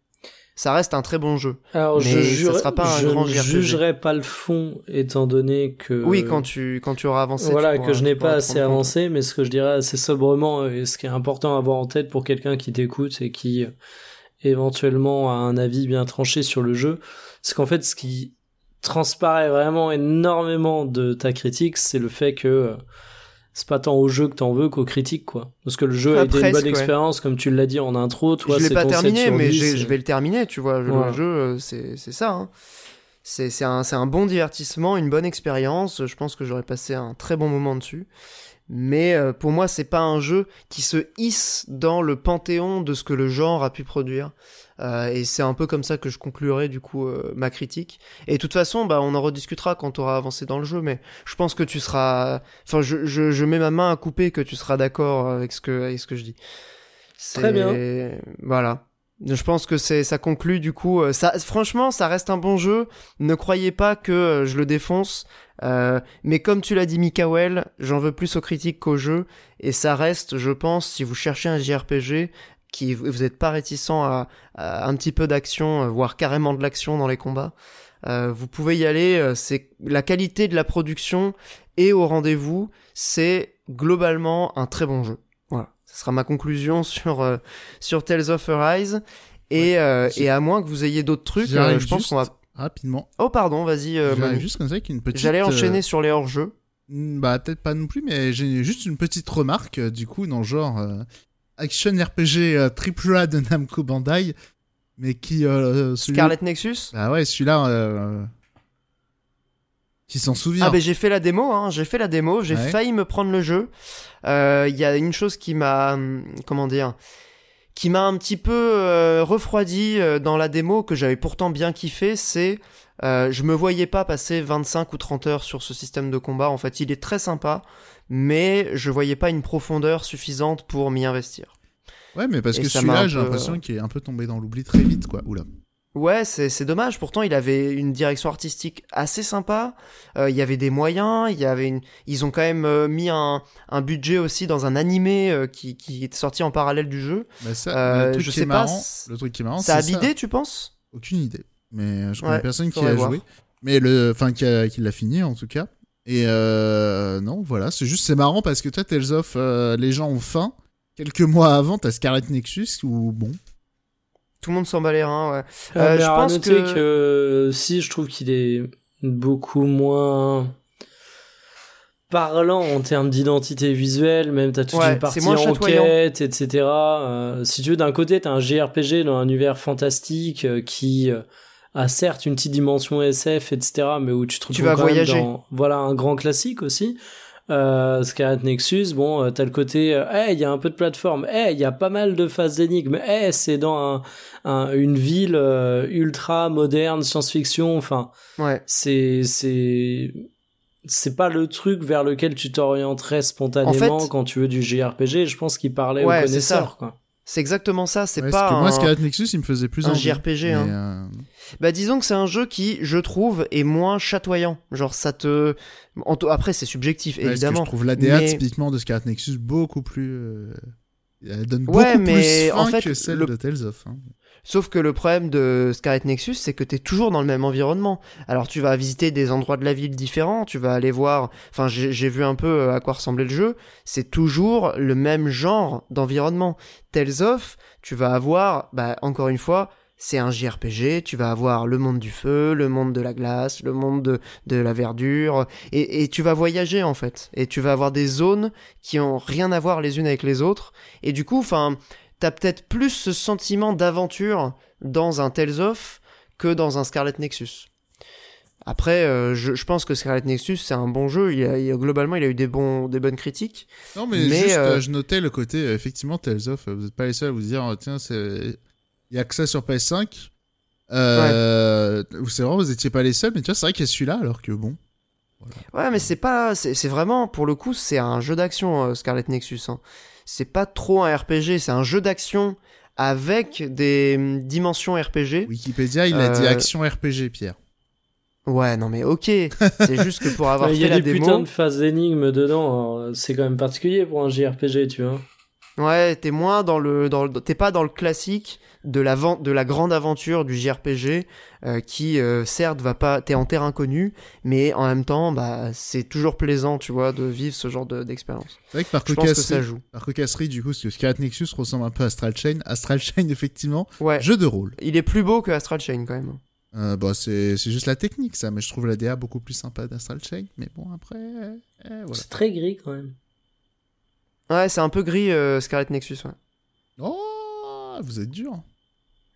Ça reste un très bon jeu. Alors, Mais je, ça sera pas un grand ne JRPG. jugerai pas le fond, étant donné que. Oui, quand tu quand tu auras avancé. Voilà, pourras- que je n'ai pas assez avancé, mais ce que je dirais assez sobrement, et ce qui est important à avoir en tête pour quelqu'un qui t'écoute et qui euh, éventuellement a un avis bien tranché sur le jeu, c'est qu'en fait, ce qui transparaît vraiment énormément de ta critique, c'est le fait que euh, c'est pas tant au jeu que t'en veux qu'aux critiques, quoi. Parce que le jeu Ah, a été une bonne ouais. expérience, comme tu l'as dit en intro, toi, je l'ai pas ton 7 terminé, mais 10, j'ai- et- je vais le terminer, tu vois. Le jeu, euh, c'est ça. hein. C'est c'est un, c'est un bon divertissement, une bonne expérience. Je pense que j'aurais passé un très bon moment dessus. Mais euh, pour moi, c'est pas un jeu qui se hisse dans le panthéon de ce que le genre a pu produire. Euh, et c'est un peu comme ça que je conclurai du coup euh, ma critique. Et de toute façon, bah, on en rediscutera quand tu auras avancé dans le jeu. Mais je pense que tu seras. Enfin, je, je, je mets ma main à couper que tu seras d'accord avec ce que, avec ce que je dis. Très bien. Voilà. Je pense que c'est ça conclut du coup. euh, Ça, franchement, ça reste un bon jeu. Ne croyez pas que je le défonce. Euh, mais comme tu l'as dit, Mikael, j'en veux plus aux critiques qu'aux jeux. Et ça reste, je pense, si vous cherchez un JRPG, qui vous n'êtes pas réticent à, à un petit peu d'action, euh, voire carrément de l'action dans les combats, euh, vous pouvez y aller. euh, C'est la qualité de la production et au rendez-vous. C'est globalement un très bon jeu. Voilà, ce sera ma conclusion sur euh, sur Tales of Arise. Et, euh, et à moins que vous ayez d'autres trucs, euh, je pense qu'on va. Rapidement. Oh pardon, vas-y. juste comme ça avec une petite. J'allais enchaîner sur les hors-jeux. Hmm, Bah peut-être pas non plus, mais j'ai juste une petite remarque du coup dans le genre euh, action RPG euh, triple A de Namco Bandai, mais qui euh, Scarlet Nexus? Bah ouais, celui-là, euh, qui s'en souvient. Ah ben j'ai fait la démo, hein, j'ai fait la démo, j'ai Ouais. failli me prendre le jeu. Il y a une chose qui m'a, hum, comment dire, qui m'a un petit peu euh, refroidi euh, dans la démo que j'avais pourtant bien kiffé, c'est euh, je me voyais pas passer 25 ou 30 heures sur ce système de combat. En fait, il est très sympa, mais je voyais pas une profondeur suffisante pour m'y investir. Ouais, mais parce Et que ça celui-là, j'ai peu, l'impression euh, qu'il est un peu tombé dans l'oubli très vite, quoi. Oula. Ouais, c'est dommage. Pourtant, il avait une direction artistique assez sympa. Euh, il y avait des moyens. Il y avait une. Ils ont quand même euh, mis un, un budget aussi dans un animé euh, qui qui est sorti en parallèle du jeu. Bah ça, le truc je qui sais est pas, marrant, c'est- le truc qui est marrant, ça a bidé, tu penses? Aucune idée. Mais je connais Ouais, personne qui a joué. Mais le, enfin, qui, a- qui l'a fini en tout cas. Et euh, non, voilà, c'est juste, c'est marrant parce que toi, Tales of, euh, les gens ont faim. Quelques mois avant, t'as Scarlet Nexus ou bon. Tout le monde s'en bat les reins. Ouais. Euh, Euh, je pense que- que... si je trouve qu'il est beaucoup moins parlant en termes d'identité visuelle, même t'as toute Ouais, une partie enquête, etc. Euh, si tu veux, d'un côté, t'as un JRPG dans un univers fantastique euh, qui euh, a certes une petite dimension SF, etc., mais où tu te retrouves vas quand même voyager. dans voilà un grand classique aussi. Euh, Scarlet Nexus, bon, euh, t'as le côté, euh, hey, il y a un peu de plateforme, hey, il y a pas mal de phases d'énigmes, hey, c'est dans un, un- une ville euh, ultra moderne, science-fiction, enfin, Ouais. c'est, c'est, c'est pas le truc vers lequel tu t'orienterais spontanément En fait- quand tu veux du JRPG, je pense qu'il parlait Ouais, aux c'est ça. connaisseurs, quoi. C'est exactement ça, c'est Ouais, pas parce que un... moi, Scarlet Nexus, il me faisait plus un envie. JRPG, hein. euh, Bah disons que c'est un jeu qui, je trouve, est moins chatoyant. Genre ça te... Après c'est subjectif, ouais, parce que évidemment. je trouve l'ADA mais- typiquement de Scarlet Nexus beaucoup plus. euh, Elle donne Ouais, beaucoup mais plus en fait, que celle le- de Tales of. hein. Sauf que le problème de Scarlet Nexus, c'est que t'es toujours dans le même environnement. Alors tu vas visiter des endroits de la ville différents, tu vas aller voir... Enfin, j'ai vu un peu euh, à quoi ressemblait le jeu. C'est toujours le même genre d'environnement. Tales of, tu vas avoir, bah, encore une fois, c'est un JRPG, tu vas avoir le monde du feu, le monde de la glace, le monde de, de la verdure, et, et tu vas voyager en fait. Et tu vas avoir des zones qui ont rien à voir les unes avec les autres. Et du coup, enfin, t'as peut-être plus ce sentiment d'aventure dans un Tales of que dans un Scarlet Nexus. Après, euh, je, je pense que Scarlet Nexus c'est un bon jeu. Il a, il a- globalement, il a eu des bons, des bonnes critiques. Non, mais, Mais, juste, euh, euh, je notais le côté, effectivement, Tales of, vous n'êtes pas les seuls à vous dire, oh, tiens, c'est... il y a que ça sur PS5. Euh, ou C'est vraiment, vous étiez pas les seuls, mais tu vois, c'est vrai qu'il y a celui-là, alors que bon. Ouais, mais c'est pas, c'est c'est vraiment, pour le coup, c'est un jeu d'action euh, Scarlet Nexus. hein. C'est pas trop un RPG, c'est un jeu d'action avec des hum, dimensions RPG. Wikipédia, il a dit Euh, action RPG, Pierre. Ouais, non mais ok. c'est juste que pour avoir Il y fait a la des putains démo, de phases d'énigmes dedans. alors, C'est quand même particulier pour un JRPG, tu vois. Ouais, t'es moins dans le, dans le, t'es pas dans le classique de la vente, de la grande aventure du JRPG euh, qui, euh, certes, va pas, t'es en terre inconnue, mais en même temps, bah, c'est toujours plaisant, tu vois, de vivre ce genre de- d'expérience. C'est vrai que par que ça joue. par cocasserie, du coup, parce que Scarlet Nexus ressemble un peu à Astral Chain. Astral Chain, effectivement, Ouais. jeu de rôle. Il est plus beau que Astral Chain quand même. Euh, bah, c'est c'est juste la technique, ça, mais je trouve la DA beaucoup plus sympa d'Astral Chain. Mais bon, après, euh, voilà. C'est très gris quand même. Ouais, c'est un peu gris euh, Scarlet Nexus. Ouais. Oh, vous êtes dur.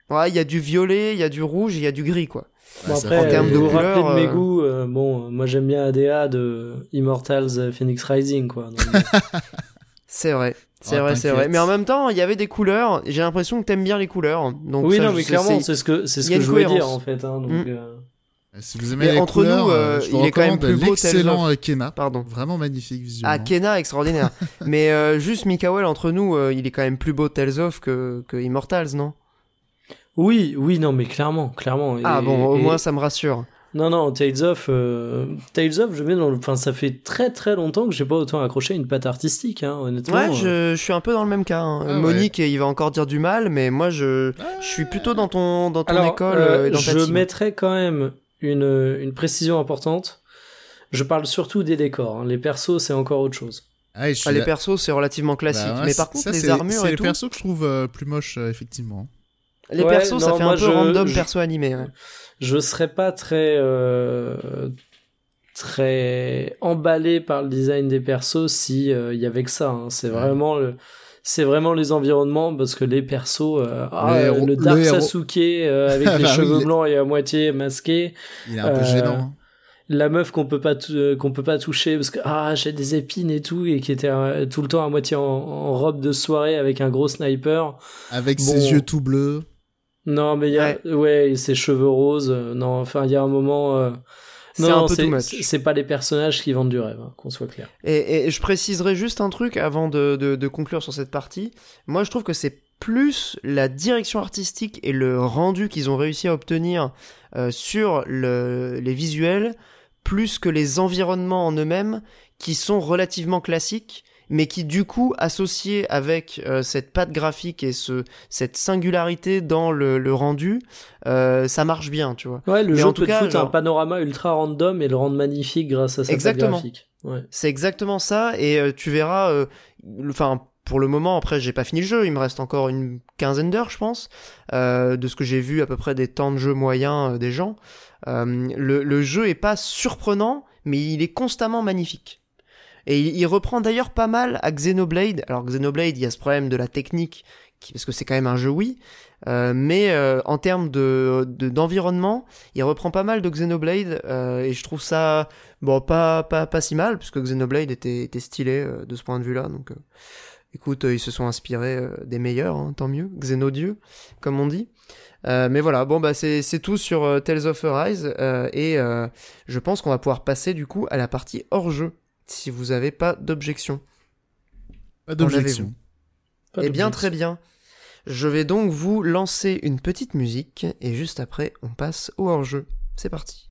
Ouais, il y a du violet, il y a du rouge, il y a du gris quoi. Bon, Ouais, après, en termes de vous vous couleur, rappelez de mes euh, goûts, euh, bon, euh, moi j'aime bien ADA de Immortals euh, Phoenix Rising, quoi. Donc, C'est vrai, c'est Oh, vrai, c'est vrai. Mais en même temps, il y avait des couleurs. J'ai l'impression que t'aimes bien les couleurs. Donc oui, ça, non, mais clairement, c'est- ce que, c'est ce que je voulais dire en fait. Hein, donc, Mm. euh, Si vous aimez Mais les entre couleurs, nous, euh, je vous il est quand même plus beau, Tales l'excellent of. euh, Kena. Pardon. Vraiment magnifique visuellement. Ah, Kena, extraordinaire. mais euh, juste Mikael, entre nous, euh, il est quand même plus beau Tales of que, que Immortals, non? Oui, oui, non, mais clairement, clairement. Ah Et- bon, au et- moins ça me rassure. Non, non, Tales of, euh, Tales of, je mets dans le. Enfin, ça fait très très longtemps que j'ai pas autant accroché à une patte artistique, hein, honnêtement. Ouais, euh. je, je suis un peu dans le même cas. hein. Ah ouais. Monique, il va encore dire du mal, mais moi, je, je suis plutôt dans ton, dans ton Alors, école euh, euh, et dans ta je team. mettrais quand même une, une précision importante. Je parle surtout des décors. hein. Les persos, c'est encore autre chose. Ah, Ah, les là- persos, c'est relativement classique. Bah ouais, mais par contre, c'est- les armures C'est et les tout, persos que je trouve euh, plus moches, euh, effectivement. les Ouais, persos, ça fait un peu je- random je- perso animé. ouais. Je serais pas très euh, très emballé par le design des persos si euh, il y avait que ça. hein. C'est Ouais. vraiment le c'est vraiment les environnements parce que les persos euh, ah, Le euh, héros- le Dark le héros- Sasuke euh, avec Ah les bah oui, cheveux blancs et à moitié masqué Il est un peu gênant. hein. la meuf qu'on peut pas qu'on peut pas toucher parce que ah j'ai des épines et tout et qui était euh, tout le temps à moitié en, en robe de soirée avec un gros sniper Avec bon. ses yeux tout bleus. non mais il y a ouais, et ses cheveux roses euh, non enfin il y a un moment euh, C'est non, un non, peu c'est- too much. c'est c'est pas les personnages qui vendent du rêve hein, qu'on soit clair Et, et je préciserai juste un truc avant de, de- de conclure sur cette partie. Moi, je trouve que c'est plus la direction artistique et le rendu qu'ils ont réussi à obtenir euh, sur le- les visuels, plus que les environnements en eux-mêmes, qui sont relativement classiques, mais qui du coup, associés avec euh, cette patte graphique et ce, cette singularité dans le, le rendu, euh, ça marche bien, tu vois. ouais le Mais jeu en tout peut te cas, foutre un genre- panorama ultra random et le rendre magnifique grâce à patte Exactement. graphique ouais C'est exactement ça, et euh, tu verras, enfin, pour le moment, après, j'ai pas fini le jeu, il me reste encore une quinzaine d'heures, je pense, euh, de ce que j'ai vu à peu près des temps de jeu moyens euh, des gens. Euh, le, le jeu est pas surprenant, mais il est constamment magnifique. Et il, reprend d'ailleurs pas mal à Xenoblade. Alors Xenoblade, il y a ce problème de la technique, parce que c'est quand même un jeu oui, euh, mais euh, en termes de de- d'environnement, il reprend pas mal de Xenoblade, euh, et je trouve ça bon pas pas pas si mal, puisque Xenoblade était était stylé de ce point de vue-là. Donc, écoute, ils se sont inspirés des meilleurs, hein, tant mieux, Xenodieu, comme on dit. Mais voilà, bon bah c'est c'est tout sur Tales of Arise, et je pense qu'on va pouvoir passer du coup à la partie hors jeu, si vous avez pas d'objection. Pas d'objection. Eh bien, très bien. Je vais donc vous lancer une petite musique et juste après on passe au hors-jeu. C'est parti.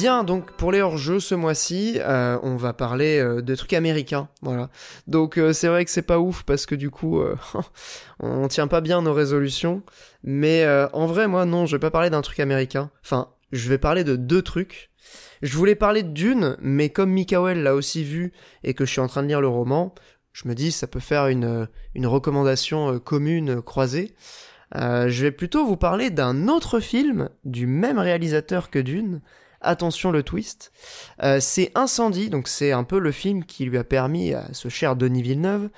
Bien, donc pour les hors-jeux ce mois-ci, euh, on va parler euh, de trucs américains, voilà. Donc euh, c'est vrai que c'est pas ouf parce que du coup, on tient pas bien nos résolutions. Mais en vrai, moi non, je vais pas parler d'un truc américain. Enfin, je vais parler de deux trucs. Je voulais parler Dune, mais comme Mikael l'a aussi vu et que je suis en train de lire le roman, je me dis ça peut faire une, recommandation commune croisée. Je vais plutôt vous parler d'un autre film du même réalisateur que Dune. Attention le twist. Euh, c'est Incendie, donc c'est un peu le film qui lui a permis à ce cher Denis Villeneuve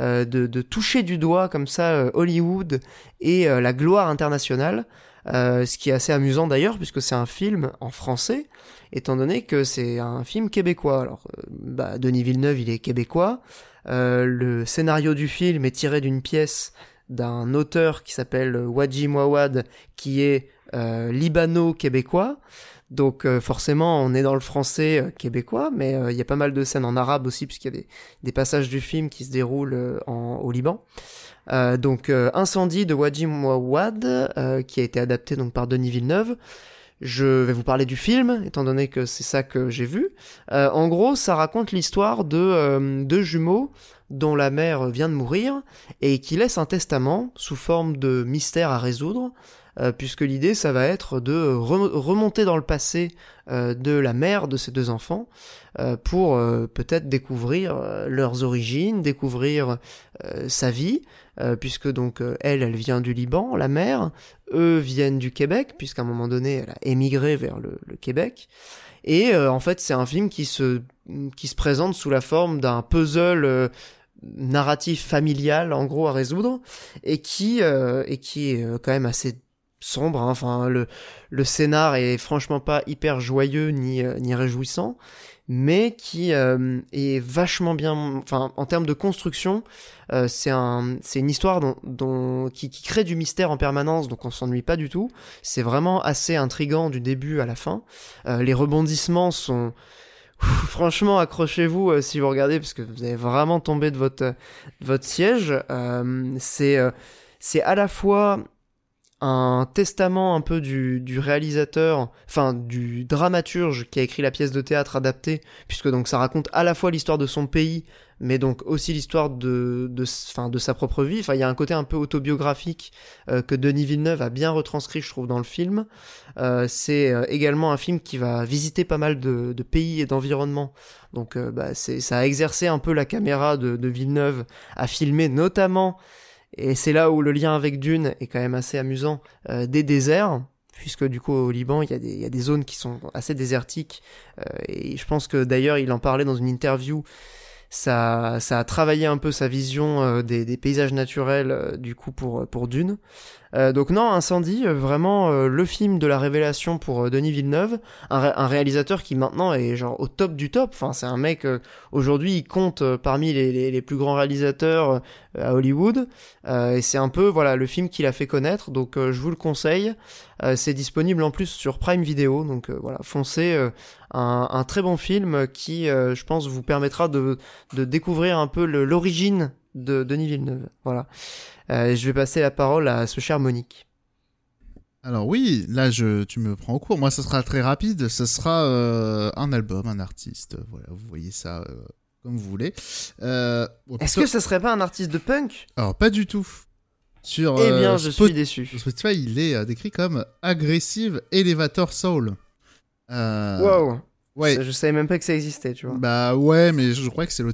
euh, de, toucher du doigt comme ça euh, Hollywood et la gloire internationale. Ce qui est assez amusant d'ailleurs puisque c'est un film en français, étant donné que c'est un film québécois. Alors, bah, Denis Villeneuve, il est québécois. Le scénario du film est tiré d'une pièce d'un auteur qui s'appelle Wadji Mouawad, qui est libano-québécois. Donc euh, forcément, on est dans le français euh, québécois, mais euh, il y a pas mal de scènes en arabe aussi, puisqu'il y a des, passages du film qui se déroulent en, au Liban. Donc Incendie de Wadji Mouawad, euh, qui a été adapté donc par Denis Villeneuve. Je vais vous parler du film, étant donné que c'est ça que j'ai vu. En gros, ça raconte l'histoire de deux jumeaux dont la mère vient de mourir et qui laissent un testament sous forme de mystère à résoudre, euh, puisque l'idée, ça va être de re- remonter dans le passé euh, de la mère de ces deux enfants euh, pour peut-être découvrir leurs origines, découvrir sa vie, puisque donc elle, elle vient du Liban, la mère, eux viennent du Québec, puisqu'à un moment donné, elle a émigré vers le, Québec. Et en fait, c'est un film qui se, qui se présente sous la forme d'un puzzle narratif familial, en gros, à résoudre, et qui, et qui est quand même assez sombre. hein. Enfin, le, le scénar est franchement pas hyper joyeux ni, euh, ni réjouissant, mais qui euh, est vachement bien. Enfin, en termes de construction, euh, c'est un, une histoire dont, qui, qui crée du mystère en permanence, donc on s'ennuie pas du tout. C'est vraiment assez intrigant du début à la fin. Les rebondissements sont franchement accrochez-vous si vous regardez parce que vous allez vraiment tomber de votre votre siège. Euh, c'est à la fois un testament un peu du, du réalisateur, enfin du dramaturge qui a écrit la pièce de théâtre adaptée, puisque donc ça raconte à la fois l'histoire de son pays, mais donc aussi l'histoire de, de, de sa propre vie. Enfin, il y a un côté un peu autobiographique euh, que Denis Villeneuve a bien retranscrit, je trouve, dans le film. Euh, c'est euh, également un film qui va visiter pas mal de, de pays et d'environnements. Donc, euh, bah, c'est, ça a exercé un peu la caméra de, de Villeneuve à filmer, notamment et c'est là où le lien avec Dune est quand même assez amusant, euh, des déserts, puisque du coup au Liban, il y, a des, zones qui sont assez désertiques, euh, et je pense que d'ailleurs il en parlait dans une interview, ça, a travaillé un peu sa vision euh, des, des paysages naturels du coup pour, pour Dune. Euh, donc non, Incendie, euh, vraiment euh, le film de la révélation pour euh, Denis Villeneuve, un, un réalisateur qui maintenant est genre au top du top, enfin c'est un mec, aujourd'hui il compte parmi les, les, les plus grands réalisateurs à Hollywood, et c'est un peu voilà le film qu'il a fait connaître, donc je vous le conseille, c'est disponible en plus sur Prime Video, donc voilà, foncez, un, un très bon film qui je pense vous permettra de, de découvrir un peu l'origine de Denis Villeneuve, voilà. Euh, je vais passer la parole à ce cher Monique. Alors oui, là je, tu me prends au cours. Moi, ce sera très rapide. Ce sera euh, un album, un artiste. Voilà, vous voyez ça euh, comme vous voulez. Euh, Est-ce plutôt- que ça serait pas un artiste de punk? Alors pas du tout. Sur Eh bien, je Spot- suis déçu. Spotify, il est décrit comme Aggressive Elevator Soul. Wow. Ouais. Ça, Je savais même pas que ça existait, tu vois. Bah ouais, mais je crois que c'est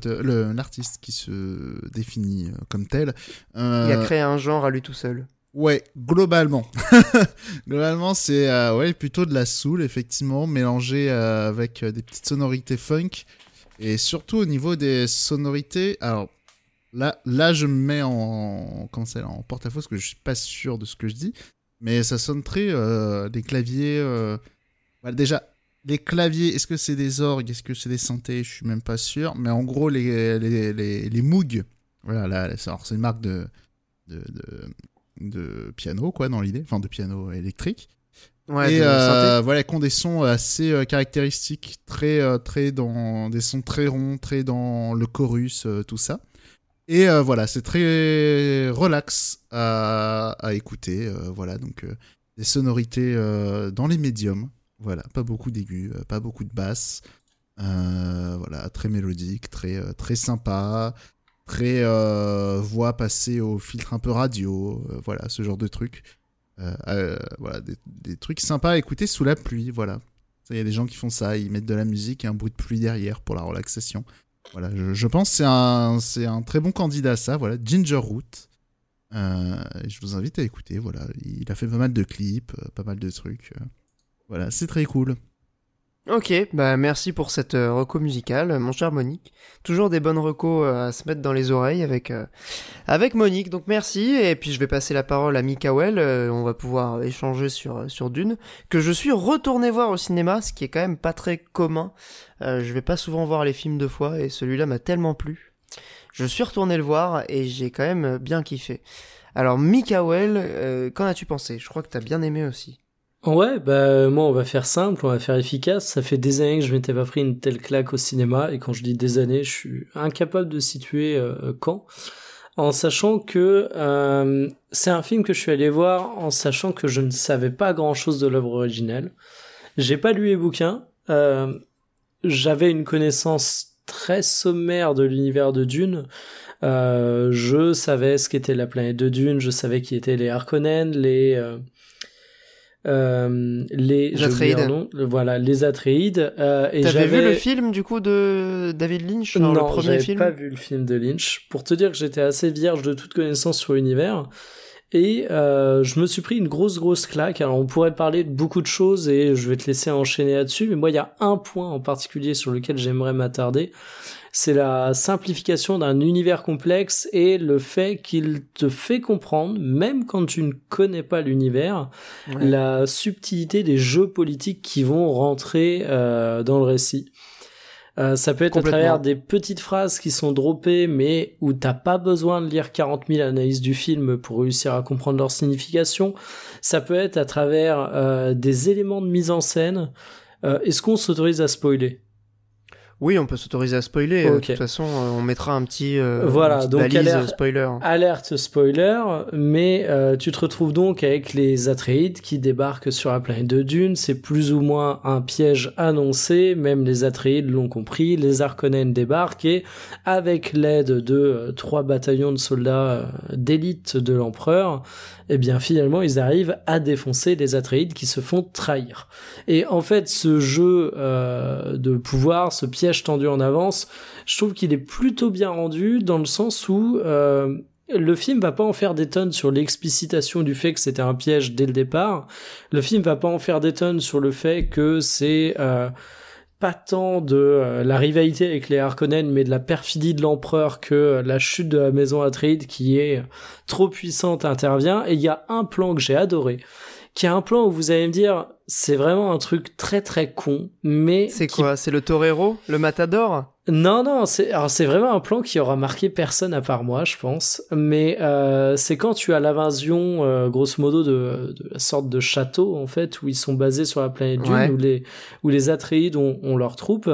l'artiste qui se définit euh, comme tel. Euh, Il a créé un genre à lui tout seul. Ouais, globalement. globalement, c'est euh, ouais, plutôt de la soul, effectivement, mélangée euh, avec euh, des petites sonorités funk. Et surtout au niveau des sonorités, alors là, là je me mets en, comment c'est, en porte-à-faux parce que je suis pas sûr de ce que je dis. Mais ça sonne très euh, des claviers. euh, voilà, déjà, les claviers, est-ce que c'est des orgues? Est-ce que c'est des synthés? Je suis même pas sûr. Mais en gros, les, les, les, les Moog, voilà, là, c'est une marque de, de, de, de piano, quoi, dans l'idée. Enfin, de piano électrique. Ouais, et euh, voilà, qui ont des sons assez euh, caractéristiques, très, euh, très dans des sons très ronds, très dans le chorus, tout ça. Et voilà, c'est très relax à, à écouter. voilà, donc des sonorités dans les médiums. Voilà, pas beaucoup d'aigus, euh, pas beaucoup de basses. Euh, voilà, très mélodique, très, euh, très sympa. Très voix passée au filtre un peu radio. voilà, ce genre de truc. Voilà, des, des trucs sympas à écouter sous la pluie, voilà. Il y a des gens qui font ça, ils mettent de la musique et un bruit de pluie derrière pour la relaxation. Voilà, je, pense que c'est un, c'est un très bon candidat à ça, voilà, Ginger Root. Je vous invite à écouter, voilà. Il a fait pas mal de clips, pas mal de trucs. Voilà, c'est très cool. Ok, bah merci pour cette euh, reco musicale, mon cher Monique. Toujours des bonnes recos euh, à se mettre dans les oreilles avec, euh, avec Monique, donc merci. Et puis je vais passer la parole à Mikael, euh, on va pouvoir échanger sur, sur Dune, que je suis retourné voir au cinéma, ce qui est quand même pas très commun. Je vais pas souvent voir les films deux fois, et celui-là m'a tellement plu. Je suis retourné le voir, et j'ai quand même bien kiffé. Alors Mikael, qu'en as-tu pensé? Je crois que t'as bien aimé aussi. Ouais, bah moi on va faire simple, on va faire efficace. Ça fait des années que je m'étais pas pris une telle claque au cinéma et quand je dis des années, je suis incapable de situer euh, quand. En sachant que euh, c'est un film que je suis allé voir en sachant que je ne savais pas grand chose de l'œuvre originelle. J'ai pas lu les bouquins. Euh, J'avais une connaissance très sommaire de l'univers de Dune. Euh, je savais ce qu'était la planète de Dune, je savais qui étaient les Harkonnen, les euh, les Atreides. nom, voilà les Atreides. Euh, et T'avais vu le film du coup de David Lynch, genre, non, le premier j'avais film pas vu le film de Lynch. Pour te dire que j'étais assez vierge de toute connaissance sur l'univers. Et euh, je me suis pris une grosse grosse claque. Alors on pourrait parler de beaucoup de choses et je vais te laisser enchaîner là-dessus. Mais moi il y a un point en particulier sur lequel j'aimerais m'attarder. C'est la simplification d'un univers complexe et le fait qu'il te fait comprendre, même quand tu ne connais pas l'univers, Ouais. la subtilité des jeux politiques qui vont rentrer euh, dans le récit. Euh, ça peut être à travers des petites phrases qui sont droppées, mais où t'as pas besoin de lire 40 000 analyses du film pour réussir à comprendre leur signification. Ça peut être à travers euh, des éléments de mise en scène. Euh, Est-ce qu'on s'autorise à spoiler? Oui, on peut s'autoriser à spoiler. De toute façon, euh, on mettra un petit euh, Voilà, donc alerte- spoiler. Alerte spoiler, mais euh, tu te retrouves donc avec les Atreides qui débarquent sur la planète de Dune. C'est plus ou moins un piège annoncé, même les Atreides l'ont compris. Les Harkonnen débarquent et avec l'aide de euh, trois bataillons de soldats d'élite de l'empereur, eh bien finalement ils arrivent à défoncer les Atreides qui se font trahir. Et en fait, ce jeu euh, de pouvoir, ce piège tendu en avance, je trouve qu'il est plutôt bien rendu dans le sens où euh, le film va pas en faire des tonnes sur l'explicitation du fait que c'était un piège dès le départ. Le film va pas en faire des tonnes sur le fait que c'est euh, pas tant de euh, la rivalité avec les Harkonnen, mais de la perfidie de l'empereur que euh, la chute de la maison Atreides qui est trop puissante intervient. Et il y a un plan que j'ai adoré, qui est un plan où vous allez me dire, c'est vraiment un truc très très con, mais C'est qui quoi? C'est le torero? Le matador? Non, non, c'est alors c'est vraiment un plan qui aura marqué personne à part moi, je pense. Mais euh, c'est quand tu as l'invasion, euh, grosso modo, de, de la sorte de château en fait où ils sont basés sur la planète Dune, Ouais. où les où les Atreides ont, ont leurs troupes.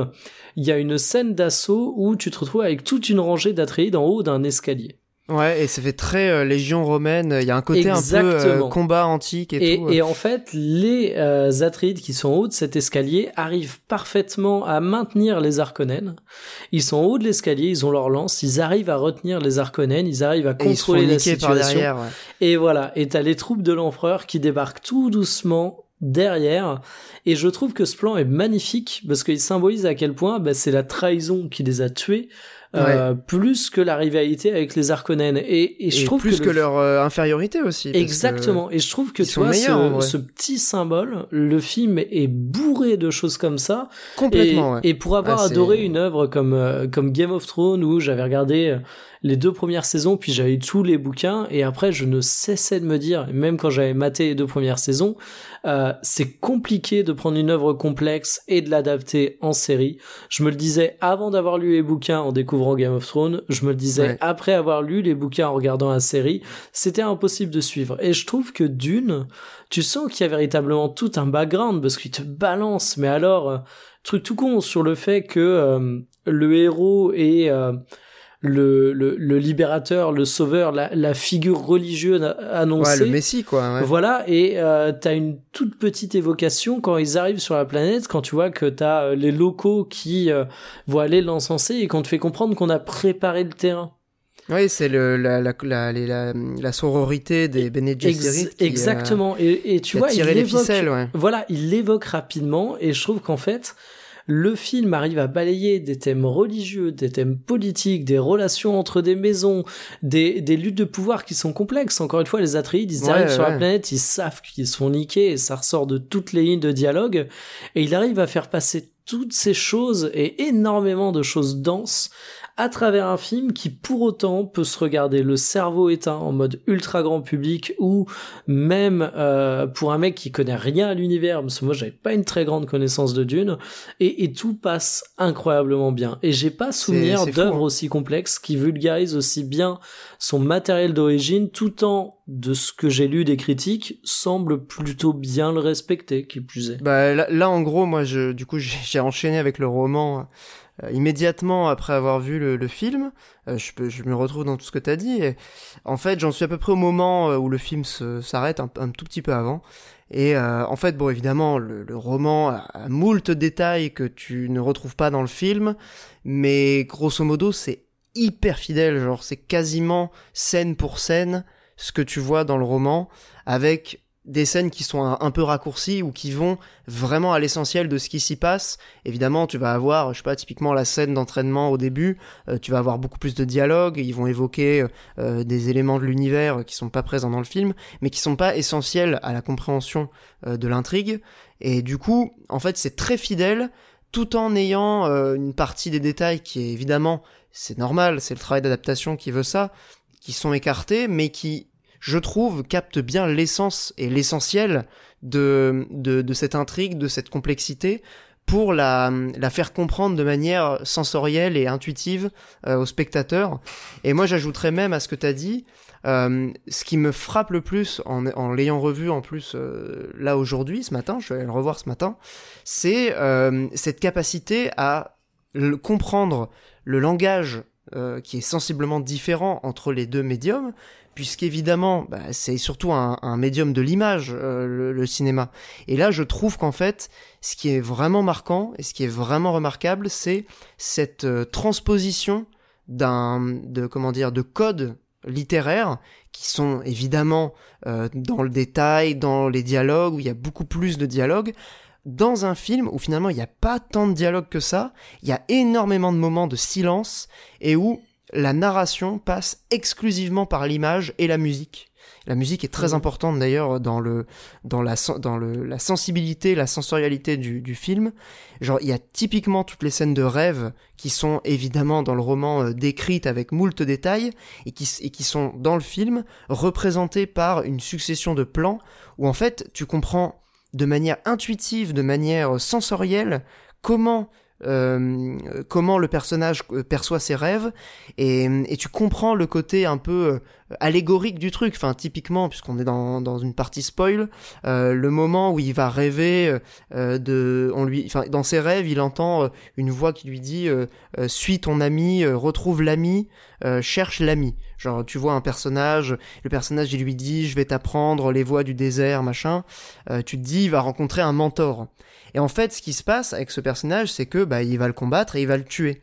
Il y a une scène d'assaut où tu te retrouves avec toute une rangée d'Atreides en haut d'un escalier. Ouais, et ça fait très euh, légion romaine. Il y a un côté un peu euh, combat antique et, Et, tout. et en fait, les euh, Atreides qui sont en haut de cet escalier arrivent parfaitement à maintenir les Harkonnen. Ils sont en haut de l'escalier, ils ont leur lance, ils arrivent à retenir les Harkonnen, ils arrivent à Et contrôler la niquer par situation. derrière. ouais. Et voilà, et t'as les troupes de l'empereur qui débarquent tout doucement derrière. Et je trouve que ce plan est magnifique parce qu'il symbolise à quel point bah, c'est la trahison qui les a tués. Euh, plus que la rivalité avec les Harkonnen et, et je Et trouve plus que, que, le- leur euh, infériorité aussi. que- Exactement. Et je trouve que tu vois, ce, ce petit symbole, le film est bourré de choses comme ça. Complètement. et, ouais. et pour avoir Ah, adoré une œuvre comme, euh, comme Game of Thrones, où j'avais regardé euh, les deux premières saisons, puis j'avais tous les bouquins, et après je ne cessais de me dire, même quand j'avais maté les deux premières saisons, euh, c'est compliqué de prendre une œuvre complexe et de l'adapter en série. Je me le disais avant d'avoir lu les bouquins en découvrant Game of Thrones, je me le disais Ouais. après avoir lu les bouquins en regardant la série, c'était impossible de suivre. Et je trouve que Dune, tu sens qu'il y a véritablement tout un background parce qu'il te balance, mais alors, euh, truc tout con sur le fait que euh, le héros est euh, le, le, le libérateur, le sauveur, la, la figure religieuse a- Ouais, annoncée. le Messie, quoi. ouais. Voilà, et euh, t'as une toute petite évocation quand ils arrivent sur la planète, quand tu vois que t'as euh, les locaux qui euh, vont aller l'encenser et qu'on te fait comprendre qu'on a préparé le terrain. Oui, c'est le, la, la, la, sororité des Bene Ex- Gesserit qui, euh, exactement. Et, et tu vois, il évoque, ouais. voilà, il l'évoque rapidement et je trouve qu'en fait, le film arrive à balayer des thèmes religieux, des thèmes politiques, des relations entre des maisons, des, des luttes de pouvoir qui sont complexes. Encore une fois, les Atreides, ils Ouais, arrivent sur la planète, ils savent qu'ils se font niquer et ça ressort de toutes les lignes de dialogue et il arrive à faire passer toutes ces choses et énormément de choses denses à travers un film qui pour autant peut se regarder le cerveau éteint en mode ultra grand public ou même euh, pour un mec qui connaît rien à l'univers parce que moi j'avais pas une très grande connaissance de Dune et, et tout passe incroyablement bien et j'ai pas souvenir d'œuvre hein. aussi complexe qui vulgarise aussi bien son matériel d'origine tout en de ce que j'ai lu des critiques semble plutôt bien le respecter qui plus est Bah, là, là, en gros, moi, je, du coup, j'ai enchaîné avec le roman immédiatement après avoir vu le, le film. Euh, je, peux, je me retrouve dans tout ce que t'as dit. Et, en fait, j'en suis à peu près au moment euh, où le film s'arrête, un, un tout petit peu avant. Et euh, en fait, bon, évidemment, le, le roman a, a moult détails que tu ne retrouves pas dans le film, mais grosso modo, c'est hyper fidèle. Genre, c'est quasiment scène pour scène ce que tu vois dans le roman, avec des scènes qui sont un, peu raccourcies ou qui vont vraiment à l'essentiel de ce qui s'y passe. Évidemment, tu vas avoir, je sais pas, typiquement la scène d'entraînement au début, euh, tu vas avoir beaucoup plus de dialogue, ils vont évoquer euh, des éléments de l'univers qui sont pas présents dans le film, mais qui sont pas essentiels à la compréhension euh, de l'intrigue. Et du coup, en fait, c'est très fidèle, tout en ayant une partie des détails qui est évidemment, c'est normal, c'est le travail d'adaptation qui veut ça, qui sont écartés, mais qui je trouve, capte bien l'essence et l'essentiel de, de, de cette intrigue, de cette complexité, pour la, la faire comprendre de manière sensorielle et intuitive euh, au spectateur. Et moi, j'ajouterais même à ce que tu as dit, euh, ce qui me frappe le plus en, en l'ayant revu en plus euh, là aujourd'hui, ce matin, je vais le revoir ce matin, c'est euh, cette capacité à comprendre le langage euh, qui est sensiblement différent entre les deux médiums, puisqu'évidemment, bah, c'est surtout un, médium de l'image, euh, le, cinéma. Et là, je trouve qu'en fait, ce qui est vraiment marquant et ce qui est vraiment remarquable, c'est cette euh, transposition d'un, de comment de codes littéraires qui sont évidemment euh, dans le détail, dans les dialogues où il y a beaucoup plus de dialogues, dans un film où finalement il n'y a pas tant de dialogue que ça, il y a énormément de moments de silence et où la narration passe exclusivement par l'image et la musique. La musique est très Mhm. importante d'ailleurs dans le dans la dans le la sensibilité, la sensorialité du, du film. Genre il y a typiquement toutes les scènes de rêve qui sont évidemment dans le roman euh, décrites avec moult détails et qui et qui sont dans le film représentées par une succession de plans où en fait tu comprends de manière intuitive, de manière sensorielle comment euh, comment le personnage euh, perçoit ses rêves et, tu comprends le côté un peu euh, allégorique du truc. Enfin, typiquement, puisqu'on est dans, dans une partie spoil, le moment où il va rêver de, on lui, enfin, dans ses rêves, il entend une voix qui lui dit "Suis ton ami, retrouve l'ami, cherche l'ami." Genre, tu vois un personnage, le personnage il lui dit "Je vais t'apprendre les voies du désert, machin." Tu te dis, il va rencontrer un mentor. Et en fait, ce qui se passe avec ce personnage, c'est que bah il va le combattre et il va le tuer.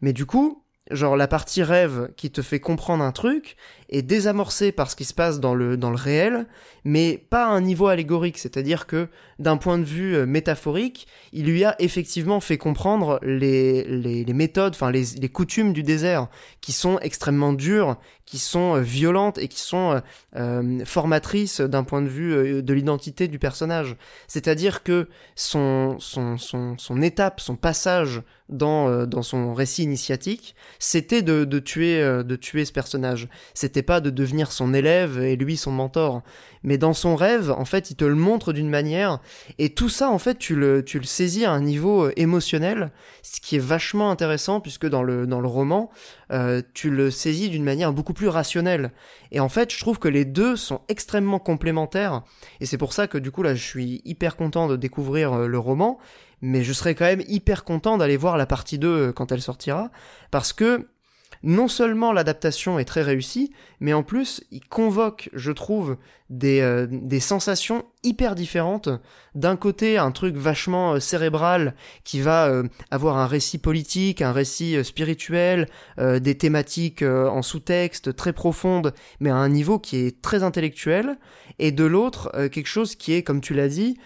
Mais du coup, genre la partie rêve qui te fait comprendre un truc est désamorcée par ce qui se passe dans le dans le réel, mais pas à un niveau allégorique, c'est-à-dire que d'un point de vue euh, métaphorique, il lui a effectivement fait comprendre les les, méthodes, enfin les les coutumes du désert qui sont extrêmement dures, qui sont euh, violentes et qui sont euh, formatrices d'un point de vue de l'identité du personnage. C'est-à-dire que son, son, son, son étape, son passage dans, dans son récit initiatique, c'était de, de, tuer, de tuer ce personnage. C'était pas de devenir son élève et lui son mentor. Mais dans son rêve, en fait, il te le montre d'une manière. Et tout ça, en fait, tu le, tu le saisis à un niveau euh, émotionnel, ce qui est vachement intéressant puisque dans le, dans le roman, euh, tu le saisis d'une manière beaucoup plus rationnelle. Et en fait, je trouve que les deux sont extrêmement complémentaires. Et c'est pour ça que du coup, là, je suis hyper content de découvrir euh, le roman. Mais je serais quand même hyper content d'aller voir la partie 2 euh, quand elle sortira. Parce que non seulement l'adaptation est très réussie, mais en plus, il convoque, je trouve, des, euh, des sensations hyper différentes. D'un côté, un truc vachement euh, cérébral qui va euh, avoir un récit politique, un récit euh, spirituel, euh, des thématiques euh, en sous-texte très profondes, mais à un niveau qui est très intellectuel. Et de l'autre, quelque chose qui est, comme tu l'as dit,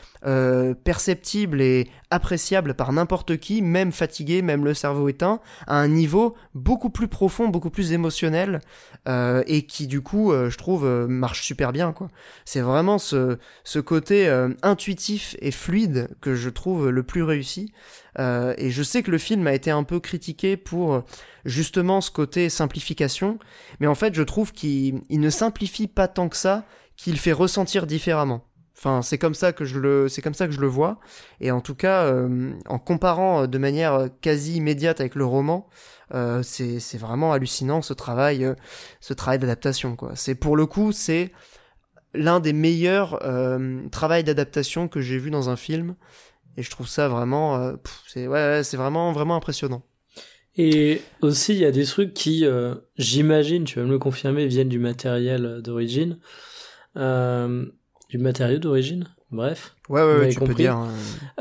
perceptible et appréciable par n'importe qui, même fatigué, même le cerveau éteint, à un niveau beaucoup plus profond, beaucoup plus émotionnel, et qui du coup, je trouve, marche super bien. quoi. C'est vraiment ce, ce côté euh, intuitif et fluide que je trouve le plus réussi. Euh, et je sais que le film a été un peu critiqué pour justement ce côté simplification, mais en fait, je trouve qu'il il ne simplifie pas tant que ça, qu'il fait ressentir différemment. Enfin, c'est comme ça que je le, c'est comme ça que je le vois. Et en tout cas, euh, en comparant de manière quasi immédiate avec le roman, c'est, vraiment hallucinant ce travail, ce travail d'adaptation. C'est pour le coup, c'est l'un des meilleurs euh, travails d'adaptation que j'ai vu dans un film. Et je trouve ça vraiment, euh, c'est ouais, ouais, c'est vraiment vraiment impressionnant. Et aussi, il y a des trucs qui, euh, j'imagine, tu vas me le confirmer, viennent du matériel d'origine. Euh, du matériau d'origine? Bref. Ouais, ouais, ouais tu peux compris. dire.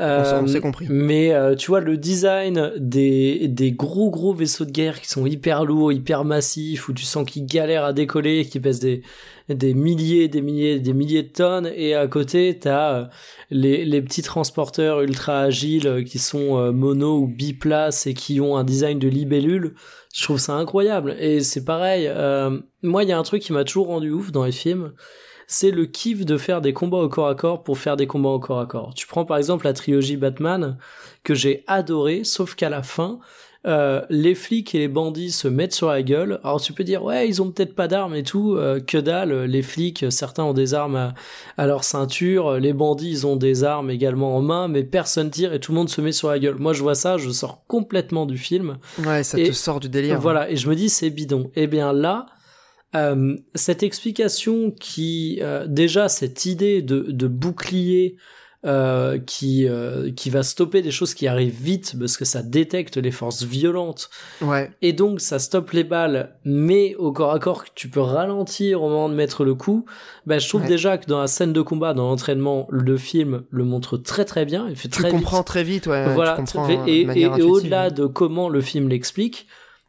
euh, On s'est- on s'est compris. Mais euh, tu vois, le design des, des gros gros vaisseaux de guerre qui sont hyper lourds, hyper massifs, où tu sens qu'ils galèrent à décoller, qui pèsent des, des milliers, des milliers, des milliers de tonnes, et à côté, t'as euh, les, les petits transporteurs ultra agiles euh, qui sont euh, mono ou biplace et qui ont un design de libellule. Je trouve ça incroyable. Et c'est pareil, euh, moi, il y a un truc qui m'a toujours rendu ouf dans les films, c'est le kiff de faire des combats au corps à corps pour faire des combats au corps à corps. Tu prends par exemple la trilogie Batman que j'ai adoré, sauf qu'à la fin, euh, les flics et les bandits se mettent sur la gueule. Alors tu peux dire ouais ils ont peut-être pas d'armes et tout, euh, que dalle. Les flics certains ont des armes à, à leur ceinture, les bandits ils ont des armes également en main, mais personne tire et tout le monde se met sur la gueule. Moi je vois ça, je sors complètement du film. Ouais, ça Et- te sort du délire. Voilà, et je me dis c'est bidon. Eh bien là, euh, cette explication qui, euh, déjà cette idée de, de bouclier euh, qui euh, qui va stopper des choses qui arrivent vite parce que ça détecte les forces violentes Ouais. et donc ça stoppe les balles mais au corps à corps tu peux ralentir au moment de mettre le coup bah je trouve Ouais. déjà que dans la scène de combat dans l'entraînement le film le montre très très bien il fait Tu très vite. comprends très vite, ouais. voilà tu comprends très- et, au-delà de comment le film l'explique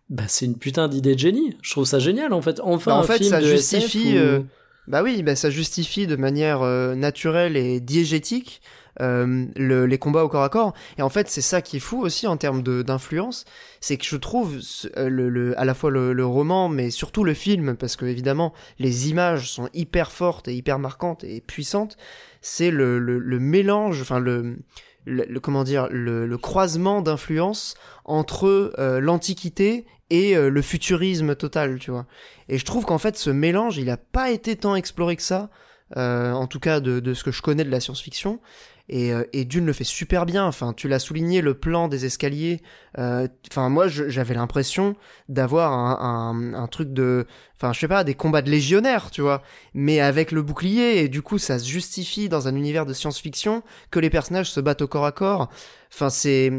bah c'est une putain d'idée de génie je trouve ça génial en fait enfin Bah, en un fait, film ça de justifie, SF où- euh, Bah oui, bah ça justifie de manière euh, naturelle et diégétique euh, le- les combats au corps à corps. Et en fait, c'est ça qui est fou aussi en termes d'influence, c'est que je trouve le, le- à la fois le, le roman, mais surtout le film, parce que évidemment les images sont hyper fortes et hyper marquantes et puissantes. C'est le mélange, enfin le, le, le- comment dire, le, le croisement d'influences entre euh, l'antiquité et euh, le futurisme total, tu vois. Et je trouve qu'en fait, ce mélange, il a pas été tant exploré que ça, euh, en tout cas de, de ce que je connais de la science-fiction. Et, euh, et Dune le fait super bien. Enfin, tu l'as souligné, le plan des escaliers. euh, Enfin, moi, j'avais l'impression d'avoir un, un, un truc de, enfin, je sais pas, des combats de légionnaires, tu vois, mais avec le bouclier. Et du coup, ça se justifie dans un univers de science-fiction que les personnages se battent au corps à corps. Enfin, c'est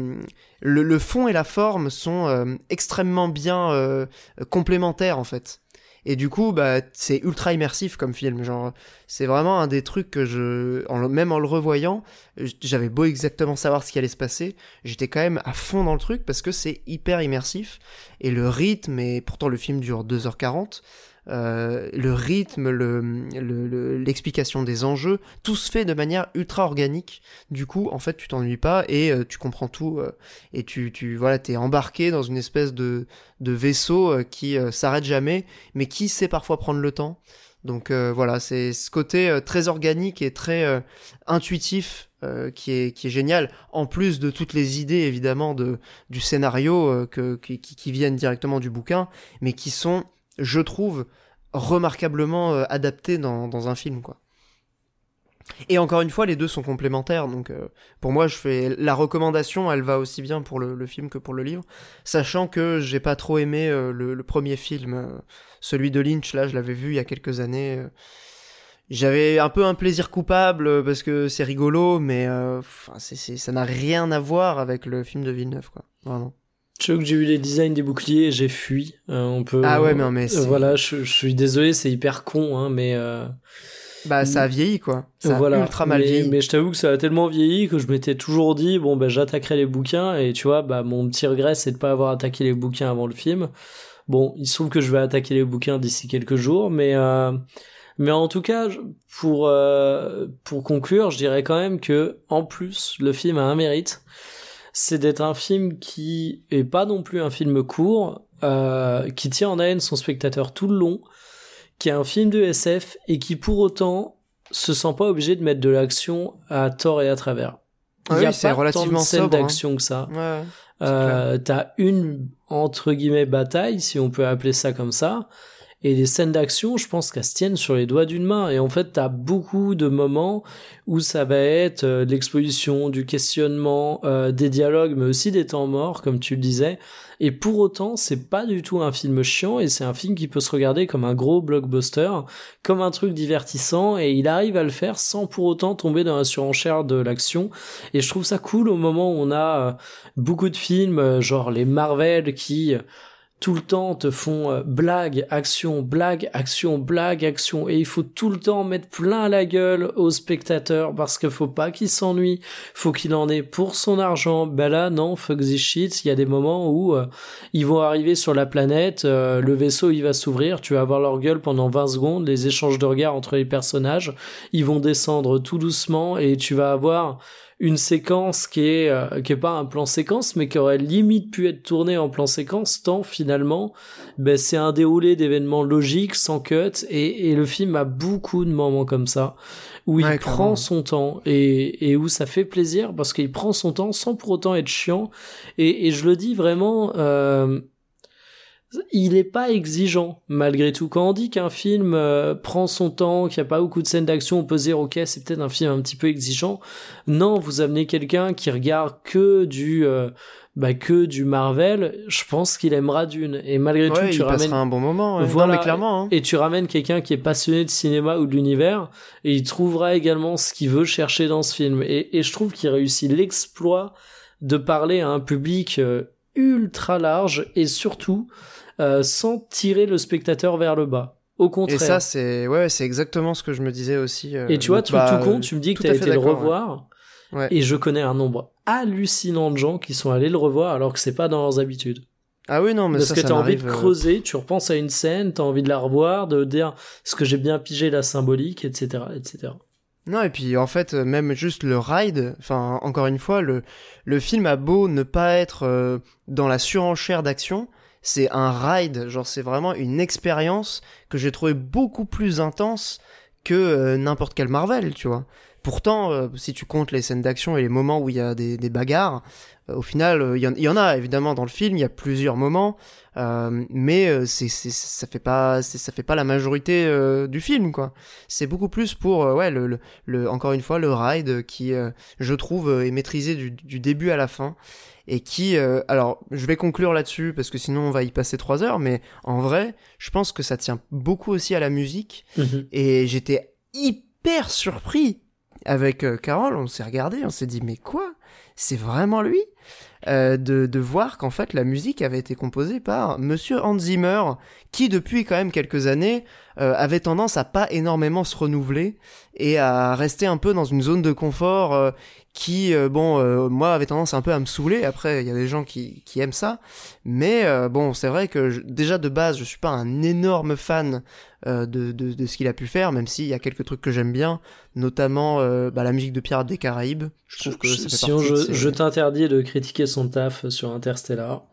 le, le fond et la forme sont euh, extrêmement bien euh, complémentaires en fait. Et du coup, bah, c'est ultra immersif comme film. Genre, c'est vraiment un des trucs que je, même en le revoyant, j'avais beau exactement savoir ce qui allait se passer, j'étais quand même à fond dans le truc parce que c'est hyper immersif. Et le rythme, et pourtant le film dure 2h40, euh, le rythme, le, le- le- l'explication des enjeux, tout se fait de manière ultra organique. Du coup, en fait, tu t'ennuies pas et euh, tu comprends tout euh, et tu, tu voilà, t'es embarqué dans une espèce de, de vaisseau euh, qui s'arrête jamais, mais qui sait parfois prendre le temps. Donc voilà, c'est ce côté très organique et très intuitif qui est qui est génial. En plus de toutes les idées évidemment de du scénario euh, que qui qui viennent directement du bouquin, mais qui sont, je trouve, remarquablement euh, adaptées dans un film quoi. Et encore une fois, les deux sont complémentaires. Donc, euh, pour moi, je fais la recommandation. Elle va aussi bien pour le, film que pour le livre, sachant que j'ai pas trop aimé euh, le, premier film, celui de Lynch. Là, je l'avais vu il y a quelques années. J'avais un peu un plaisir coupable parce que c'est rigolo, mais ça n'a rien à voir avec le film de Villeneuve, quoi. Vraiment. Je sais que j'ai eu les designs des boucliers et j'ai fui. Euh, on peut. Ah ouais, mais non, mais Euh, c'est- voilà, je, je suis désolé, c'est hyper con, hein, mais. euh, Bah, ça a vieilli, quoi. Ça a voilà. ultra mal mais, vieilli. mais je t'avoue que ça a tellement vieilli que je m'étais toujours dit bon ben j'attaquerai les bouquins et tu vois bah mon petit regret c'est de pas avoir attaqué les bouquins avant le film. Bon, il se trouve que je vais attaquer les bouquins d'ici quelques jours, mais euh, mais en tout cas pour euh, pour conclure, je dirais quand même que en plus le film a un mérite, c'est d'être un film qui est pas non plus un film court, euh, qui tient en haleine son spectateur tout le long, qui est un film de SF et qui pour autant se sent pas obligé de mettre de l'action à tort et à travers. Ah Il y a oui, pas tant relativement de scènes hein. d'action que ça. Ouais. Euh, T'as une entre guillemets bataille, si on peut appeler ça comme ça, et les scènes d'action, je pense qu'elles se tiennent sur les doigts d'une main. Et en fait, t'as beaucoup de moments où ça va être euh, l'exposition, du questionnement, euh, des dialogues, mais aussi des temps morts, comme tu le disais. Et pour autant, c'est pas du tout un film chiant, et c'est un film qui peut se regarder comme un gros blockbuster, comme un truc divertissant, et il arrive à le faire sans pour autant tomber dans la surenchère de l'action. Et je trouve ça cool au moment où on a euh, beaucoup de films, genre les Marvel, qui tout le temps te font euh, blague, action, blague, action, blague, action, et il faut tout le temps mettre plein la gueule aux spectateurs parce qu'il faut pas qu'il s'ennuie, faut qu'il en ait pour son argent. Ben là, non, fuck this shit. Il y a des moments où euh, ils vont arriver sur la planète, euh, le vaisseau il va s'ouvrir, tu vas avoir leur gueule pendant 20 secondes, les échanges de regards entre les personnages, ils vont descendre tout doucement et tu vas avoir une séquence qui est euh, qui est pas un plan séquence mais qui aurait limite pu être tournée en plan séquence tant finalement ben c'est un déroulé d'événements logiques sans cut et, et le film a beaucoup de moments comme ça où il Ouais, prend son temps et, et où ça fait plaisir parce qu'il prend son temps sans pour autant être chiant et, et je le dis vraiment euh, il est pas exigeant malgré tout. Quand on dit qu'un film euh, prend son temps, qu'il n'y a pas beaucoup de scènes d'action, on peut se dire ok c'est peut-être un film un petit peu exigeant. Non, vous amenez quelqu'un qui regarde que du euh, bah, que du Marvel, je pense qu'il aimera Dune. Et malgré Ouais, tout, tu il ramènes un bon moment. ouais. Voilà. Non, mais clairement. hein. et tu ramènes quelqu'un qui est passionné de cinéma ou de l'univers et il trouvera également ce qu'il veut chercher dans ce film. Et, et je trouve qu'il réussit l'exploit de parler à un public euh, ultra large et surtout euh, sans tirer le spectateur vers le bas. Au contraire. Et ça, c'est ouais, c'est exactement ce que je me disais aussi. euh, Et tu vois, tout, bah, tout con, tu me dis que tu as été le ouais. revoir. Ouais. Et je connais un nombre hallucinant de gens qui sont allés le revoir alors que c'est pas dans leurs habitudes. Ah oui, non, mais Parce ça, que t'as envie de euh, creuser, tu repenses à une scène, t'as envie de la revoir, de dire ce que j'ai bien pigé la symbolique, etc., etc. Non, et puis en fait, euh, même juste le ride, enfin, encore une fois, le, le film a beau ne pas être euh, dans la surenchère d'action, c'est un ride, genre c'est vraiment une expérience que j'ai trouvé beaucoup plus intense que euh, n'importe quel Marvel, tu vois. Pourtant, euh, si tu comptes les scènes d'action et les moments où il y a des, bagarres, euh, au final, il y, en- a évidemment dans le film, il y a plusieurs moments, mais c'est, ça fait pas, ça fait pas la majorité du film, quoi. C'est beaucoup plus pour, ouais, le, encore une fois, le ride qui, je trouve, est maîtrisé du début à la fin et qui, euh, alors, je vais conclure là-dessus parce que sinon on va y passer trois heures, mais en vrai, je pense que ça tient beaucoup aussi à la musique Mhm. et j'étais hyper surpris avec euh, Carole. On s'est regardé, on s'est dit mais quoi? C'est vraiment lui Euh, de, de voir qu'en fait la musique avait été composée par Monsieur Hans Zimmer, qui depuis quand même quelques années euh, avait tendance à pas énormément se renouveler et à rester un peu dans une zone de confort euh, qui, bon, moi avait tendance un peu à me saouler. Après, il y a des gens qui, qui aiment ça, mais bon, c'est vrai que je- déjà de base, je suis pas un énorme fan de, de, de ce qu'il a pu faire, même s'il y a quelques trucs que j'aime bien, notamment bah, la musique de Pirates des Caraïbes. Je trouve que ça fait Sinon, je, t'interdis de critiquer son taf sur Interstellar.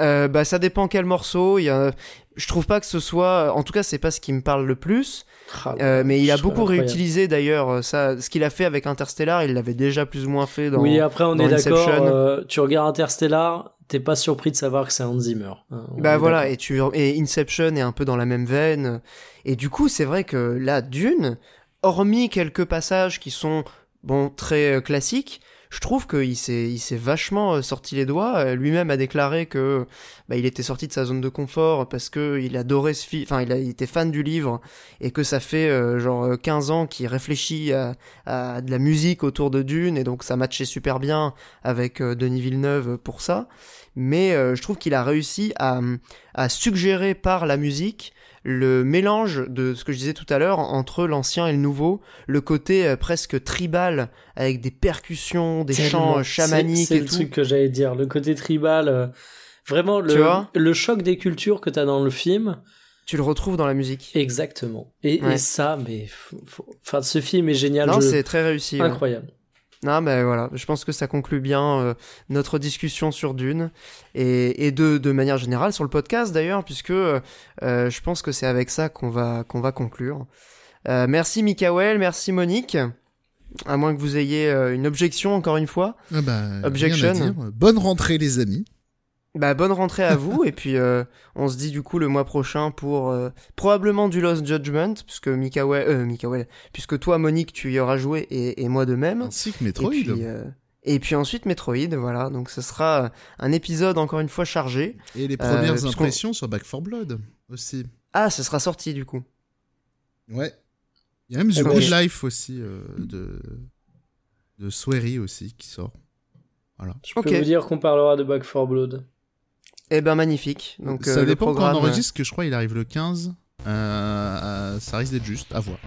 Euh, bah ça dépend quel morceau. Il y a... Je trouve pas que ce soit, en tout cas c'est pas ce qui me parle le plus. Ah, Euh, mais il a beaucoup incroyable. réutilisé d'ailleurs euh, ça, ce qu'il a fait avec Interstellar, il l'avait déjà plus ou moins fait dans. Oui, après on dans est d'accord. Inception. euh, tu regardes Interstellar, t'es pas surpris de savoir que c'est Hans Zimmer. hein, Bah voilà, et tu et Inception est un peu dans la même veine. Et du coup, c'est vrai que là, Dune, hormis quelques passages qui sont bon très euh, classiques, je trouve qu'il s'est il s'est vachement euh, sorti les doigts. Euh, Lui-même a déclaré que bah, il était sorti de sa zone de confort parce que il adorait ce film, enfin il, était fan du livre et que ça fait euh, genre euh, 15 ans qu'il réfléchit à, de la musique autour de Dune et donc ça matchait super bien avec Denis Villeneuve pour ça. Mais je trouve qu'il a réussi à, à suggérer par la musique le mélange de ce que je disais tout à l'heure entre l'ancien et le nouveau, le côté euh, presque tribal avec des percussions, des chants euh, chamaniques C'est le truc que j'allais dire, le côté tribal. euh, vraiment, le, le choc des cultures que t'as dans le film. Tu le retrouves dans la musique. Exactement. Et, Ouais. et ça, mais. Enfin, ce film est génial. non, je- c'est très réussi. ouais. Incroyable. Non, mais voilà, je pense que ça conclut bien euh, notre discussion sur Dune et, et de, de manière générale sur le podcast d'ailleurs, puisque euh, euh, je pense que c'est avec ça qu'on va, qu'on va conclure. Euh, merci Mikael, merci Monique. À moins que vous ayez euh, une objection encore une fois. Ah bah, Objection. Bonne rentrée les amis. Bah, bonne rentrée à vous et puis euh, on se dit du coup le mois prochain pour euh, probablement du Lost Judgment puisque Mikael, euh, Mikael, puisque toi Monique tu y auras joué et, et moi de même. Ainsi que Et Metroid. puis, euh, et puis ensuite Metroid, voilà. Donc ce sera un épisode encore une fois chargé. Et les premières impressions sur Back 4 Blood aussi. Ah, ce sera sorti du coup. Ouais. Il y a même The Ok. Good Life aussi euh, de de Swery aussi qui sort. Voilà. Je peux vous dire qu'on parlera de Back 4 Blood. Eh ben magnifique. Donc euh, ça le dépend programme. quand on enregistre, que je crois il arrive le 15. Euh, euh, ça risque d'être juste, à voir.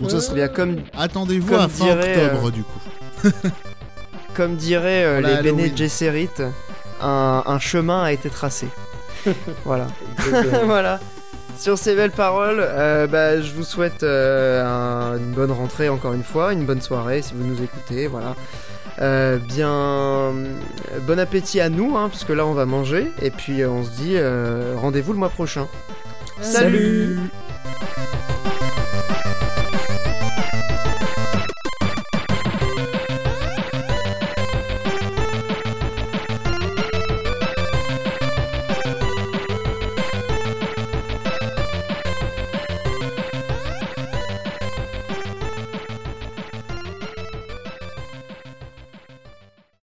Donc ça serait bien comme Attendez-vous Comme à fin dirait, euh, octobre du coup. comme diraient euh, les Bene. Gesserit, un, un chemin a été tracé. voilà. Voilà. Sur ces belles paroles, euh, bah, je vous souhaite euh, un- une bonne rentrée encore une fois, une bonne soirée si vous nous écoutez, voilà. Euh, bien, bon appétit à nous, hein, parce que là on va manger, et puis euh, on se dit euh, rendez-vous le mois prochain. Salut. Salut